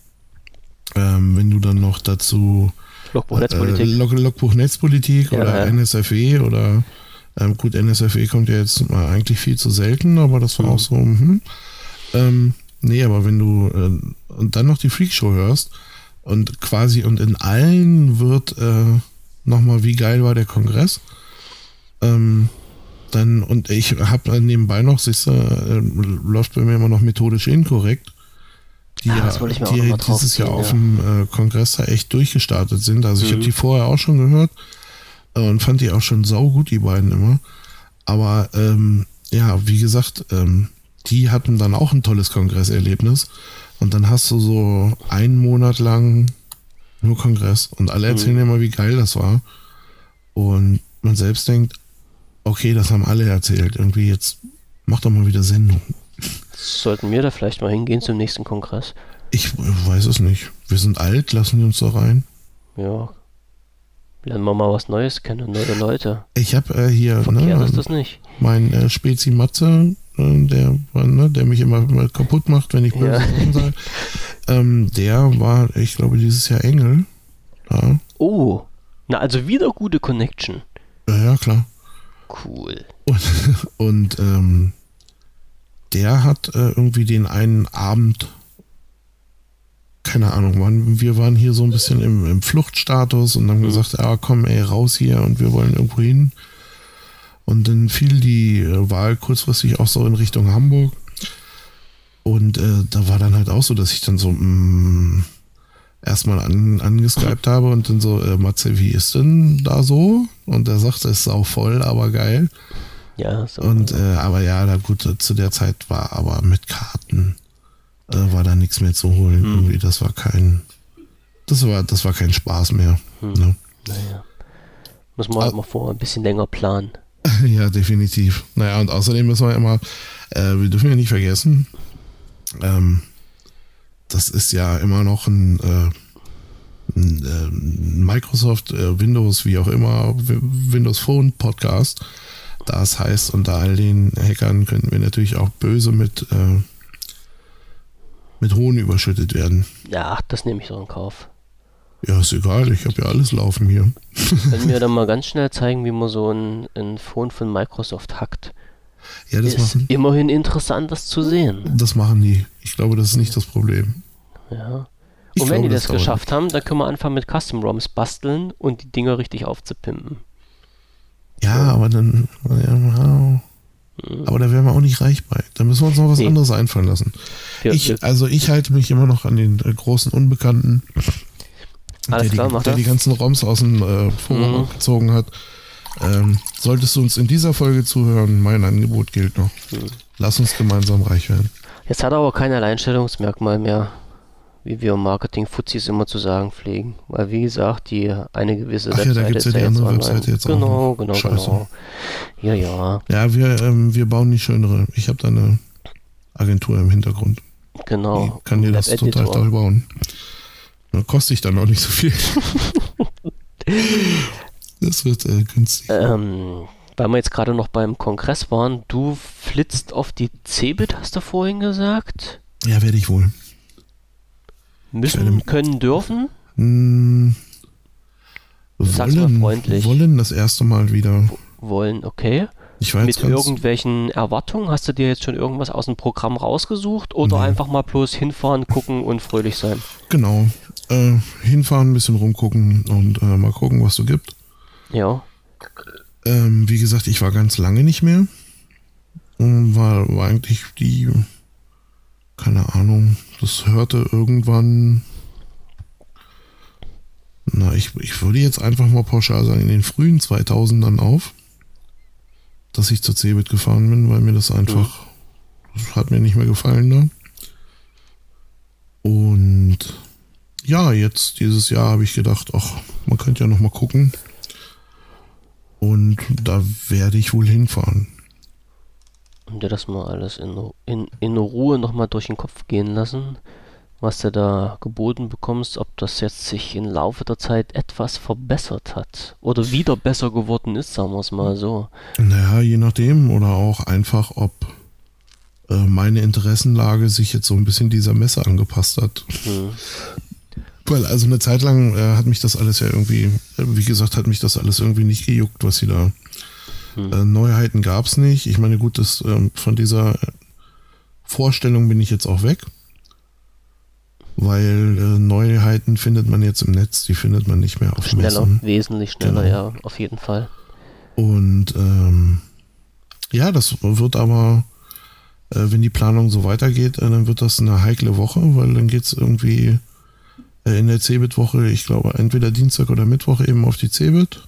ähm, wenn du dann noch dazu Logbuch Netzpolitik, äh, Log Logbuch Netzpolitik ja, oder ja. NSFE oder ähm, gut, NSFE kommt ja jetzt eigentlich viel zu selten, aber das war mhm. auch so, mh, ähm, Nee, aber wenn du äh, und dann noch die Freakshow hörst und quasi und in allen wird äh, nochmal, wie geil war der Kongress. Ähm, dann, und ich habe nebenbei noch, siehst du, äh, läuft bei mir immer noch methodisch inkorrekt, die Ah, ja, das wollte ich mir auch die dieses Jahr auf dem äh, Kongress da echt durchgestartet sind. Also ich habe Mhm. die vorher auch schon gehört äh, und fand die auch schon saugut, die beiden immer. Aber ähm, ja, wie gesagt, ähm, die hatten dann auch ein tolles Kongresserlebnis. Und dann hast du so einen Monat lang nur Kongress und alle erzählen immer, wie geil das war. Und man selbst denkt, okay, das haben alle erzählt. Irgendwie jetzt mach doch mal wieder Sendung. Sollten wir da vielleicht mal hingehen zum nächsten Kongress? Ich weiß es nicht. Wir sind alt, lassen die uns da rein. Ja. Lernen wir mal was Neues kennen, neue Leute. Ich habe äh, hier ne, ist das nicht. mein äh, Spezi Matze, der, ne, der mich immer, immer kaputt macht, wenn ich böse Ja. Sage. Ähm, der war, ich glaube, dieses Jahr Engel. Ja, Oh. Na, also wieder gute Connection. ja, ja klar. Cool. Und, *laughs* und ähm, der hat äh, irgendwie den einen Abend, keine Ahnung, wann, wir waren hier so ein bisschen im, im Fluchtstatus und haben gesagt, ja komm ey, raus hier und wir wollen irgendwo hin. Und dann fiel die äh, Wahl kurzfristig auch so in Richtung Hamburg. Und äh, da war dann halt auch so, dass ich dann so mm, erstmal an, angeskypt habe und dann so, äh, Matze, wie ist denn da so? Und er sagte, es ist auch voll, aber geil. Ja, so. Und äh, aber ja, da gut, äh, zu der Zeit war aber mit Karten äh, war da nichts mehr zu holen. Irgendwie, das war kein, das war, das war kein Spaß mehr. Ne? naja. Muss man halt mal vor ein bisschen länger planen. *laughs* ja, definitiv. Naja, und außerdem müssen wir immer, äh, wir dürfen ja nicht vergessen, ähm, das ist ja immer noch ein, äh, ein, äh, Microsoft, Windows, wie auch immer, Windows Phone Podcast. Das heißt, unter all den Hackern könnten wir natürlich auch böse mit, äh, mit Hohn überschüttet werden. Ja, das nehme ich so in Kauf. Ja, ist egal, ich habe ja alles laufen hier. Können wir dann mal ganz schnell zeigen, wie man so ein, ein Phone von Microsoft hackt. Ja, das ist machen, immerhin interessant, das zu sehen. das machen die. Ich glaube, das ist nicht das Problem. Ja. Ich und wenn glaube, die das, dauert geschafft haben, dann können wir anfangen mit Custom ROMs basteln und die Dinger richtig aufzupimpen. Ja, aber dann. Ja, ja. aber da wären wir auch nicht reich bei. Da müssen wir uns noch was Nee. anderes einfallen lassen. Ich, also ich halte mich immer noch an den äh, großen Unbekannten, Alles der, klar, die, der das. die ganzen ROMs aus dem äh, Forum Mhm. gezogen hat. Ähm, solltest du uns in dieser Folge zuhören, mein Angebot gilt noch. Mhm. Lass uns gemeinsam reich werden. Jetzt hat er aber kein Alleinstellungsmerkmal mehr, wie wir im Marketing-Fuzis immer zu sagen pflegen. Weil, wie gesagt, die eine gewisse Ach ja, da gibt's ja die andere Webseite jetzt auch Genau, noch. genau, Scheiße. genau. Ja, ja, Ja, wir, ähm, wir bauen die schönere. Ich habe da eine Agentur im Hintergrund. Genau. kann dir das total toll bauen. Da kostet ich dann auch nicht so viel. *laughs* das wird äh, günstig. Ähm, weil wir jetzt gerade noch beim Kongress waren, du flitzt auf die Cebit, hast du vorhin gesagt? Ja, werde ich wohl. Müssen, können, dürfen? Hm, Sag's mal wollen, freundlich. wollen das erste Mal wieder. Wollen, okay. Ich war Mit irgendwelchen Erwartungen? Hast du dir jetzt schon irgendwas aus dem Programm rausgesucht oder Nee. einfach mal bloß hinfahren, gucken und fröhlich sein? genau. Äh, hinfahren, ein bisschen rumgucken und äh, mal gucken, was so gibt. Ja. Ähm, wie gesagt, ich war ganz lange nicht mehr. Und war, war eigentlich die, keine Ahnung, das hörte irgendwann, na, ich, ich würde jetzt einfach mal pauschal sagen, in den frühen 2000ern auf, dass ich zur Cebit gefahren bin, weil mir das einfach, das hat mir nicht mehr gefallen da. Und ja, jetzt dieses Jahr habe ich gedacht, ach, man könnte ja noch mal gucken. Und da werde ich wohl hinfahren. Und dir das mal alles in, in, in Ruhe nochmal durch den Kopf gehen lassen, was du da geboten bekommst, ob das jetzt sich im Laufe der Zeit etwas verbessert hat oder wieder besser geworden ist, sagen wir es mal so. Naja, je nachdem. Oder auch einfach, ob äh, meine Interessenlage sich jetzt so ein bisschen dieser Messe angepasst hat. Hm. Weil also eine Zeit lang äh, hat mich das alles ja irgendwie, äh, wie gesagt, hat mich das alles irgendwie nicht gejuckt, was sie da. Hm. Äh, Neuheiten gab es nicht. Ich meine, gut, das, ähm, von dieser Vorstellung bin ich jetzt auch weg. weil äh, Neuheiten findet man jetzt im Netz, die findet man nicht mehr auf Schneller, Messen. wesentlich schneller, Genau. ja, auf jeden Fall. Und ähm, ja, das wird aber, äh, wenn die Planung so weitergeht, äh, dann wird das eine heikle Woche, weil dann geht's irgendwie äh, in der Cebit-Woche, ich glaube, entweder Dienstag oder Mittwoch eben auf die Cebit.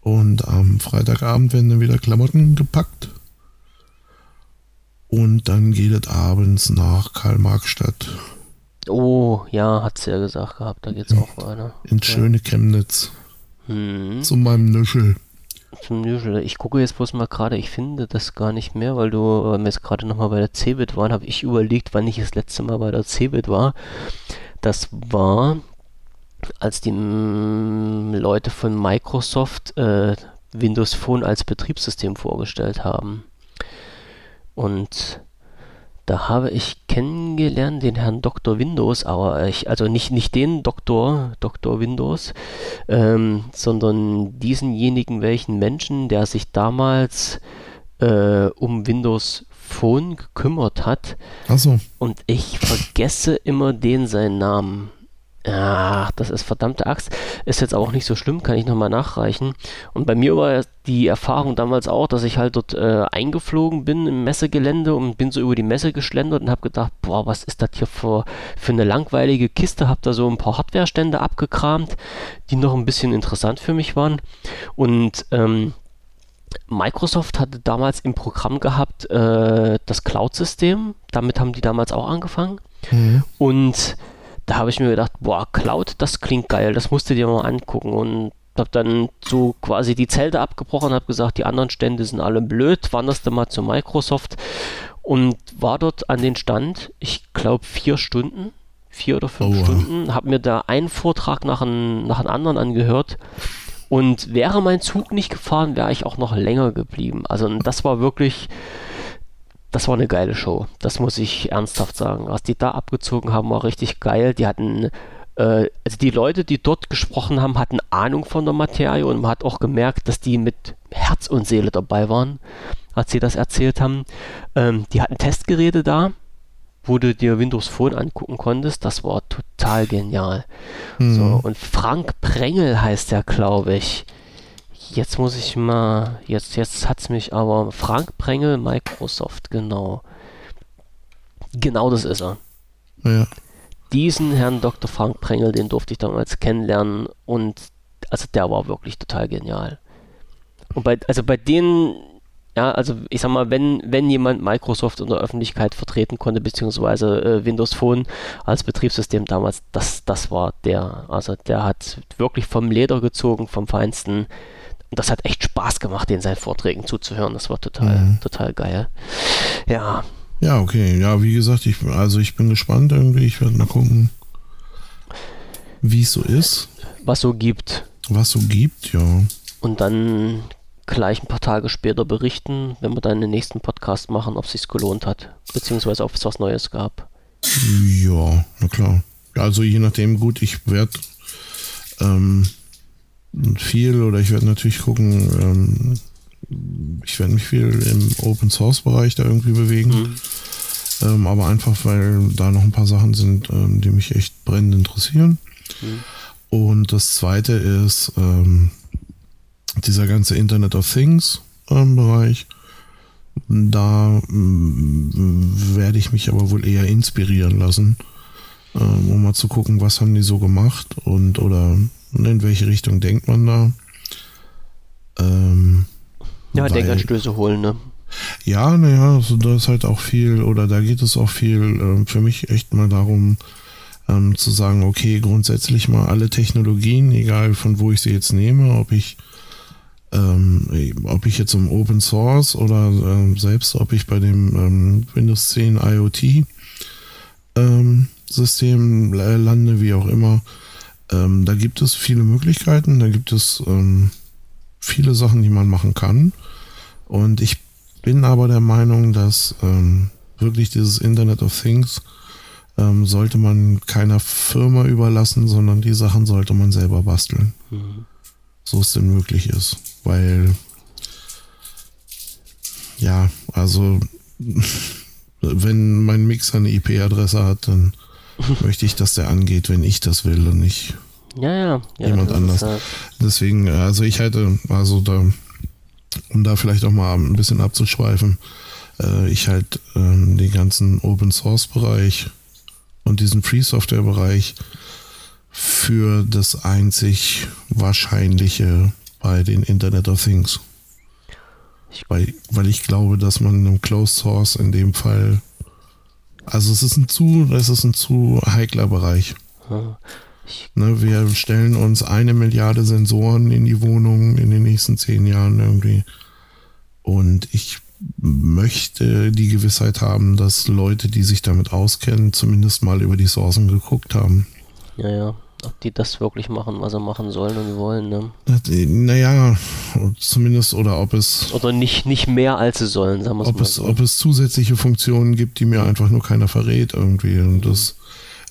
Und am Freitagabend werden dann wieder Klamotten gepackt. Und dann geht es abends nach Karl-Marx-Stadt Oh, ja, hat's ja gesagt gehabt, da geht's auch weiter. ins schöne Chemnitz Hm. zu meinem Nüschel. Zum Usual. Ich gucke jetzt bloß mal gerade, ich finde das gar nicht mehr, weil du, weil wir jetzt gerade nochmal bei der Cebit waren, habe ich überlegt, wann ich das letzte Mal bei der Cebit war. Das war, als die mm, Leute von Microsoft äh, Windows Phone als Betriebssystem vorgestellt haben. Und da habe ich kennengelernt den Herrn Dr. Windows, aber ich, also nicht, nicht den Doktor, Dr. Windows, ähm, sondern diesenjenigen welchen Menschen, der sich damals äh, um Windows Phone gekümmert hat. Achso, Und ich vergesse immer den seinen Namen. Ach, das ist verdammte Axt. Ist jetzt auch nicht so schlimm, kann ich nochmal nachreichen. Und bei mir war die Erfahrung damals auch, dass ich halt dort äh, eingeflogen bin im Messegelände und bin so über die Messe geschlendert und habe gedacht, boah, was ist das hier für, für eine langweilige Kiste? Hab da so ein paar Hardwarestände abgekramt, die noch ein bisschen interessant für mich waren. Und ähm, Microsoft hatte damals im Programm gehabt äh, das Cloud-System. Damit haben die damals auch angefangen. Mhm. Und da habe ich mir gedacht, boah, Cloud, das klingt geil, das musst du dir mal angucken. Und habe dann so quasi die Zelte abgebrochen, habe gesagt, die anderen Stände sind alle blöd, wanderst du mal zu Microsoft und war dort an den Stand, ich glaube vier Stunden, vier oder fünf Oha. Stunden, habe mir da einen Vortrag nach einem, nach einem anderen angehört. Und wäre mein Zug nicht gefahren, wäre ich auch noch länger geblieben. Also das war wirklich, das war eine geile Show. Das muss ich ernsthaft sagen. Was die da abgezogen haben, war richtig geil. Die hatten, äh, also die Leute, die dort gesprochen haben, hatten Ahnung von der Materie und man hat auch gemerkt, dass die mit Herz und Seele dabei waren, als sie das erzählt haben. Ähm, die hatten Testgeräte da, wo du dir Windows Phone angucken konntest. Das war total genial. Mhm. So, und Frank Prengel heißt der, glaube ich. Jetzt muss ich mal, jetzt, jetzt hat's mich aber, Frank Prengel, Microsoft, genau. Genau das ist er. Ja. Diesen Herrn Dr. Frank Prengel, den durfte ich damals kennenlernen und also der war wirklich total genial. Und bei, also bei denen, ja, also ich sag mal, wenn, wenn jemand Microsoft in der Öffentlichkeit vertreten konnte, beziehungsweise äh, Windows Phone als Betriebssystem damals, das, das war der. Also der hat wirklich vom Leder gezogen, vom Feinsten. Und das hat echt Spaß gemacht, den seinen Vorträgen zuzuhören. Das war total, Mhm. total geil. Ja, Ja, okay. Ja, wie gesagt, ich, also ich bin gespannt irgendwie. Ich werde mal gucken, wie es so ist, was so gibt. was so gibt, ja. Und dann gleich ein paar Tage später berichten, wenn wir dann den nächsten Podcast machen, ob es sich gelohnt hat. Beziehungsweise ob es was Neues gab. Ja, na klar. Also je nachdem, gut, ich werde ähm, viel oder ich werde natürlich gucken, ähm, ich werde mich viel im Open Source Bereich da irgendwie bewegen. Mhm. Ähm, aber einfach, weil da noch ein paar Sachen sind, ähm, die mich echt brennend interessieren. Mhm. Und das zweite ist ähm, dieser ganze Internet of Things ähm, Bereich. Da mm, werde ich mich aber wohl eher inspirieren lassen, ähm, um mal zu gucken, was haben die so gemacht und oder in welche Richtung denkt man da. Ähm, Ja, weil- Denkanstöße holen, ne? ja, naja, also da ist halt auch viel, oder da geht es auch viel ähm, für mich echt mal darum, ähm, zu sagen, okay, grundsätzlich mal alle Technologien, egal von wo ich sie jetzt nehme, ob ich ähm, ob ich jetzt im Open Source oder ähm, selbst, ob ich bei dem ähm, Windows 10 IoT ähm, System lande, wie auch immer, ähm, da gibt es viele Möglichkeiten, da gibt es ähm, viele Sachen, die man machen kann. Und ich bin aber der Meinung, dass ähm, wirklich dieses Internet of Things ähm, sollte man keiner Firma überlassen, sondern die Sachen sollte man selber basteln. Mhm. So es denn möglich ist. Weil, ja, also, *laughs* wenn mein Mixer eine IP-Adresse hat, dann *laughs* möchte ich, dass der angeht, wenn ich das will und nicht ja, ja, ja, jemand anders. Halt Deswegen, also ich hätte, also da, um da vielleicht auch mal ein bisschen abzuschweifen, äh, ich halt äh, den ganzen Open Source Bereich und diesen Free Software Bereich für das einzig Wahrscheinliche bei den Internet of Things. Weil, weil ich glaube, dass man im Closed Source in dem Fall, also es ist ein zu, es ist ein zu heikler Bereich. Ne, wir stellen uns eine Milliarde Sensoren in die Wohnung in den nächsten zehn Jahren irgendwie. Und ich möchte die Gewissheit haben, dass Leute, die sich damit auskennen, zumindest mal über die Sourcen geguckt haben. Ja, ja. Ob die das wirklich machen, was sie machen sollen und wollen, ne? Naja, zumindest, oder ob es. Oder nicht, nicht mehr als sie sollen, sagen wir ob mal es, so. Ob es zusätzliche Funktionen gibt, die mir einfach nur keiner verrät irgendwie. Und das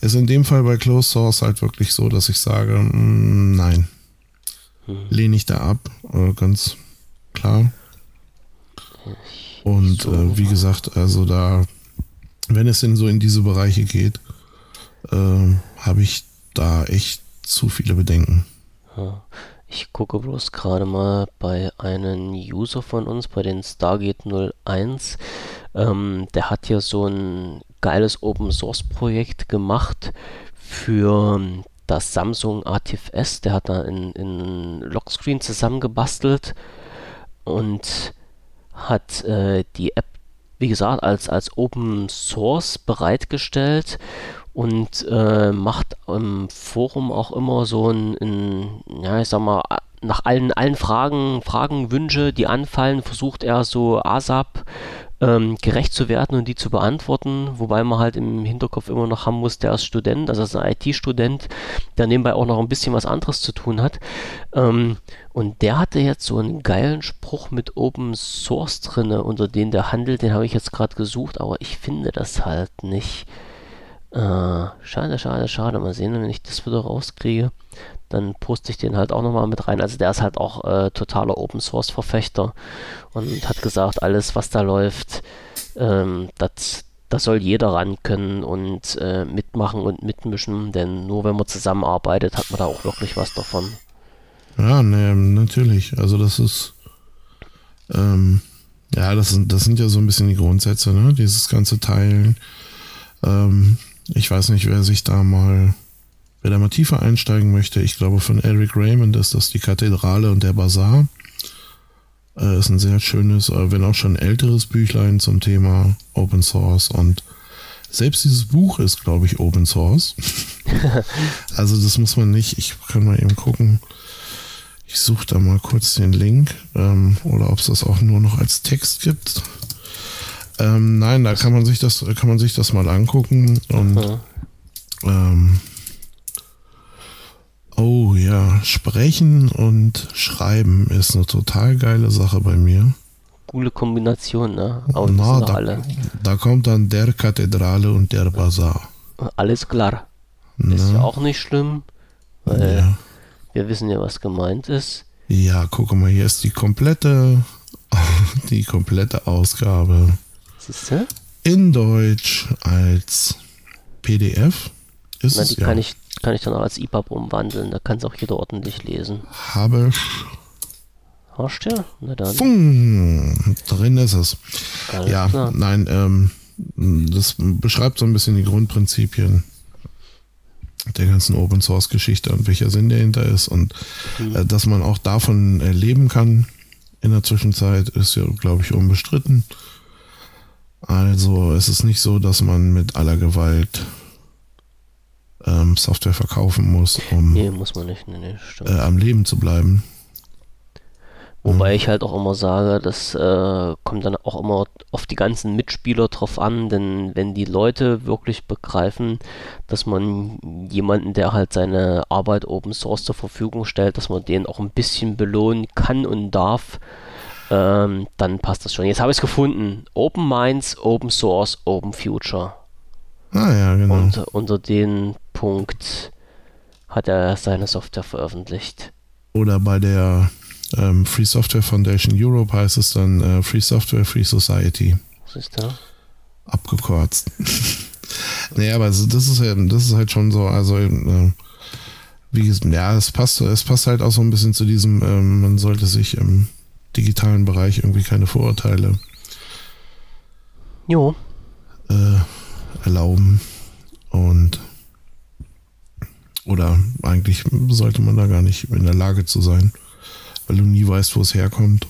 ist in dem Fall bei Closed Source halt wirklich so, dass ich sage, mh, mm, nein. Hm. Lehne ich da ab, äh, ganz klar. Und so. äh, wie gesagt, also da, wenn es denn so in diese Bereiche geht, äh, habe ich da echt zu viele Bedenken. Ich gucke bloß gerade mal bei einem User von uns, bei den Stargate 01. Ähm, der hat hier so ein geiles Open Source Projekt gemacht für das Samsung ATIF S. Der hat da in, in Lockscreen zusammengebastelt und hat äh, die App, wie gesagt, als, als Open Source bereitgestellt und äh, macht im Forum auch immer so ein, ein, ja, ich sag mal, nach allen, allen Fragen, Fragen, Wünsche, die anfallen, versucht er so ASAP ähm, gerecht zu werden und die zu beantworten, wobei man halt im Hinterkopf immer noch haben muss, der ist Student, also ist ein IT-Student, der nebenbei auch noch ein bisschen was anderes zu tun hat. Ähm, und der hatte jetzt so einen geilen Spruch mit Open Source drinne, unter den der handelt, den habe ich jetzt gerade gesucht, aber ich finde das halt nicht. Äh, schade, schade, schade. Mal sehen, wenn ich das wieder rauskriege dann poste ich den halt auch nochmal mit rein. Also der ist halt auch äh, totaler Open Source Verfechter und hat gesagt, alles was da läuft, ähm, das, das soll jeder ran können und äh, mitmachen und mitmischen, denn nur wenn man zusammenarbeitet, hat man da auch wirklich was davon. Ja, ne, natürlich. Also das ist ähm, ja, das sind, das sind ja so ein bisschen die Grundsätze, ne? Dieses ganze Teilen. Ähm, ich weiß nicht, wer sich da mal Wer da mal tiefer einsteigen möchte, ich glaube von Eric Raymond ist das die Kathedrale und der Bazar. Äh, ist ein sehr schönes, äh, wenn auch schon älteres Büchlein zum Thema Open Source und selbst dieses Buch ist, glaube ich, Open Source. *laughs* also das muss man nicht, ich kann mal eben gucken. Ich suche da mal kurz den Link ähm, oder ob es das auch nur noch als Text gibt. Ähm, nein, da kann man sich das, kann man sich das mal angucken und ähm, Oh ja, sprechen und schreiben ist eine total geile Sache bei mir. Coole Kombination, ne? Aber Na, da, alle. da kommt dann der Kathedrale und der Bazar. Alles klar. Na? Ist ja auch nicht schlimm, weil ja. wir wissen ja, was gemeint ist. Ja, guck mal, hier ist die komplette, *laughs* die komplette Ausgabe. Siehst du? In Deutsch als PDF. Ist Na, die es, kann ja. ich kann ich dann auch als EPUB umwandeln. Da kann es auch jeder ordentlich lesen. Habe ich. Hast du? Na dann. Fung, drin ist es. Alles ja, klar. nein, ähm, das beschreibt so ein bisschen die Grundprinzipien der ganzen Open Source Geschichte und welcher Sinn dahinter ist und mhm. äh, dass man auch davon äh, leben kann in der Zwischenzeit ist ja, glaube ich, unbestritten. Also es ist nicht so, dass man mit aller Gewalt ähm, Software verkaufen muss, um nee, muss nicht. Nee, nee, äh, am Leben zu bleiben. Wobei mhm. ich halt auch immer sage, das äh, kommt dann auch immer auf die ganzen Mitspieler drauf an, denn wenn die Leute wirklich begreifen, dass man jemanden, der halt seine Arbeit Open Source zur Verfügung stellt, dass man den auch ein bisschen belohnen kann und darf, ähm, dann passt das schon. Jetzt habe ich es gefunden. Open Minds, Open Source, Open Future. Ah ja, genau. Und unter den Punkt hat er seine Software veröffentlicht. Oder bei der ähm, Free Software Foundation Europe heißt es dann äh, Free Software, Free Society. Was ist da? Abgekürzt. *laughs* Nee, aber das ist, halt, das ist halt schon so, also äh, wie gesagt, ja, es passt, es passt halt auch so ein bisschen zu diesem, ähm, man sollte sich im digitalen Bereich irgendwie keine Vorurteile jo. Äh, erlauben. Und oder eigentlich sollte man da gar nicht in der Lage zu sein, weil du nie weißt, wo es herkommt.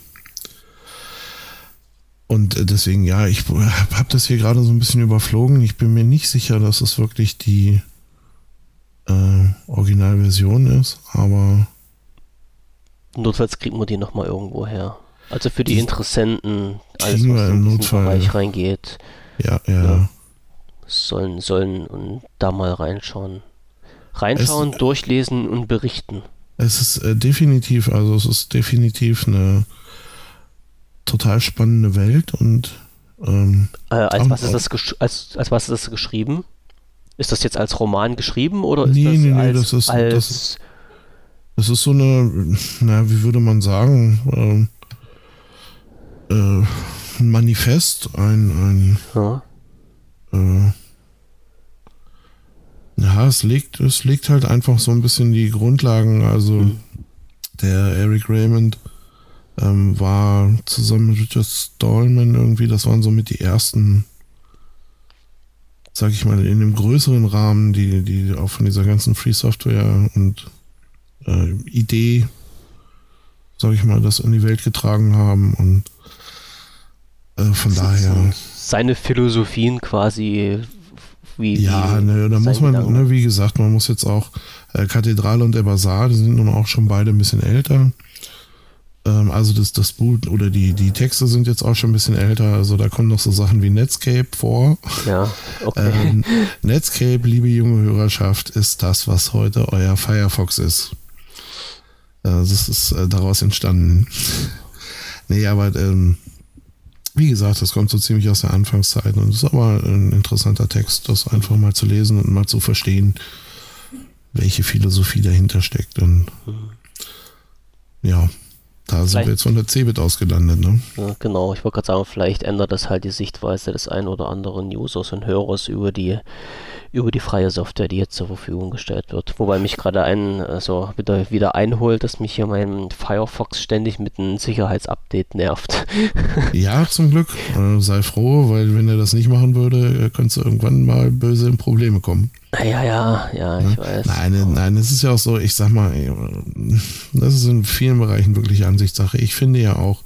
Und deswegen, ja, ich habe das hier gerade so ein bisschen überflogen. Ich bin mir nicht sicher, dass es wirklich die äh, Originalversion ist, aber. Notfalls kriegt man die nochmal irgendwo her. Also für die, die Interessenten, alles, was in den Bereich reingeht. Ja, ja, ja. Sollen, sollen und da mal reinschauen. Reinschauen, es, durchlesen und berichten. Es ist äh, definitiv, also es ist definitiv eine total spannende Welt und ähm, äh, als, was ist das als, als was ist das geschrieben? Ist das jetzt als Roman geschrieben oder ist nee, das, nee, als, das ist, als das das ist so eine, na, wie würde man sagen, äh, äh, ein Manifest, ein, ein ja. Äh, ja, es legt, es legt halt einfach so ein bisschen die Grundlagen. Also mhm. der Eric Raymond ähm, war zusammen mit Richard Stallman irgendwie, das waren so mit die ersten sag ich mal, in dem größeren Rahmen, die, die auch von dieser ganzen Free Software und äh, Idee, sag ich mal, das in die Welt getragen haben und äh, von das daher. Seine Philosophien quasi wie. Ja, ne, da muss man, ne, wie gesagt, man muss jetzt auch äh, Kathedrale und der Basar, die sind nun auch schon beide ein bisschen älter. Ähm, also das, das Buch oder die, die Texte sind jetzt auch schon ein bisschen älter. Also da kommen noch so Sachen wie Netscape vor. Ja, okay. Ähm, Netscape, liebe junge Hörerschaft, ist das, was heute euer Firefox ist. Äh, das ist äh, daraus entstanden. nee, aber ähm, wie gesagt, das kommt so ziemlich aus der Anfangszeit und ist aber ein interessanter Text, das einfach mal zu lesen und mal zu verstehen, welche Philosophie dahinter steckt. Und ja, da sind wir jetzt von der Cebit ausgelandet, ne? Ja, genau, ich wollte gerade sagen, vielleicht ändert das halt die Sichtweise des einen oder anderen Users und Hörers über die über die freie Software, die jetzt zur Verfügung gestellt wird. Wobei mich gerade ein, also wieder, wieder einholt, dass mich hier mein Firefox ständig mit einem Sicherheitsupdate nervt. *laughs* ja, zum Glück. Äh, sei froh, weil wenn er das nicht machen würde, äh, könntest du irgendwann mal böse in Probleme kommen. Ja, ja, ja, ich weiß. Nein, nein, es ist ja auch so, ich sag mal, das ist in vielen Bereichen wirklich Ansichtssache. Ich finde ja auch,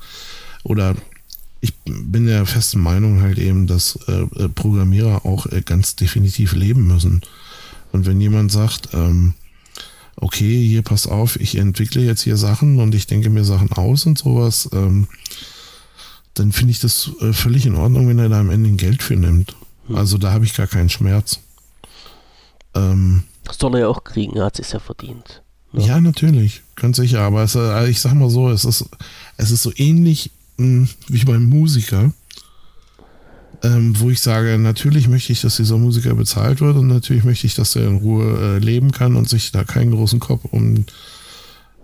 oder ich bin der festen Meinung halt eben, dass äh, äh, Programmierer auch äh, ganz definitiv leben müssen. Und wenn jemand sagt, ähm, okay, hier pass auf, ich entwickle jetzt hier Sachen und ich denke mir Sachen aus und sowas, ähm, dann finde ich das äh, völlig in Ordnung, wenn er da am Ende ein Geld für nimmt. Hm. Also da habe ich gar keinen Schmerz. Ähm, das soll er ja auch kriegen, er hat es ja verdient. Ja. ja, natürlich, ganz sicher. Aber es, äh, ich sag mal so, es ist, es ist so ähnlich wie beim Musiker, ähm, wo ich sage, natürlich möchte ich, dass dieser Musiker bezahlt wird und natürlich möchte ich, dass er in Ruhe äh, leben kann und sich da keinen großen Kopf um.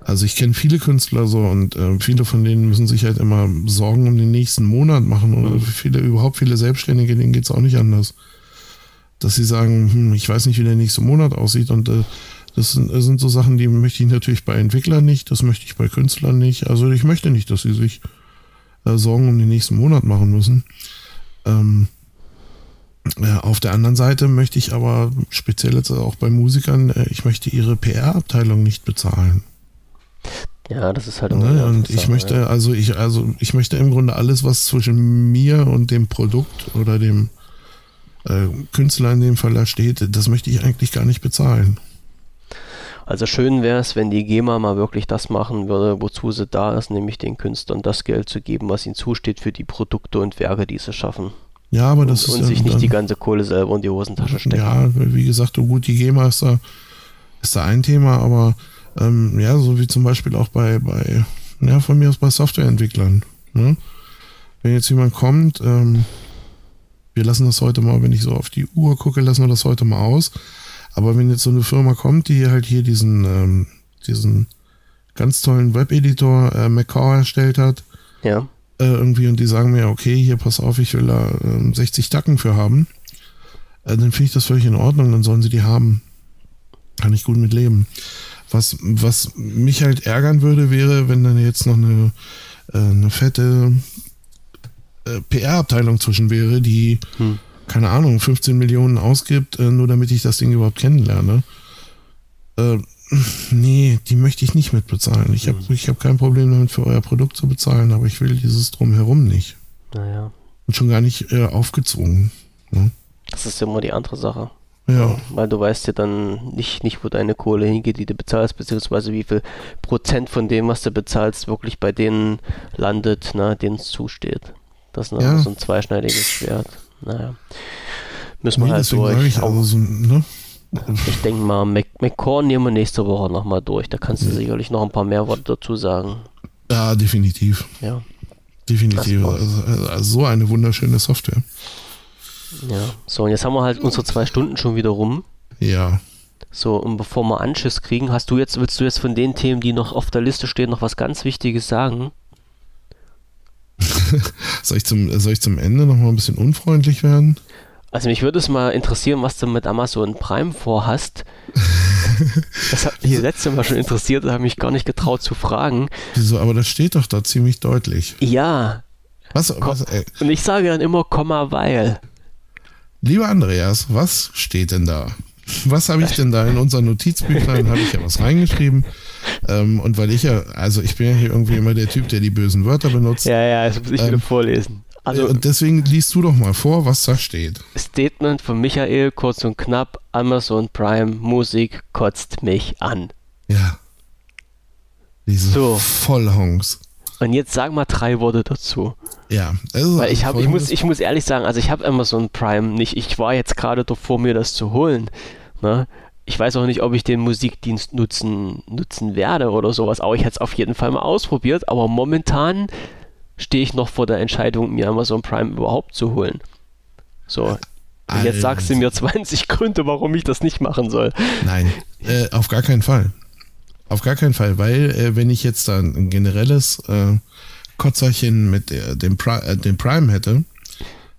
Also ich kenne viele Künstler so und äh, viele von denen müssen sich halt immer Sorgen um den nächsten Monat machen oder mhm. viele, überhaupt viele Selbstständige, denen geht es auch nicht anders. Dass sie sagen, hm, ich weiß nicht, wie der nächste Monat aussieht und äh, das sind, das sind so Sachen, die möchte ich natürlich bei Entwicklern nicht, das möchte ich bei Künstlern nicht. Also ich möchte nicht, dass sie sich äh, Sorgen um den nächsten Monat machen müssen. Ähm, ja, auf der anderen Seite möchte ich aber speziell jetzt auch bei Musikern, äh, ich möchte ihre PR-Abteilung nicht bezahlen. Ja, das ist halt ne? Und ich möchte, ja. also ich, also ich möchte im Grunde alles, was zwischen mir und dem Produkt oder dem äh, Künstler in dem Fall da steht, das möchte ich eigentlich gar nicht bezahlen. Also schön wäre es, wenn die GEMA mal wirklich das machen würde, wozu sie da ist, nämlich den Künstlern das Geld zu geben, was ihnen zusteht für die Produkte und Werke, die sie schaffen. Ja, aber das und, ist. Und sich nicht die ganze Kohle selber in die Hosentasche stecken. Ja, wie gesagt, so gut, die GEMA ist da, ist da ein Thema, aber ähm, ja, so wie zum Beispiel auch bei, bei ja, von mir aus bei Softwareentwicklern. Ne? Wenn jetzt jemand kommt, ähm, wir lassen das heute mal, wenn ich so auf die Uhr gucke, lassen wir das heute mal aus. Aber wenn jetzt so eine Firma kommt, die halt hier diesen, ähm, diesen ganz tollen Webeditor äh, Macau erstellt hat, ja. äh, irgendwie und die sagen mir, okay, hier pass auf, ich will da äh, 60 Tacken für haben, äh, dann finde ich das völlig in Ordnung, dann sollen sie die haben. Kann ich gut mit leben. Was, was mich halt ärgern würde, wäre, wenn dann jetzt noch eine, äh, eine fette äh, PR-Abteilung zwischen wäre, die, hm. Keine Ahnung, 15 Millionen ausgibt, äh, nur damit ich das Ding überhaupt kennenlerne. Äh, nee, die möchte ich nicht mitbezahlen. Ich habe ich hab kein Problem damit, für euer Produkt zu bezahlen, aber ich will dieses Drumherum nicht. Naja. Und schon gar nicht äh, aufgezwungen. Ne? Das ist immer die andere Sache. Ja. Weil du weißt ja dann nicht, nicht, wo deine Kohle hingeht, die du bezahlst, beziehungsweise wie viel Prozent von dem, was du bezahlst, wirklich bei denen landet, ne, denen es zusteht. Das ist ja. so ein zweischneidiges Schwert. Naja. Müssen wir nee, halt durch. Ich, also so, ne? ich denke mal, McCorn nehmen wir nächste Woche nochmal durch. Da kannst du ja. sicherlich noch ein paar mehr Worte dazu sagen. Ja, definitiv. Ja. Definitiv. Also, also so eine wunderschöne Software. Ja, so und jetzt haben wir halt unsere zwei Stunden schon wieder rum. Ja. So, und bevor wir Anschiss kriegen, hast du jetzt, willst du jetzt von den Themen, die noch auf der Liste stehen, noch was ganz Wichtiges sagen? *laughs* soll, ich zum, soll ich zum Ende noch mal ein bisschen unfreundlich werden? Also mich würde es mal interessieren, was du mit Amazon Prime vorhast. *laughs* das hat mich letzte Mal schon interessiert, da habe ich mich gar nicht getraut zu fragen. Wieso? Aber das steht doch da ziemlich deutlich. Ja. Was? was ey. Und ich sage dann immer Komma weil. Lieber Andreas, was steht denn da? Was habe ich denn da in unser Notizbüchlein? habe ich ja was reingeschrieben. Ähm, und weil ich ja, also ich bin ja hier irgendwie immer der Typ, der die bösen Wörter benutzt. Ja, ja, das muss ich ähm, wieder vorlesen. Also, und deswegen liest du doch mal vor, was da steht. Statement von Michael, kurz und knapp: Amazon Prime Musik kotzt mich an. Ja. Diese so. Vollhongs. Und jetzt sag mal drei Worte dazu. Ja, also weil ich habe, ich muss, ich muss ehrlich sagen, also ich habe Amazon Prime nicht. Ich war jetzt gerade davor, mir das zu holen. Ne? Ich weiß auch nicht, ob ich den Musikdienst nutzen, nutzen werde oder sowas, aber ich hätte es auf jeden Fall mal ausprobiert. Aber momentan stehe ich noch vor der Entscheidung, mir Amazon Prime überhaupt zu holen. So. Und jetzt sagst du mir *laughs* 20 Gründe, warum ich das nicht machen soll. Nein, äh, auf gar keinen Fall. Auf gar keinen Fall, weil äh, wenn ich jetzt dann ein generelles äh, Kotzerchen mit der, dem, Pri äh, dem Prime hätte,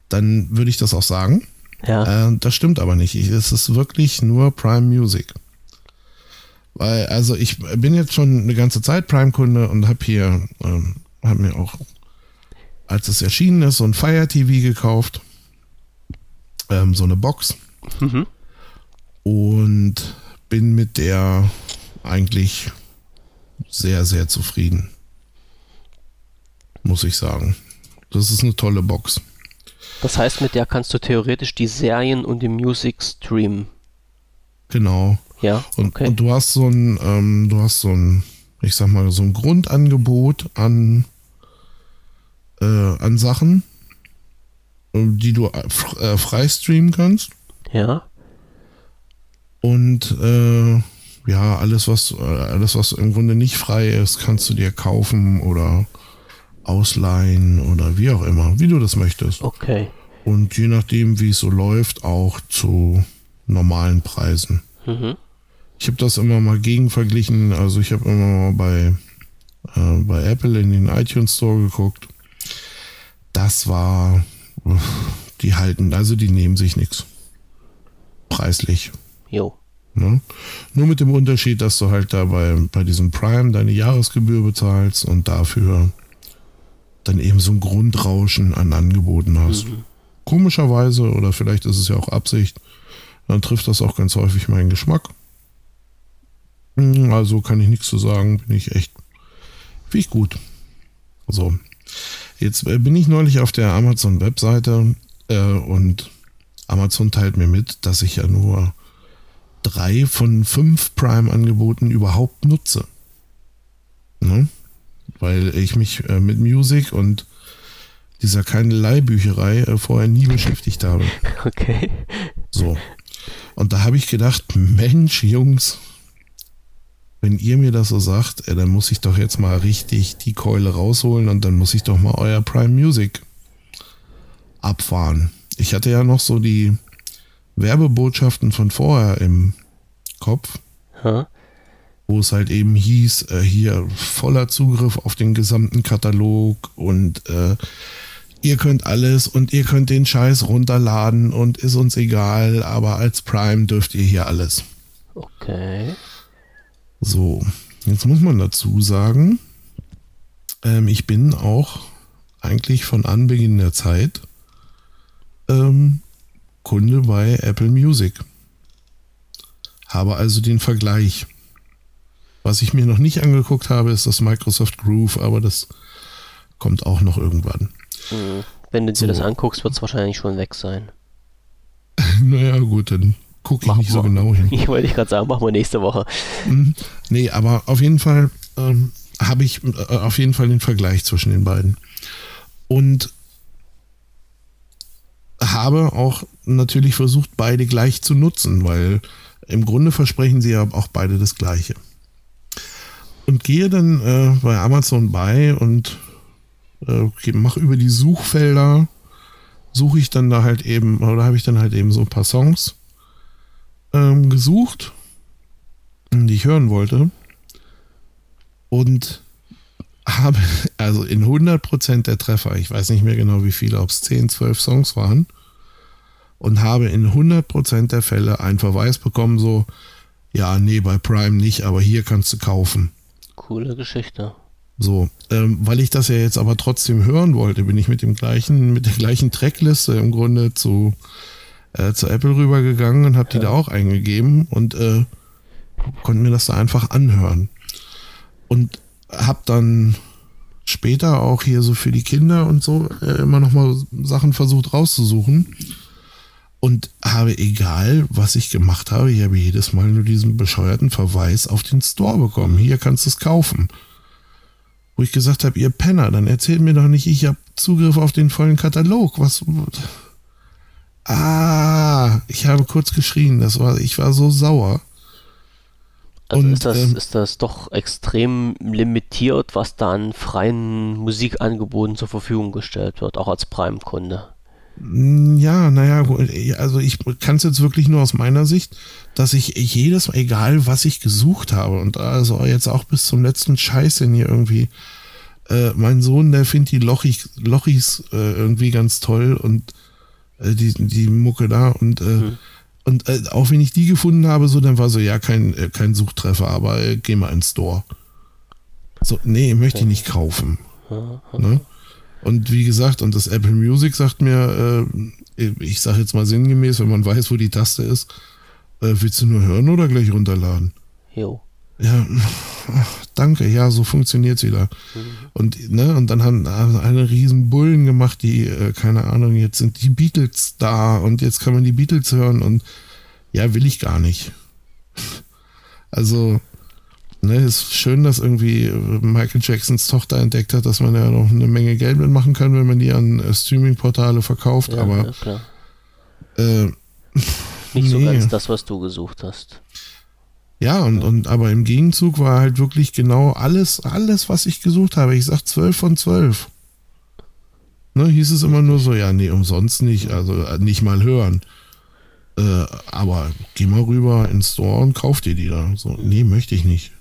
dann würde ich das auch sagen. Ja. Äh, das stimmt aber nicht. Ich, es ist wirklich nur Prime Music. Weil, also ich bin jetzt schon eine ganze Zeit Prime-Kunde und habe hier, ähm, habe mir auch, als es erschienen ist, so ein Fire TV gekauft. Ähm, so eine Box. Mhm. Und bin mit der eigentlich sehr, sehr zufrieden. Muss ich sagen. Das ist eine tolle Box. Das heißt, mit der kannst du theoretisch die Serien und die Musik streamen. Genau. Ja. Okay. Und, du hast so ein, ähm, du hast so ein, ich sag mal, so ein Grundangebot an, äh, an Sachen, die du äh, frei streamen kannst. Ja. Und äh, ja, alles was, äh, alles was im Grunde nicht frei ist, kannst du dir kaufen oder ausleihen oder wie auch immer, wie du das möchtest. Okay. Und je nachdem, wie es so läuft, auch zu normalen Preisen. Mhm. Ich habe das immer mal gegen verglichen. Also ich habe immer mal bei, äh, bei Apple in den iTunes Store geguckt. Das war, die halten, also die nehmen sich nichts. Preislich. Jo. Ne? Nur mit dem Unterschied, dass du halt da bei, bei diesem Prime deine Jahresgebühr bezahlst und dafür dann eben so ein Grundrauschen an Angeboten hast. Mhm. Komischerweise, oder vielleicht ist es ja auch Absicht, dann trifft das auch ganz häufig meinen Geschmack. Hm, also kann ich nichts zu sagen, bin ich echt, finde ich gut. So, jetzt äh, bin ich neulich auf der Amazon-Webseite äh, und Amazon teilt mir mit, dass ich ja nur drei von fünf Prime-Angeboten überhaupt nutze. Ne? Weil ich mich äh, mit Music und dieser keine Leihbücherei äh, vorher nie beschäftigt habe. *laughs* Okay. So. Und da habe ich gedacht, Mensch, Jungs, wenn ihr mir das so sagt, äh, dann muss ich doch jetzt mal richtig die Keule rausholen und dann muss ich doch mal euer Prime Music abfahren. Ich hatte ja noch so die Werbebotschaften von vorher im Kopf. Huh? Wo es halt eben hieß, äh, hier voller Zugriff auf den gesamten Katalog und äh, ihr könnt alles und ihr könnt den Scheiß runterladen und ist uns egal, aber als Prime dürft ihr hier alles. Okay. So, jetzt muss man dazu sagen, ähm, ich bin auch eigentlich von Anbeginn der Zeit ähm, Kunde bei Apple Music. Habe also den Vergleich. Was ich mir noch nicht angeguckt habe, ist das Microsoft Groove, aber das kommt auch noch irgendwann. Hm. Wenn du dir So. das anguckst, wird es wahrscheinlich schon weg sein. *laughs* naja, gut, dann gucke ich Mach nicht so mal. genau hin. *laughs* Ich wollte gerade sagen, machen wir nächste Woche. Mhm. Nee, aber auf jeden Fall ähm, habe ich äh, auf jeden Fall den Vergleich zwischen den beiden. Und habe auch natürlich versucht, beide gleich zu nutzen, weil im Grunde versprechen sie ja auch beide das Gleiche. Und gehe dann äh, bei Amazon bei und äh, mache über die Suchfelder, suche ich dann da halt eben, oder habe ich dann halt eben so ein paar Songs ähm, gesucht, die ich hören wollte. Und habe, *laughs* also in 100% der Treffer, ich weiß nicht mehr genau wie viele, ob es 10, 12 Songs waren, und habe in 100% der Fälle einen Verweis bekommen, so, ja, nee, bei Prime nicht, aber hier kannst du kaufen. Coole Geschichte. So, ähm, weil ich das ja jetzt aber trotzdem hören wollte, bin ich mit dem gleichen, mit der gleichen Trackliste im Grunde zu, äh, zu Apple rübergegangen und habe die da auch eingegeben und äh, konnte mir das da einfach anhören. Und habe dann später auch hier so für die Kinder und so äh, immer noch mal Sachen versucht rauszusuchen und habe egal, was ich gemacht habe, ich habe jedes Mal nur diesen bescheuerten Verweis auf den Store bekommen. Hier kannst du es kaufen. Wo ich gesagt habe, ihr Penner, dann erzählt mir doch nicht, ich habe Zugriff auf den vollen Katalog. Was? Ah, ich habe kurz geschrien. Das war, ich war so sauer. Also Und, ist, das, ähm, ist das doch extrem limitiert, was da an freien Musikangeboten zur Verfügung gestellt wird, auch als Prime-Kunde. Mm, Ja, naja, gut, also ich kann es jetzt wirklich nur aus meiner Sicht, dass ich jedes Mal, egal was ich gesucht habe, und also jetzt auch bis zum letzten Scheiß, den hier irgendwie, äh, mein Sohn, der findet die Lochis, Lochis äh, irgendwie ganz toll und äh, die, die Mucke da und, äh, und äh, auch wenn ich die gefunden habe, so, dann war so, ja, kein, äh, kein Suchtreffer, aber geh mal ins Store. So, nee, möchte ich nicht kaufen. Ne? Und wie gesagt, und das Apple Music sagt mir, äh, ich sage jetzt mal sinngemäß, wenn man weiß, wo die Taste ist, äh, willst du nur hören oder gleich runterladen? Jo. Ja, ach, danke, ja, so funktioniert's wieder. Und, ne, und dann haben haben eine riesen Bullen gemacht, die, äh, keine Ahnung, jetzt sind die Beatles da und jetzt kann man die Beatles hören und ja, will ich gar nicht. Also, ne, ist schön, dass irgendwie äh, Michael Jacksons Tochter entdeckt hat, dass man ja noch eine Menge Geld mitmachen kann, wenn man die an äh, Streaming-Portale verkauft, Ja, aber ja, äh, *laughs* Nicht so nee. ganz das, was du gesucht hast. Ja, und, und aber im Gegenzug war halt wirklich genau alles, alles, was ich gesucht habe. Ich sag 12 von 12. Ne, hieß es immer nur so, ja, nee, umsonst nicht, also äh, nicht mal hören. Äh, aber geh mal rüber ins Store und kauf dir die da. So, nee, möchte ich nicht.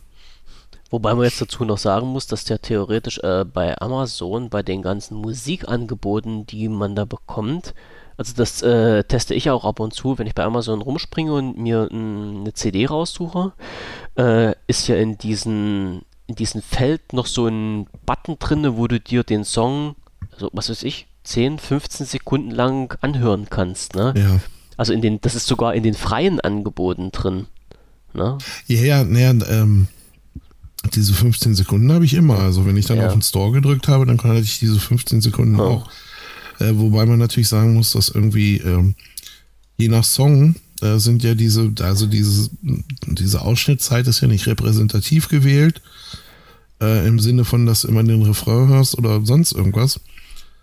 Wobei man jetzt dazu noch sagen muss, dass der theoretisch äh, bei Amazon, bei den ganzen Musikangeboten, die man da bekommt, also das äh, teste ich auch ab und zu, wenn ich bei Amazon rumspringe und mir eine CD raussuche, äh, ist ja in diesen in diesem Feld noch so ein Button drin, wo du dir den Song, also was weiß ich, 10, 15 Sekunden lang anhören kannst. Ne? Ja. Also in den, das ist sogar in den freien Angeboten drin. Ne? Ja, ja, naja, ähm, diese 15 Sekunden habe ich immer. Also wenn ich dann Ja. auf den Store gedrückt habe, dann hatte ich diese 15 Sekunden Oh. auch. Äh, wobei man natürlich sagen muss, dass irgendwie ähm, je nach Song äh, sind ja diese, also diese, diese Ausschnittzeit ist ja nicht repräsentativ gewählt. Äh, Im Sinne von, dass du immer den Refrain hörst oder sonst irgendwas.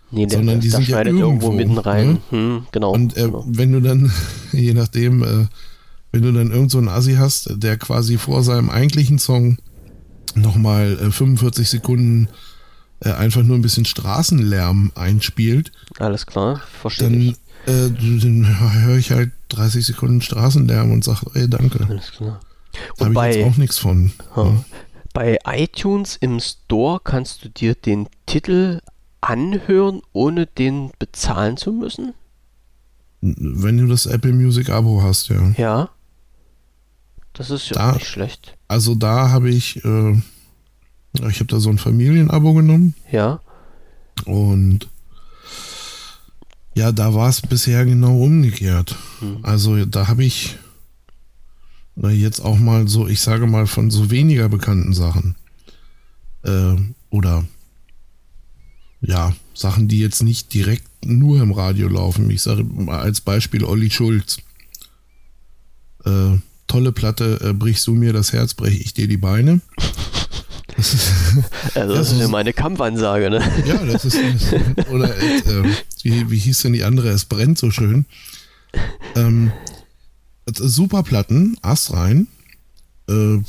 Nee, der, Sondern die der sind ja irgendwo, irgendwo, mitten rein. ne? Hm, genau. Und äh, genau. wenn du dann, *laughs* je nachdem, äh, wenn du dann irgend so einen Assi hast, der quasi vor seinem eigentlichen Song nochmal äh, 45 Sekunden äh, einfach nur ein bisschen Straßenlärm einspielt, Alles klar, verstehe dann, ich. äh, dann höre ich halt 30 Sekunden Straßenlärm und sage, ey, danke. Alles klar. Da Und habe ich jetzt bei, auch nichts von. ja, bei iTunes im Store kannst du dir den Titel anhören, ohne den bezahlen zu müssen? Wenn du das Apple Music Abo hast, ja. Ja. Das ist ja Da- nicht schlecht. Also da habe ich, äh, ich habe da so ein Familienabo genommen Ja. und ja, da war es bisher genau umgekehrt. Hm. Also da habe ich na, jetzt auch mal so, ich sage mal von so weniger bekannten Sachen äh, oder ja, Sachen, die jetzt nicht direkt nur im Radio laufen. Ich sage mal als Beispiel Olli Schulz. Äh, tolle Platte, äh, brichst du mir das Herz, breche ich dir die Beine. Das ist, *laughs* Also das so- ist ja meine Kampfansage, ne? ja, das ist. *laughs* Oder äh, wie, wie hieß denn die andere? Es brennt so schön. Ähm, super Platten, Ass rein. Äh,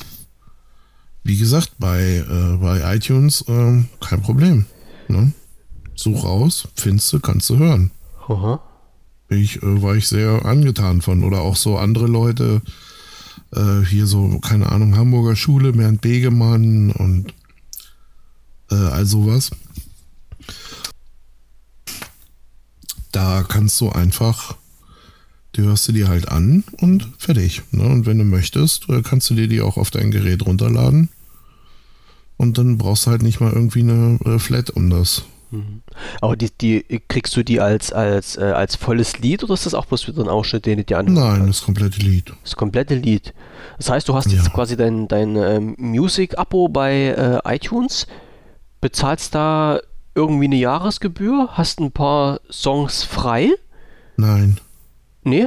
wie gesagt, bei, äh, bei iTunes äh, kein Problem. Ne? Such raus, findest du, kannst du hören. Aha. Ich äh, war ich sehr angetan von. Oder auch so andere Leute, äh, hier so, keine Ahnung, Hamburger Schule, Bernd Begemann und äh, all sowas. Da kannst du einfach, die hörst du dir halt an und fertig. Ne? Und wenn du möchtest, äh, kannst du dir die auch auf dein Gerät runterladen. Und dann brauchst du halt nicht mal irgendwie eine äh, Flat um das. Aber die, die kriegst du die als, als, äh, als volles Lied oder ist das auch bloß wieder ein Ausschnitt, den du dir anhörst? Nein, das komplette Lied. Das komplette Lied. Das heißt, du hast jetzt Ja. quasi dein, dein ähm, Music-Abo bei äh, iTunes, bezahlst da irgendwie eine Jahresgebühr, hast ein paar Songs frei. Nein. Nee?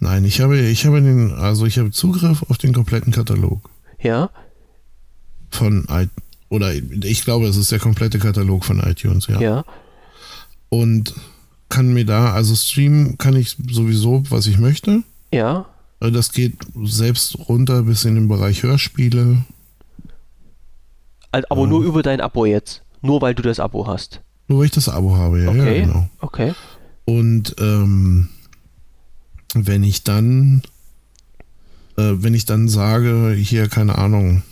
Nein, ich habe, ich habe den, also ich habe Zugriff auf den kompletten Katalog Ja. von i oder ich glaube, es ist der komplette Katalog von iTunes, ja. Ja. Und kann mir da, also streamen kann ich sowieso, was ich möchte. Ja. Äh, Das geht selbst runter bis in den Bereich Hörspiele. Al- Aber nur über dein Abo jetzt. Nur weil du das Abo hast. Nur weil ich das Abo habe, ja, Okay. ja genau. Okay. Und ähm, wenn ich dann, äh, wenn ich dann sage, hier, keine Ahnung,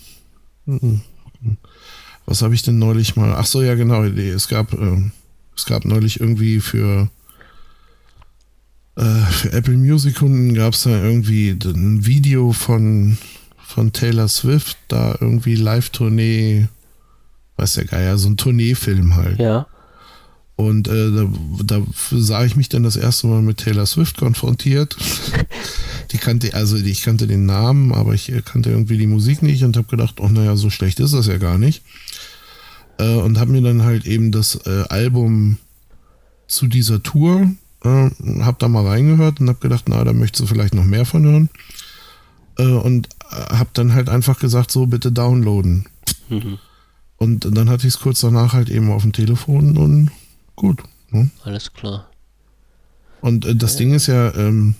was habe ich denn neulich mal? Ach so, ja, genau, es gab, ähm, es gab neulich irgendwie für, äh, für Apple Music Kunden gab es da irgendwie ein Video von, von Taylor Swift, da irgendwie Live-Tournee, weiß der Geier, so ein Tourneefilm halt. Ja. Und äh, da, da sah ich mich dann das erste Mal mit Taylor Swift konfrontiert. *laughs* Die kannte, also ich kannte den Namen, aber ich äh, kannte irgendwie die Musik nicht und habe gedacht, oh naja, so schlecht ist das ja gar nicht. Äh, und habe mir dann halt eben das äh, Album zu dieser Tour, äh, habe da mal reingehört und habe gedacht, na, da möchtest du vielleicht noch mehr von hören. Äh, und äh, habe dann halt einfach gesagt, so bitte downloaden. Mhm. Und dann hatte ich es kurz danach halt eben auf dem Telefon und gut. Ne? Alles klar. Und äh, das Ding ist ja, ähm,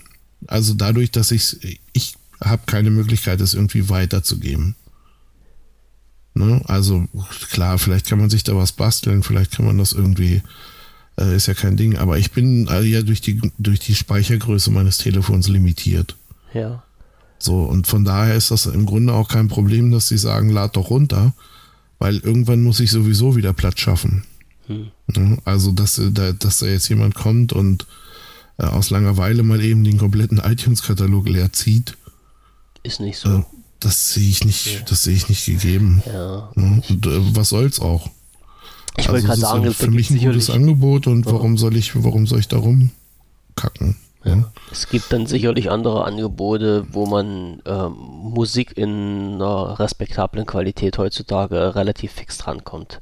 also dadurch, dass ich ich habe keine Möglichkeit, es irgendwie weiterzugeben. Ne? Also klar, vielleicht kann man sich da was basteln, vielleicht kann man das irgendwie, äh, ist ja kein Ding, aber ich bin äh, ja durch die, durch die Speichergröße meines Telefons limitiert. Ja. So, und von daher ist das im Grunde auch kein Problem, dass sie sagen, lad doch runter, weil irgendwann muss ich sowieso wieder Platz schaffen. Hm. Ne? Also, dass, äh, da, dass da jetzt jemand kommt und äh, aus Langeweile mal eben den kompletten iTunes-Katalog leer zieht, Ist nicht so. Das sehe ich nicht, das sehe ich nicht gegeben. Ja. Ne? Und äh, was soll's auch? Ich wollte Also, gerade es ist sagen, ja es für mich ein gutes Angebot und warum soll ich, warum soll ich da rumkacken? Ne? es gibt dann sicherlich andere Angebote, wo man ähm, Musik in einer respektablen Qualität heutzutage relativ fix drankommt.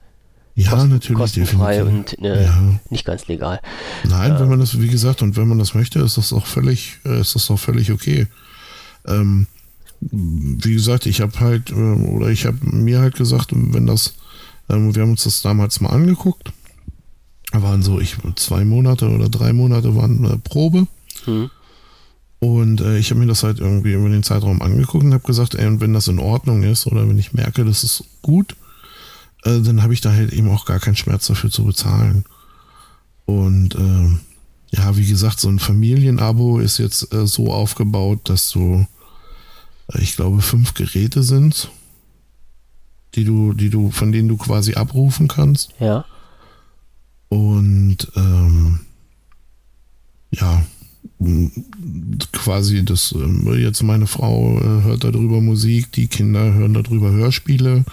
Ja, Kosten- natürlich. kostenfrei definitiv. und äh, Ja. nicht ganz legal. Nein, wenn man das, wie gesagt, und wenn man das möchte, ist das auch völlig, äh, ist das auch völlig okay. Ähm, wie gesagt, ich habe halt, äh, oder ich habe mir halt gesagt, wenn das, ähm, wir haben uns das damals mal angeguckt, waren so, ich zwei Monate oder drei Monate waren äh, Probe Hm. und äh, ich habe mir das halt irgendwie über den Zeitraum angeguckt und habe gesagt, ey, wenn das in Ordnung ist oder wenn ich merke, das ist gut, äh, dann habe ich da halt eben auch gar keinen Schmerz dafür zu bezahlen. Und ähm, ja, wie gesagt, so ein Familienabo ist jetzt so aufgebaut, dass du, ich glaube, fünf Geräte sind, die du, die du, von denen du quasi abrufen kannst. Ja. Und ähm, ja, quasi das, ähm, jetzt meine Frau äh, hört darüber Musik, die Kinder hören darüber Hörspiele.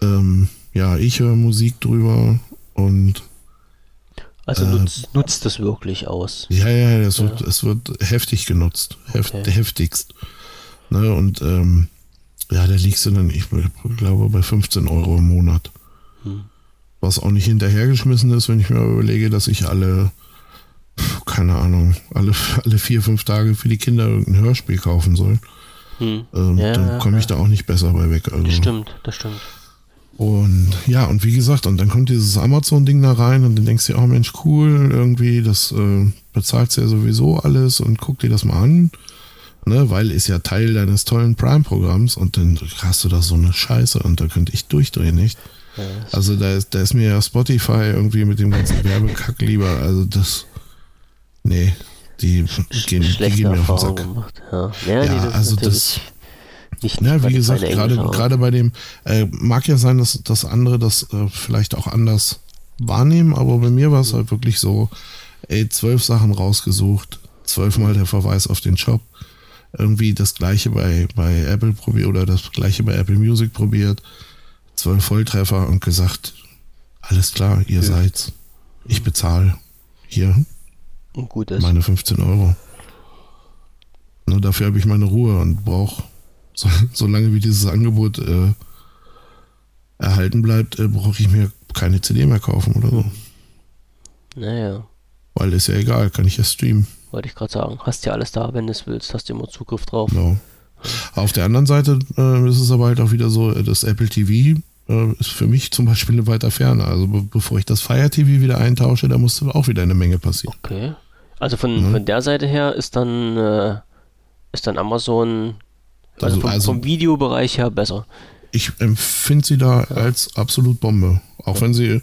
Ähm, ja, ich höre Musik drüber und also nutzt, äh, nutzt das wirklich aus. Ja, ja, das wird, ja. es wird heftig genutzt. Heft, okay. Heftigst. Ne, und ähm, ja, da liegst du dann, ich glaube, bei 15 Euro im Monat. Hm. Was auch nicht hinterhergeschmissen ist, wenn ich mir überlege, dass ich alle, keine Ahnung, alle, alle vier, fünf Tage für die Kinder irgendein Hörspiel kaufen soll. Hm. Ähm, ja, dann komme ich ja. da auch nicht besser bei weg. Also. Das stimmt, das stimmt. Und ja, und wie gesagt, und dann kommt dieses Amazon-Ding da rein und dann denkst du, oh Mensch, cool, irgendwie, das äh, bezahlst du ja sowieso alles und guck dir das mal an, ne, weil ist ja Teil deines tollen Prime-Programms und dann hast du da so eine Scheiße und da könnte ich durchdrehen, nicht? Ja, also da ist, da ist mir ja Spotify irgendwie mit dem ganzen Werbekack lieber, also das, nee, die gehen, die gehen mir auf den Sack. Gemacht, ja, ja, ja also das nicht, ja, wie gesagt, gerade, gerade bei dem, äh, mag ja sein, dass, dass andere das äh, vielleicht auch anders wahrnehmen, aber bei mir war es halt wirklich so, ey, zwölf Sachen rausgesucht, zwölfmal der Verweis auf den Shop, irgendwie das gleiche bei, bei Apple probiert oder das gleiche bei Apple Music probiert, zwölf Volltreffer und gesagt, alles klar, ihr ja. seid's. Ich bezahle hier Gut meine 15 Euro. Nur dafür habe ich meine Ruhe und brauche so, *laughs* solange wie dieses Angebot äh, erhalten bleibt, äh, brauche ich mir keine CD mehr kaufen oder so. Naja. Weil ist ja egal, kann ich ja streamen. Wollte ich gerade sagen. Hast ja alles da, wenn du es willst, hast du immer Zugriff drauf. Genau. Auf der anderen Seite äh, ist es aber halt auch wieder so, äh, das Apple TV äh, ist für mich zum Beispiel eine *laughs* weiter Ferne. Also be bevor ich das Fire TV wieder eintausche, da muss auch wieder eine Menge passieren. Okay. Also von, ja. von der Seite her ist dann, äh, ist dann Amazon also, vom, also vom, Videobereich her besser. Ich empfinde sie da ja. als absolut Bombe. Auch ja. wenn sie,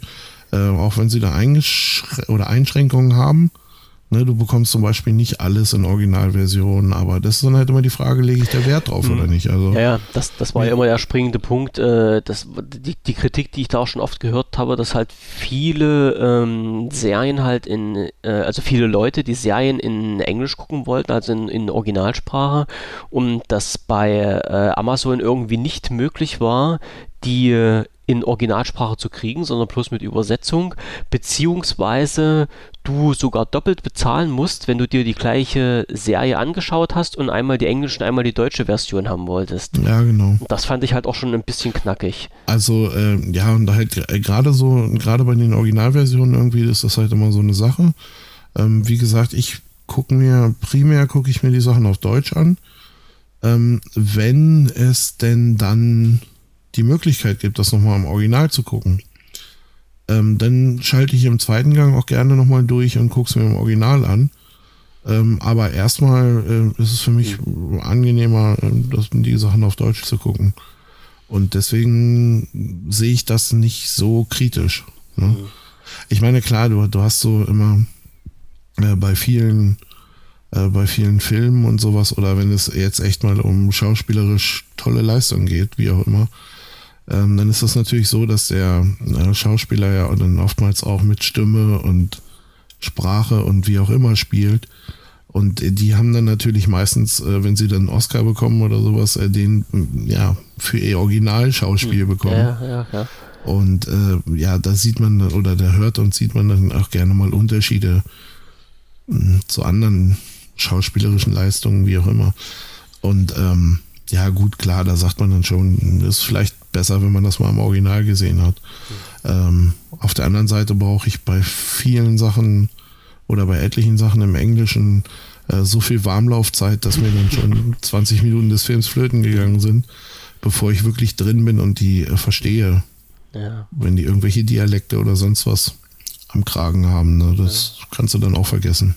äh, auch wenn sie da Eingesch oder Einschränkungen haben, Ne, du bekommst zum Beispiel nicht alles in Originalversion, aber das ist dann halt immer die Frage, lege ich da Wert drauf mhm. oder nicht? Also, ja, ja, das, das war ja immer der springende Punkt. Äh, das, die, die Kritik, die ich da auch schon oft gehört habe, dass halt viele ähm, Serien halt in, äh, also viele Leute, die Serien in Englisch gucken wollten, also in, in Originalsprache, und das bei äh, Amazon irgendwie nicht möglich war, die äh, in Originalsprache zu kriegen, sondern bloß mit Übersetzung, beziehungsweise du sogar doppelt bezahlen musst, wenn du dir die gleiche Serie angeschaut hast und einmal die englische und einmal die deutsche Version haben wolltest. Ja, genau. Das fand ich halt auch schon ein bisschen knackig. Also, äh, ja, und halt gerade so, gerade bei den Originalversionen irgendwie ist das halt immer so eine Sache. Ähm, wie gesagt, ich gucke mir, primär gucke ich mir die Sachen auf Deutsch an. Ähm, wenn es denn dann die Möglichkeit gibt, das nochmal im Original zu gucken, ähm, dann schalte ich im zweiten Gang auch gerne nochmal durch und gucke es mir im Original an. Ähm, aber erstmal äh, ist es für mich angenehmer, äh, das, die Sachen auf Deutsch zu gucken. Und deswegen sehe ich das nicht so kritisch. Ne? Mhm. Ich meine, klar, du, du hast so immer äh, bei vielen äh, bei vielen Filmen und sowas oder wenn es jetzt echt mal um schauspielerisch tolle Leistung geht, wie auch immer, ähm, dann ist das natürlich so, dass der äh, Schauspieler ja dann oftmals auch mit Stimme und Sprache und wie auch immer spielt. Und die haben dann natürlich meistens, äh, wenn sie dann einen Oscar bekommen oder sowas, äh, den ja für ihr Originalschauspiel hm. bekommen. Ja, ja, ja. Und äh, ja, da sieht man oder da hört und sieht man dann auch gerne mal Unterschiede mh, hm, zu anderen schauspielerischen Leistungen, wie auch immer. Und ähm, ja, gut, klar, da sagt man dann schon, ist vielleicht besser, wenn man das mal im Original gesehen hat. Mhm. Ähm, auf der anderen Seite brauche ich bei vielen Sachen oder bei etlichen Sachen im Englischen äh, so viel Warmlaufzeit, dass mir dann schon *laughs* 20 Minuten des Films flöten gegangen sind, bevor ich wirklich drin bin und die äh, verstehe. Ja. Wenn die irgendwelche Dialekte oder sonst was am Kragen haben, ne? das ja. kannst du dann auch vergessen.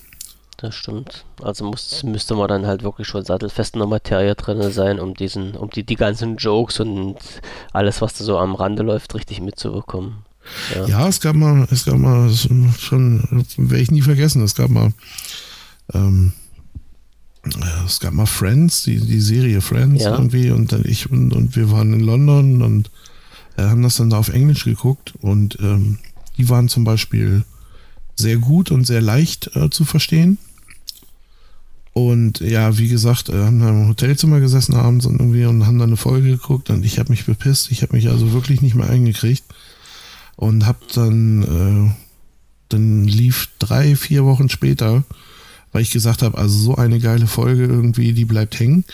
Das stimmt. Also muss, müsste man dann halt wirklich schon sattelfest in der Materie drin sein, um diesen, um die, die ganzen Jokes und alles, was da so am Rande läuft, richtig mitzubekommen. Ja, ja es gab mal, es gab mal schon, werde ich nie vergessen, es gab mal, ähm, es gab mal Friends, die, die Serie Friends ja. irgendwie und dann ich und, und wir waren in London und äh, haben das dann da auf Englisch geguckt und ähm, die waren zum Beispiel sehr gut und sehr leicht äh, zu verstehen. Und ja, wie gesagt, äh, haben da im Hotelzimmer gesessen abends und irgendwie und haben dann eine Folge geguckt und ich habe mich bepisst. Ich habe mich also wirklich nicht mehr eingekriegt und habe dann, äh, dann lief drei, vier Wochen später, weil ich gesagt habe, also so eine geile Folge irgendwie, die bleibt hängen.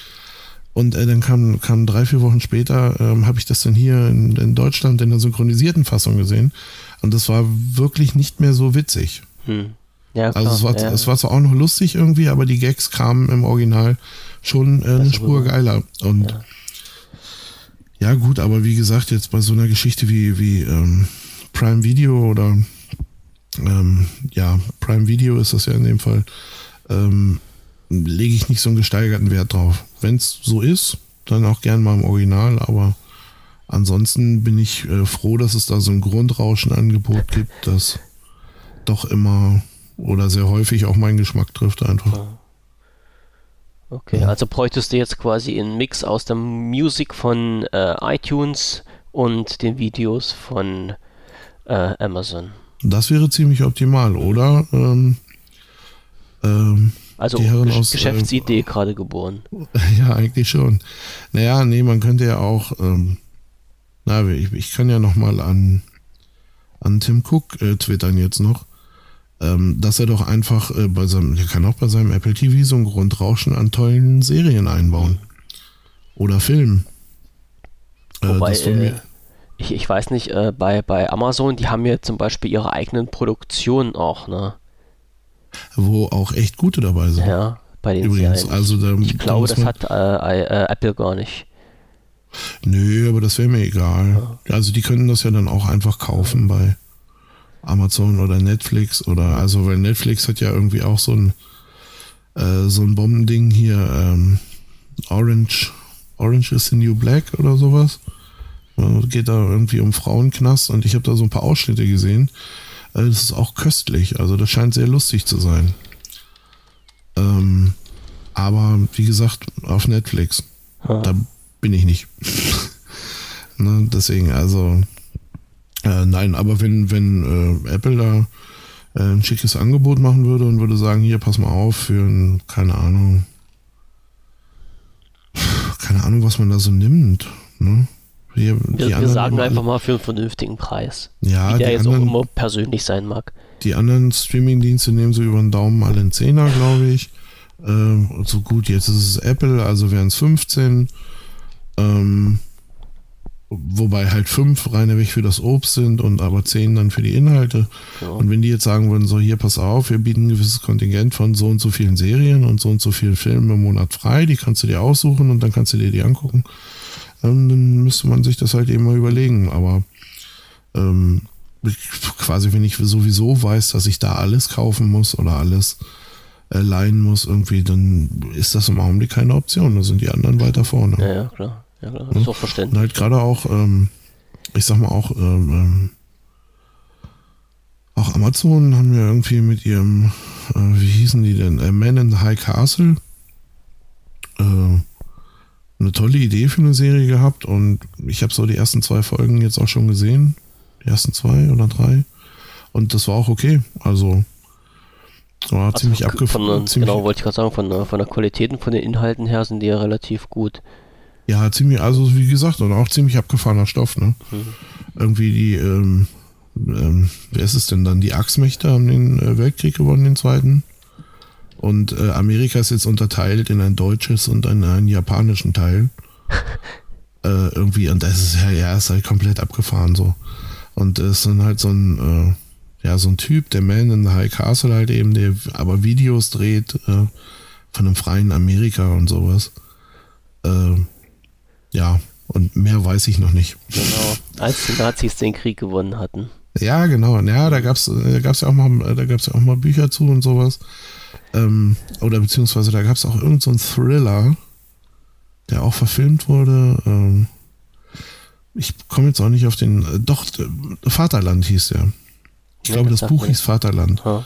Und äh, dann kam, kam drei, vier Wochen später, ähm, habe ich das dann hier in, in Deutschland in der synchronisierten Fassung gesehen. Und das war wirklich nicht mehr so witzig. Hm. Ja, Also es war, ja. es war zwar auch noch lustig irgendwie, aber die Gags kamen im Original schon äh, eine Besser Spur geiler. Und ja. gut, aber wie gesagt, jetzt bei so einer Geschichte wie, wie ähm, Prime Video oder ähm, ja, Prime Video ist das ja in dem Fall, ähm, lege ich nicht so einen gesteigerten Wert drauf. Wenn es so ist, dann auch gern mal im Original, aber ansonsten bin ich äh, froh, dass es da so ein Grundrauschenangebot gibt, das doch immer oder sehr häufig auch meinen Geschmack trifft einfach. Okay, also bräuchtest du jetzt quasi einen Mix aus der Musik von äh, iTunes und den Videos von äh, Amazon. Das wäre ziemlich optimal, oder? Ähm, ähm, Also Die Herren Gesch- aus, äh, Geschäftsidee gerade geboren. *laughs* ja, eigentlich schon. Naja, nee, man könnte ja auch, ähm, na, ich, ich kann ja noch mal an, an Tim Cook äh, twittern jetzt noch, ähm, dass er doch einfach äh, bei seinem, der kann auch bei seinem Apple TV so ein Grundrauschen an tollen Serien einbauen. Oder Filmen. Äh, Wobei, von äh, mir, ich, ich weiß nicht, äh, bei, bei Amazon, die haben ja zum Beispiel ihre eigenen Produktionen auch, ne? wo auch echt gute dabei sind. Ja, bei den Übrigens, Serien. also da, ich glaube, das hat äh, Apple gar nicht. Nö, aber das wäre mir egal. Also die können das ja dann auch einfach kaufen bei Amazon oder Netflix oder also weil Netflix hat ja irgendwie auch so ein äh, so ein Bombending hier ähm, Orange Orange is the New Black oder sowas. Äh, Geht da irgendwie um Frauenknast und ich habe da so ein paar Ausschnitte gesehen. Äh, Das ist auch köstlich, also das scheint sehr lustig zu sein. Ähm, aber wie gesagt, auf Netflix. Ja. Da bin ich nicht. *laughs* ne, deswegen, also, äh, nein, aber wenn, wenn äh, Apple da äh, ein schickes Angebot machen würde und würde sagen, hier, pass mal auf, für ein, keine Ahnung, keine Ahnung, was man da so nimmt. Ne? Hier, Wir, wir sagen einfach alle- mal für einen vernünftigen Preis. ja, Wie der jetzt auch anderen, immer persönlich sein mag. die anderen Streaming-Dienste nehmen so über den Daumen alle einen Zehner, glaube ich. Ähm, so gut, jetzt ist es Apple, also wären es 15. Ähm, wobei halt 5 reine weg für das Obst sind und aber 10 dann für die Inhalte. Ja. Und wenn die jetzt sagen würden, so hier, pass auf, wir bieten ein gewisses Kontingent von so und so vielen Serien und so und so vielen Filmen im Monat frei, die kannst du dir aussuchen und dann kannst du dir die angucken, ähm, dann müsste man sich das halt eben mal überlegen. Aber ähm, quasi, wenn ich sowieso weiß, dass ich da alles kaufen muss oder alles äh, leihen muss, irgendwie, dann ist das im Augenblick keine Option. Da sind die anderen weiter vorne. Ja, ja, klar. Ja, klar. Das ist auch Und verständlich. halt gerade auch, ähm, ich sag mal auch, ähm, ähm, auch Amazon haben ja irgendwie mit ihrem, äh, wie hießen die denn, äh, Man in the High Castle, äh, eine tolle Idee für eine Serie gehabt und ich habe so die ersten zwei Folgen jetzt auch schon gesehen, die ersten zwei oder drei und das war auch okay, also war Also ziemlich abgefahren, genau, wollte ich gerade sagen, von, der- von der Qualität und von den Inhalten her sind die ja relativ gut. Ja, ziemlich, also wie gesagt, und auch ziemlich abgefahrener Stoff, ne? Irgendwie die, ähm, ähm, wer ist es denn dann? Die Achsmächte haben den äh, Weltkrieg gewonnen, den zweiten. Und äh, Amerika ist jetzt unterteilt in ein deutsches und ein, einen japanischen Teil. *laughs* äh, irgendwie, und das ist ja, ja, ist halt komplett abgefahren so. Und es ist dann halt so ein, äh, ja, so ein Typ, der Man in the High Castle halt eben, der aber Videos dreht äh, von einem freien Amerika und sowas. Äh, ja, und mehr weiß ich noch nicht. Genau. Als die Nazis den Krieg gewonnen hatten. Ja, genau. Ja, da gab's, da gab's ja auch mal, da gab's ja auch mal Bücher zu und sowas. Ähm, oder beziehungsweise da gab's auch irgendeinen so einen Thriller, der auch verfilmt wurde. Ähm, ich komme jetzt auch nicht auf den. Äh, doch, äh, Vaterland hieß der. Ich glaube, das Buch hieß Vaterland. Ja.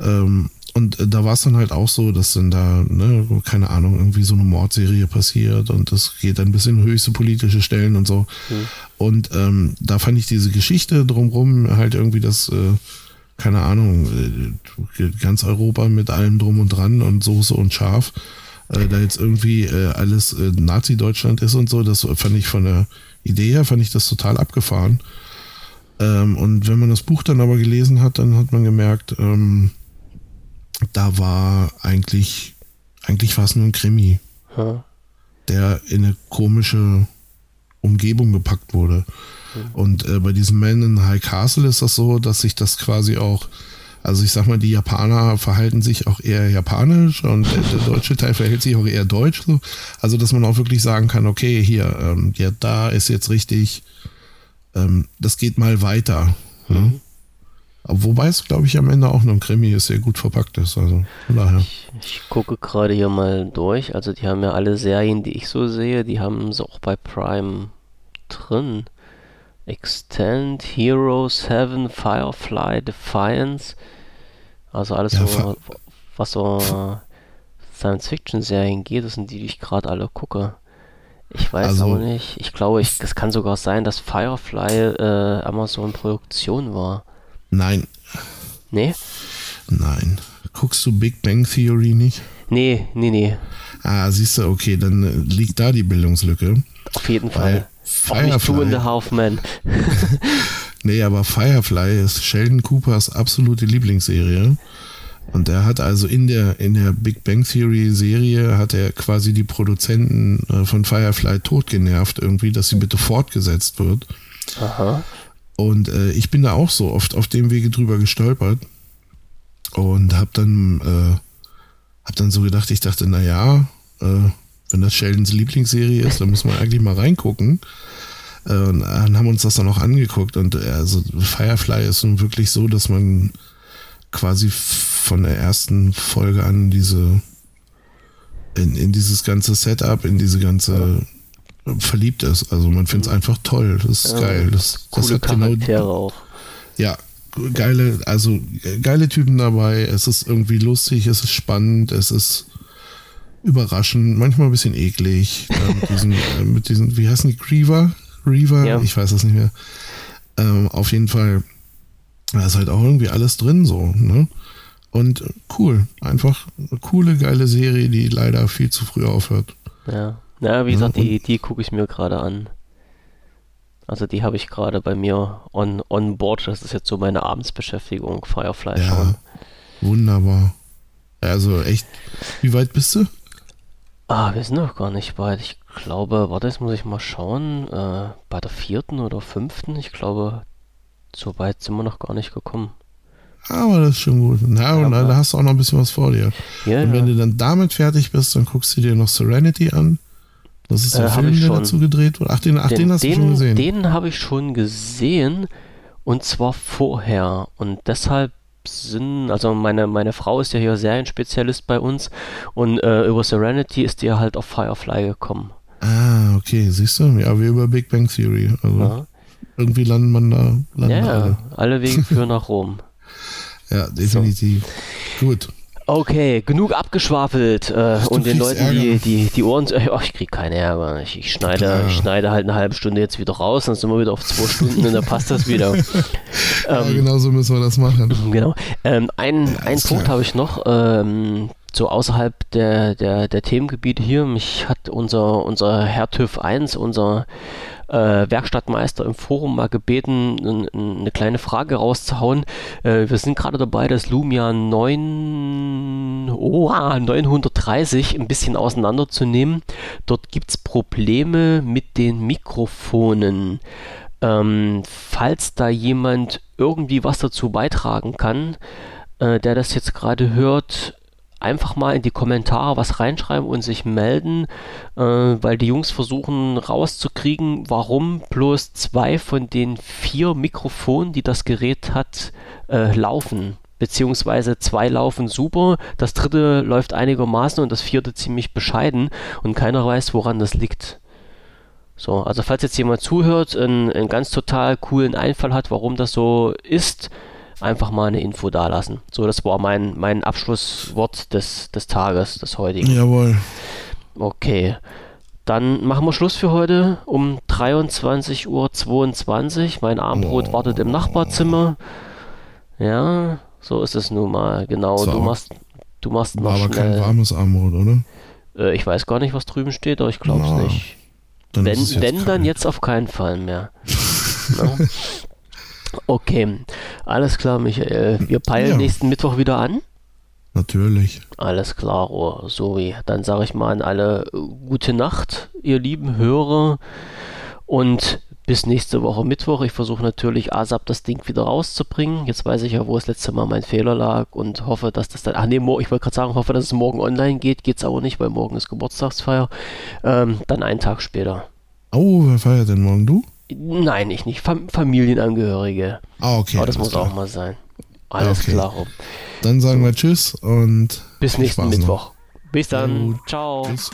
Ähm, und äh, da war es dann halt auch so, dass dann da, ne, keine Ahnung, irgendwie so eine Mordserie passiert und das geht dann bis in höchste politische Stellen und so. Und ähm, da fand ich diese Geschichte drumrum halt irgendwie das, äh, keine Ahnung, äh, ganz Europa mit allem drum und dran und Soße und Schaf, äh, da jetzt irgendwie äh, alles äh, Nazi-Deutschland ist und so, das fand ich von der Idee her, fand ich das total abgefahren. Ähm, und wenn man das Buch dann aber gelesen hat, dann hat man gemerkt, ähm, da war eigentlich, eigentlich war es nur ein Krimi, hm. der in eine komische Umgebung gepackt wurde. Hm. Und äh, bei diesem Man in High Castle ist das so, dass sich das quasi auch, also ich sag mal, die Japaner verhalten sich auch eher japanisch und der, der deutsche Teil verhält sich auch eher deutsch. So. Also dass man auch wirklich sagen kann, okay, hier, ähm, ja, da ist jetzt richtig, ähm, das geht mal weiter. Ne? Mhm. Wobei es, glaube ich, am Ende auch noch ein Krimi ist, sehr gut verpackt ist. Also von daher. Ich, ich, gucke gerade hier mal durch. Also die haben ja alle Serien, die ich so sehe, die haben sie auch bei Prime drin. Extend, Heroes, Heaven, Firefly, Defiance. Also alles, ja, so, was so Science-Fiction-Serien geht, das sind die, die ich gerade alle gucke. Ich weiß also, auch nicht. Ich glaube, es kann sogar sein, dass Firefly äh, Amazon-Produktion war. Nein. Nee? Nein. Guckst du Big Bang Theory nicht? Nee, nee, nee. Ah, siehst du, okay, dann äh, liegt da die Bildungslücke. Auf jeden Fall. Firefly. Auch nicht Two in the Half Man. *laughs* nee, aber Firefly ist Sheldon Coopers absolute Lieblingsserie. Und er hat also in der, in der Big Bang Theory Serie hat er quasi die Produzenten äh, von Firefly totgenervt irgendwie, dass sie bitte fortgesetzt wird. Aha. Und äh, ich bin da auch so oft auf dem Wege drüber gestolpert und habe dann, äh, hab dann so gedacht, ich dachte, naja, äh, wenn das Sheldons Lieblingsserie ist, dann muss man eigentlich mal reingucken. Äh, und dann haben wir uns das dann auch angeguckt und äh, also Firefly ist nun wirklich so, dass man quasi von der ersten Folge an diese in, in dieses ganze Setup, in diese ganze verliebt ist. Also man findet es mhm. einfach toll. Das ist ja, geil. Das, das hat genau Charaktere genau, auch. Ja, geile, also geile Typen dabei. Es ist irgendwie lustig, es ist spannend, es ist überraschend, manchmal ein bisschen eklig. Äh, mit, diesen, *laughs* äh, mit diesen, wie heißen die? Griever? Reaver? Ja. Ich weiß das nicht mehr. Ähm, auf jeden Fall, da ist halt auch irgendwie alles drin so, ne? Und cool, einfach eine coole, geile Serie, die leider viel zu früh aufhört. Ja. Na, wie gesagt, die, die gucke ich mir gerade an. Also die habe ich gerade bei mir on, on board. Das ist jetzt so meine Abendsbeschäftigung, Firefly ja, schauen. Wunderbar. Also echt, wie weit bist du? Ah, wir sind noch gar nicht weit. Ich glaube, warte, jetzt muss ich mal schauen. Äh, bei der vierten oder fünften, ich glaube, so weit sind wir noch gar nicht gekommen. Aber das ist schon gut. Na, und da hast du auch noch ein bisschen was vor dir. Ja, und wenn ja. du dann damit fertig bist, dann guckst du dir noch Serenity an. Das ist der äh, Film, der dazu gedreht wurde. Ach, den, ach, den, den hast den, du schon gesehen. Den habe ich schon gesehen und zwar vorher. Und deshalb sind, also meine, meine Frau ist ja hier Serienspezialist bei uns und äh, über Serenity ist die halt auf Firefly gekommen. Ah, okay, siehst du? Ja, wie über Big Bang Theory. Also ja. Irgendwie landet man da. Landen ja, alle. alle Wege *laughs* führen nach Rom. Ja, definitiv. So. Gut. Okay, genug abgeschwafelt äh, und den Leuten die, die, die Ohren. *laughs* Oh, ich krieg keinen Ärger. Ich, ich schneide, ja. ich schneide halt eine halbe Stunde jetzt wieder raus, dann sind wir wieder auf zwei Stunden und dann passt das wieder. *laughs* ja, ähm, genau so müssen wir das machen. Genau. Ähm, ein, ja, einen Punkt habe ich noch. Ähm, so außerhalb der, der, der Themengebiete hier. Mich hat unser, unser Herr TÜV 1, unser äh, Werkstattmeister im Forum mal gebeten, eine kleine Frage rauszuhauen. Äh, wir sind gerade dabei, das Lumia 9, oh, 930 ein bisschen auseinanderzunehmen. Dort gibt es Probleme mit den Mikrofonen. Ähm, falls da jemand irgendwie was dazu beitragen kann, äh, der das jetzt gerade hört, einfach mal in die Kommentare was reinschreiben und sich melden, äh, weil die Jungs versuchen rauszukriegen, warum bloß zwei von den vier Mikrofonen, die das Gerät hat, äh, laufen. Beziehungsweise zwei laufen super, das dritte läuft einigermaßen und das vierte ziemlich bescheiden und keiner weiß, woran das liegt. So, also falls jetzt jemand zuhört, einen, einen ganz total coolen Einfall hat, warum das so ist, einfach mal eine Info dalassen. So, das war mein, mein Abschlusswort des, des Tages, des heutigen. Jawohl. Okay. Dann machen wir Schluss für heute um 23.22 Uhr. Mein Armbrot oh. wartet im Nachbarzimmer. Ja, so ist es nun mal. Genau, So. du machst, du machst noch aber kein schnell. warmes Armbrot, oder? Äh, ich weiß gar nicht, was drüben steht, aber ich glaube es nicht. Dann Wenn, wenn dann jetzt auf keinen Fall mehr. *laughs* Okay, alles klar, Michael. Wir peilen Ja. nächsten Mittwoch wieder an. Natürlich. Alles klar, oh, sorry. Dann sage ich mal an alle äh, gute Nacht, ihr lieben Hörer. Und bis nächste Woche Mittwoch. Ich versuche natürlich ASAP das Ding wieder rauszubringen. Jetzt weiß ich ja, wo das letzte Mal mein Fehler lag und hoffe, dass das dann. Ach nee, ich wollte gerade sagen, hoffe, dass es morgen online geht. Geht's aber nicht, weil morgen ist Geburtstagsfeier. Ähm, dann einen Tag später. Oh, wer feiert denn morgen? Du? Nein, ich nicht. Fam Familienangehörige. Ah, okay. Aber das muss klar. auch mal sein. Alles okay. klar. Dann sagen wir Tschüss und bis nächsten Spaß Mittwoch. Noch. Bis dann. Gut. Ciao. Tschüss.